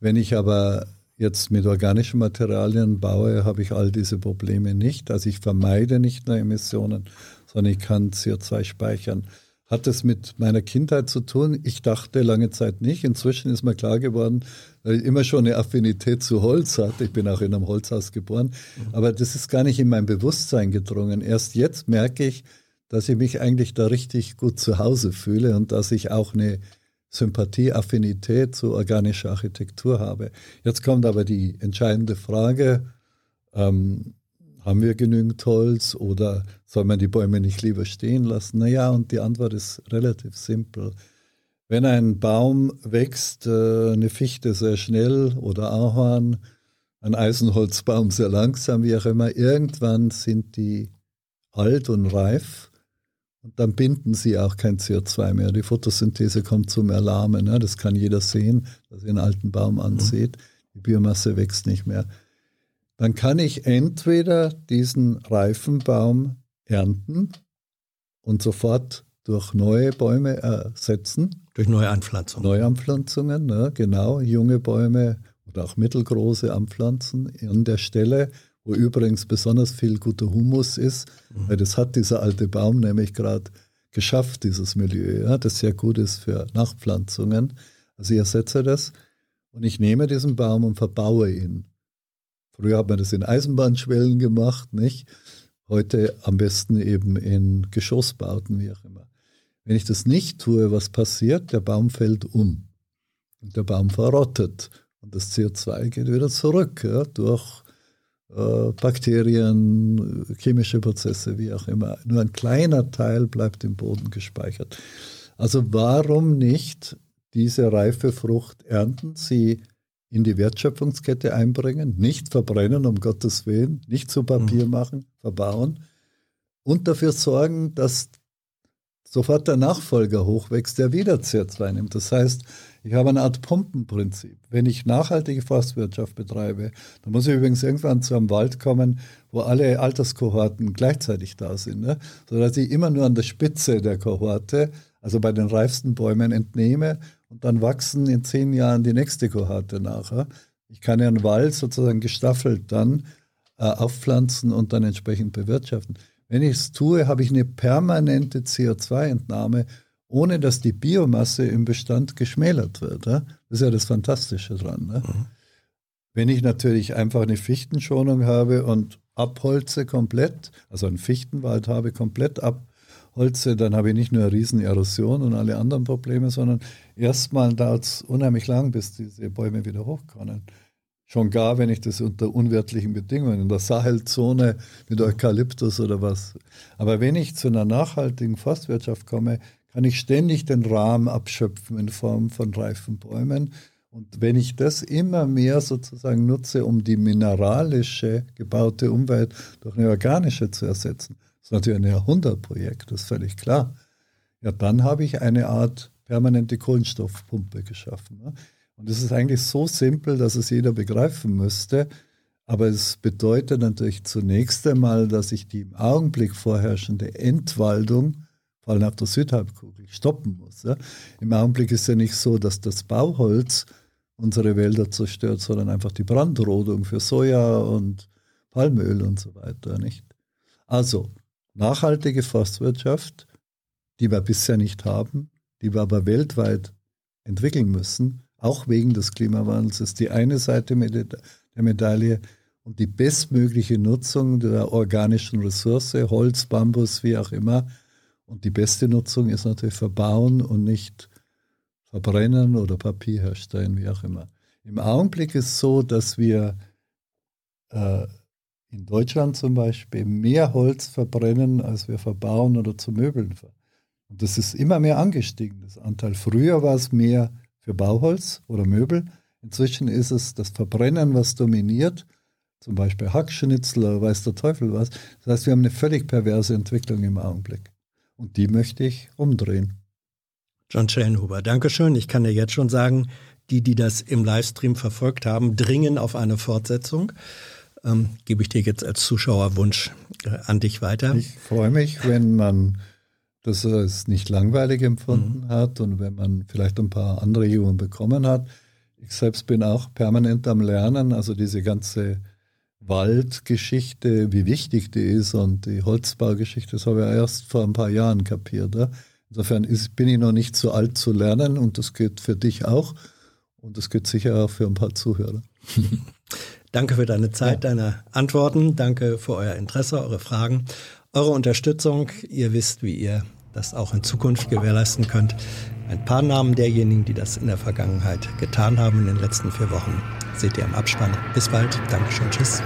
Wenn ich aber jetzt mit organischen Materialien baue, habe ich all diese Probleme nicht. Also ich vermeide nicht nur Emissionen, sondern ich kann CO2 speichern. Hat es mit meiner Kindheit zu tun? Ich dachte lange Zeit nicht. Inzwischen ist mir klar geworden, weil ich immer schon eine Affinität zu Holz hatte. Ich bin auch in einem Holzhaus geboren. Aber das ist gar nicht in mein Bewusstsein gedrungen. Erst jetzt merke ich, dass ich mich eigentlich da richtig gut zu Hause fühle und dass ich auch eine Sympathie, Affinität zu organischer Architektur habe. Jetzt kommt aber die entscheidende Frage, ähm, haben wir genügend Holz oder soll man die Bäume nicht lieber stehen lassen? Naja, und die Antwort ist relativ simpel. Wenn ein Baum wächst, äh, eine Fichte sehr schnell oder Ahorn, ein Eisenholzbaum sehr langsam, wie auch immer, irgendwann sind die alt und reif und dann binden sie auch kein CO2 mehr. Die Photosynthese kommt zum Erlahmen. Ne? Das kann jeder sehen, dass er einen alten Baum ansieht. Die Biomasse wächst nicht mehr dann kann ich entweder diesen reifen Baum ernten und sofort durch neue Bäume ersetzen. Durch neue Anpflanzungen. Neuanpflanzungen, ne, genau, junge Bäume oder auch mittelgroße anpflanzen an der Stelle, wo übrigens besonders viel guter Humus ist, mhm. Weil das hat dieser alte Baum nämlich gerade geschafft, dieses Milieu, ja, das sehr gut ist für Nachpflanzungen. Also ich ersetze das und ich nehme diesen Baum und verbaue ihn. Früher hat man das in Eisenbahnschwellen gemacht, nicht? Heute am besten eben in Geschossbauten, wie auch immer. Wenn ich das nicht tue, was passiert? Der Baum fällt um und der Baum verrottet und das CO2 geht wieder zurück ja, durch Bakterien, chemische Prozesse, wie auch immer. Nur ein kleiner Teil bleibt im Boden gespeichert. Also warum nicht diese reife Frucht ernten, sie in die Wertschöpfungskette einbringen, nicht verbrennen, um Gottes Willen, nicht zu Papier mhm. machen, verbauen und dafür sorgen, dass sofort der Nachfolger hochwächst, der wieder CO2 nimmt. Das heißt, ich habe eine Art Pumpenprinzip. Wenn ich nachhaltige Forstwirtschaft betreibe, dann muss ich übrigens irgendwann zu einem Wald kommen, wo alle Alterskohorten gleichzeitig da sind, ne? sodass ich immer nur an der Spitze der Kohorte, also bei den reifsten Bäumen, entnehme und dann wachsen in zehn Jahren die nächste Kohorte nachher. Ich kann ja einen Wald sozusagen gestaffelt dann äh, aufpflanzen und dann entsprechend bewirtschaften. Wenn ich es tue, habe ich eine permanente CO2-Entnahme, ohne dass die Biomasse im Bestand geschmälert wird. Ja? Das ist ja das Fantastische dran. Ne? Mhm. Wenn ich natürlich einfach eine Fichtenschonung habe und abholze komplett, also einen Fichtenwald habe, komplett abholze, dann habe ich nicht nur eine Riesenerosion und alle anderen Probleme, sondern erstmal dauert es unheimlich lang, bis diese Bäume wieder hochkommen. Schon gar, wenn ich das unter unwirtlichen Bedingungen in der Sahelzone mit Eukalyptus oder was. Aber wenn ich zu einer nachhaltigen Forstwirtschaft komme, kann ich ständig den Rahmen abschöpfen in Form von reifen Bäumen. Und wenn ich das immer mehr sozusagen nutze, um die mineralische gebaute Umwelt durch eine organische zu ersetzen, das ist natürlich ein Jahrhundertprojekt, das ist völlig klar. Ja, dann habe ich eine Art permanente Kohlenstoffpumpe geschaffen. Ne? Und es ist eigentlich so simpel, dass es jeder begreifen müsste. Aber es bedeutet natürlich zunächst einmal, dass ich die im Augenblick vorherrschende Entwaldung, vor allem auf der Südhalbkugel, stoppen muss. Ja. Im Augenblick ist ja nicht so, dass das Bauholz unsere Wälder zerstört, sondern einfach die Brandrodung für Soja und Palmöl und so weiter. Nicht? Also nachhaltige Forstwirtschaft, die wir bisher nicht haben, die wir aber weltweit entwickeln müssen, auch wegen des Klimawandels, ist die eine Seite der Medaille und die bestmögliche Nutzung der organischen Ressource, Holz, Bambus, wie auch immer. Und die beste Nutzung ist natürlich verbauen und nicht verbrennen oder Papier herstellen, wie auch immer. Im Augenblick ist es so, dass wir äh, in Deutschland zum Beispiel mehr Holz verbrennen, als wir verbauen oder zu Möbeln. Und das ist immer mehr angestiegen, das Anteil. Früher war es mehr für Bauholz oder Möbel. Inzwischen ist es das Verbrennen, was dominiert, zum Beispiel Hackschnitzel oder weiß der Teufel was. Das heißt, wir haben eine völlig perverse Entwicklung im Augenblick. Und die möchte ich umdrehen. John Schellenhuber, Dankeschön. Ich kann dir jetzt schon sagen, die, die das im Livestream verfolgt haben, dringen auf eine Fortsetzung. Ähm, gebe ich dir jetzt als Zuschauerwunsch äh, an dich weiter. Ich freue mich, wenn man dass er es nicht langweilig empfunden mhm. hat und wenn man vielleicht ein paar Anregungen bekommen hat. Ich selbst bin auch permanent am Lernen, also diese ganze Waldgeschichte, wie wichtig die ist und die Holzbaugeschichte, das habe ich erst vor ein paar Jahren kapiert. Ja. Insofern ist, bin ich noch nicht zu alt zu lernen und das geht für dich auch und das geht sicher auch für ein paar Zuhörer. Danke für deine Zeit, ja. deine Antworten. Danke für euer Interesse, eure Fragen, eure Unterstützung. Ihr wisst, wie ihr das auch in Zukunft gewährleisten könnt. Ein paar Namen derjenigen, die das in der Vergangenheit getan haben in den letzten vier Wochen, seht ihr im Abspann. Bis bald. Dankeschön. Tschüss.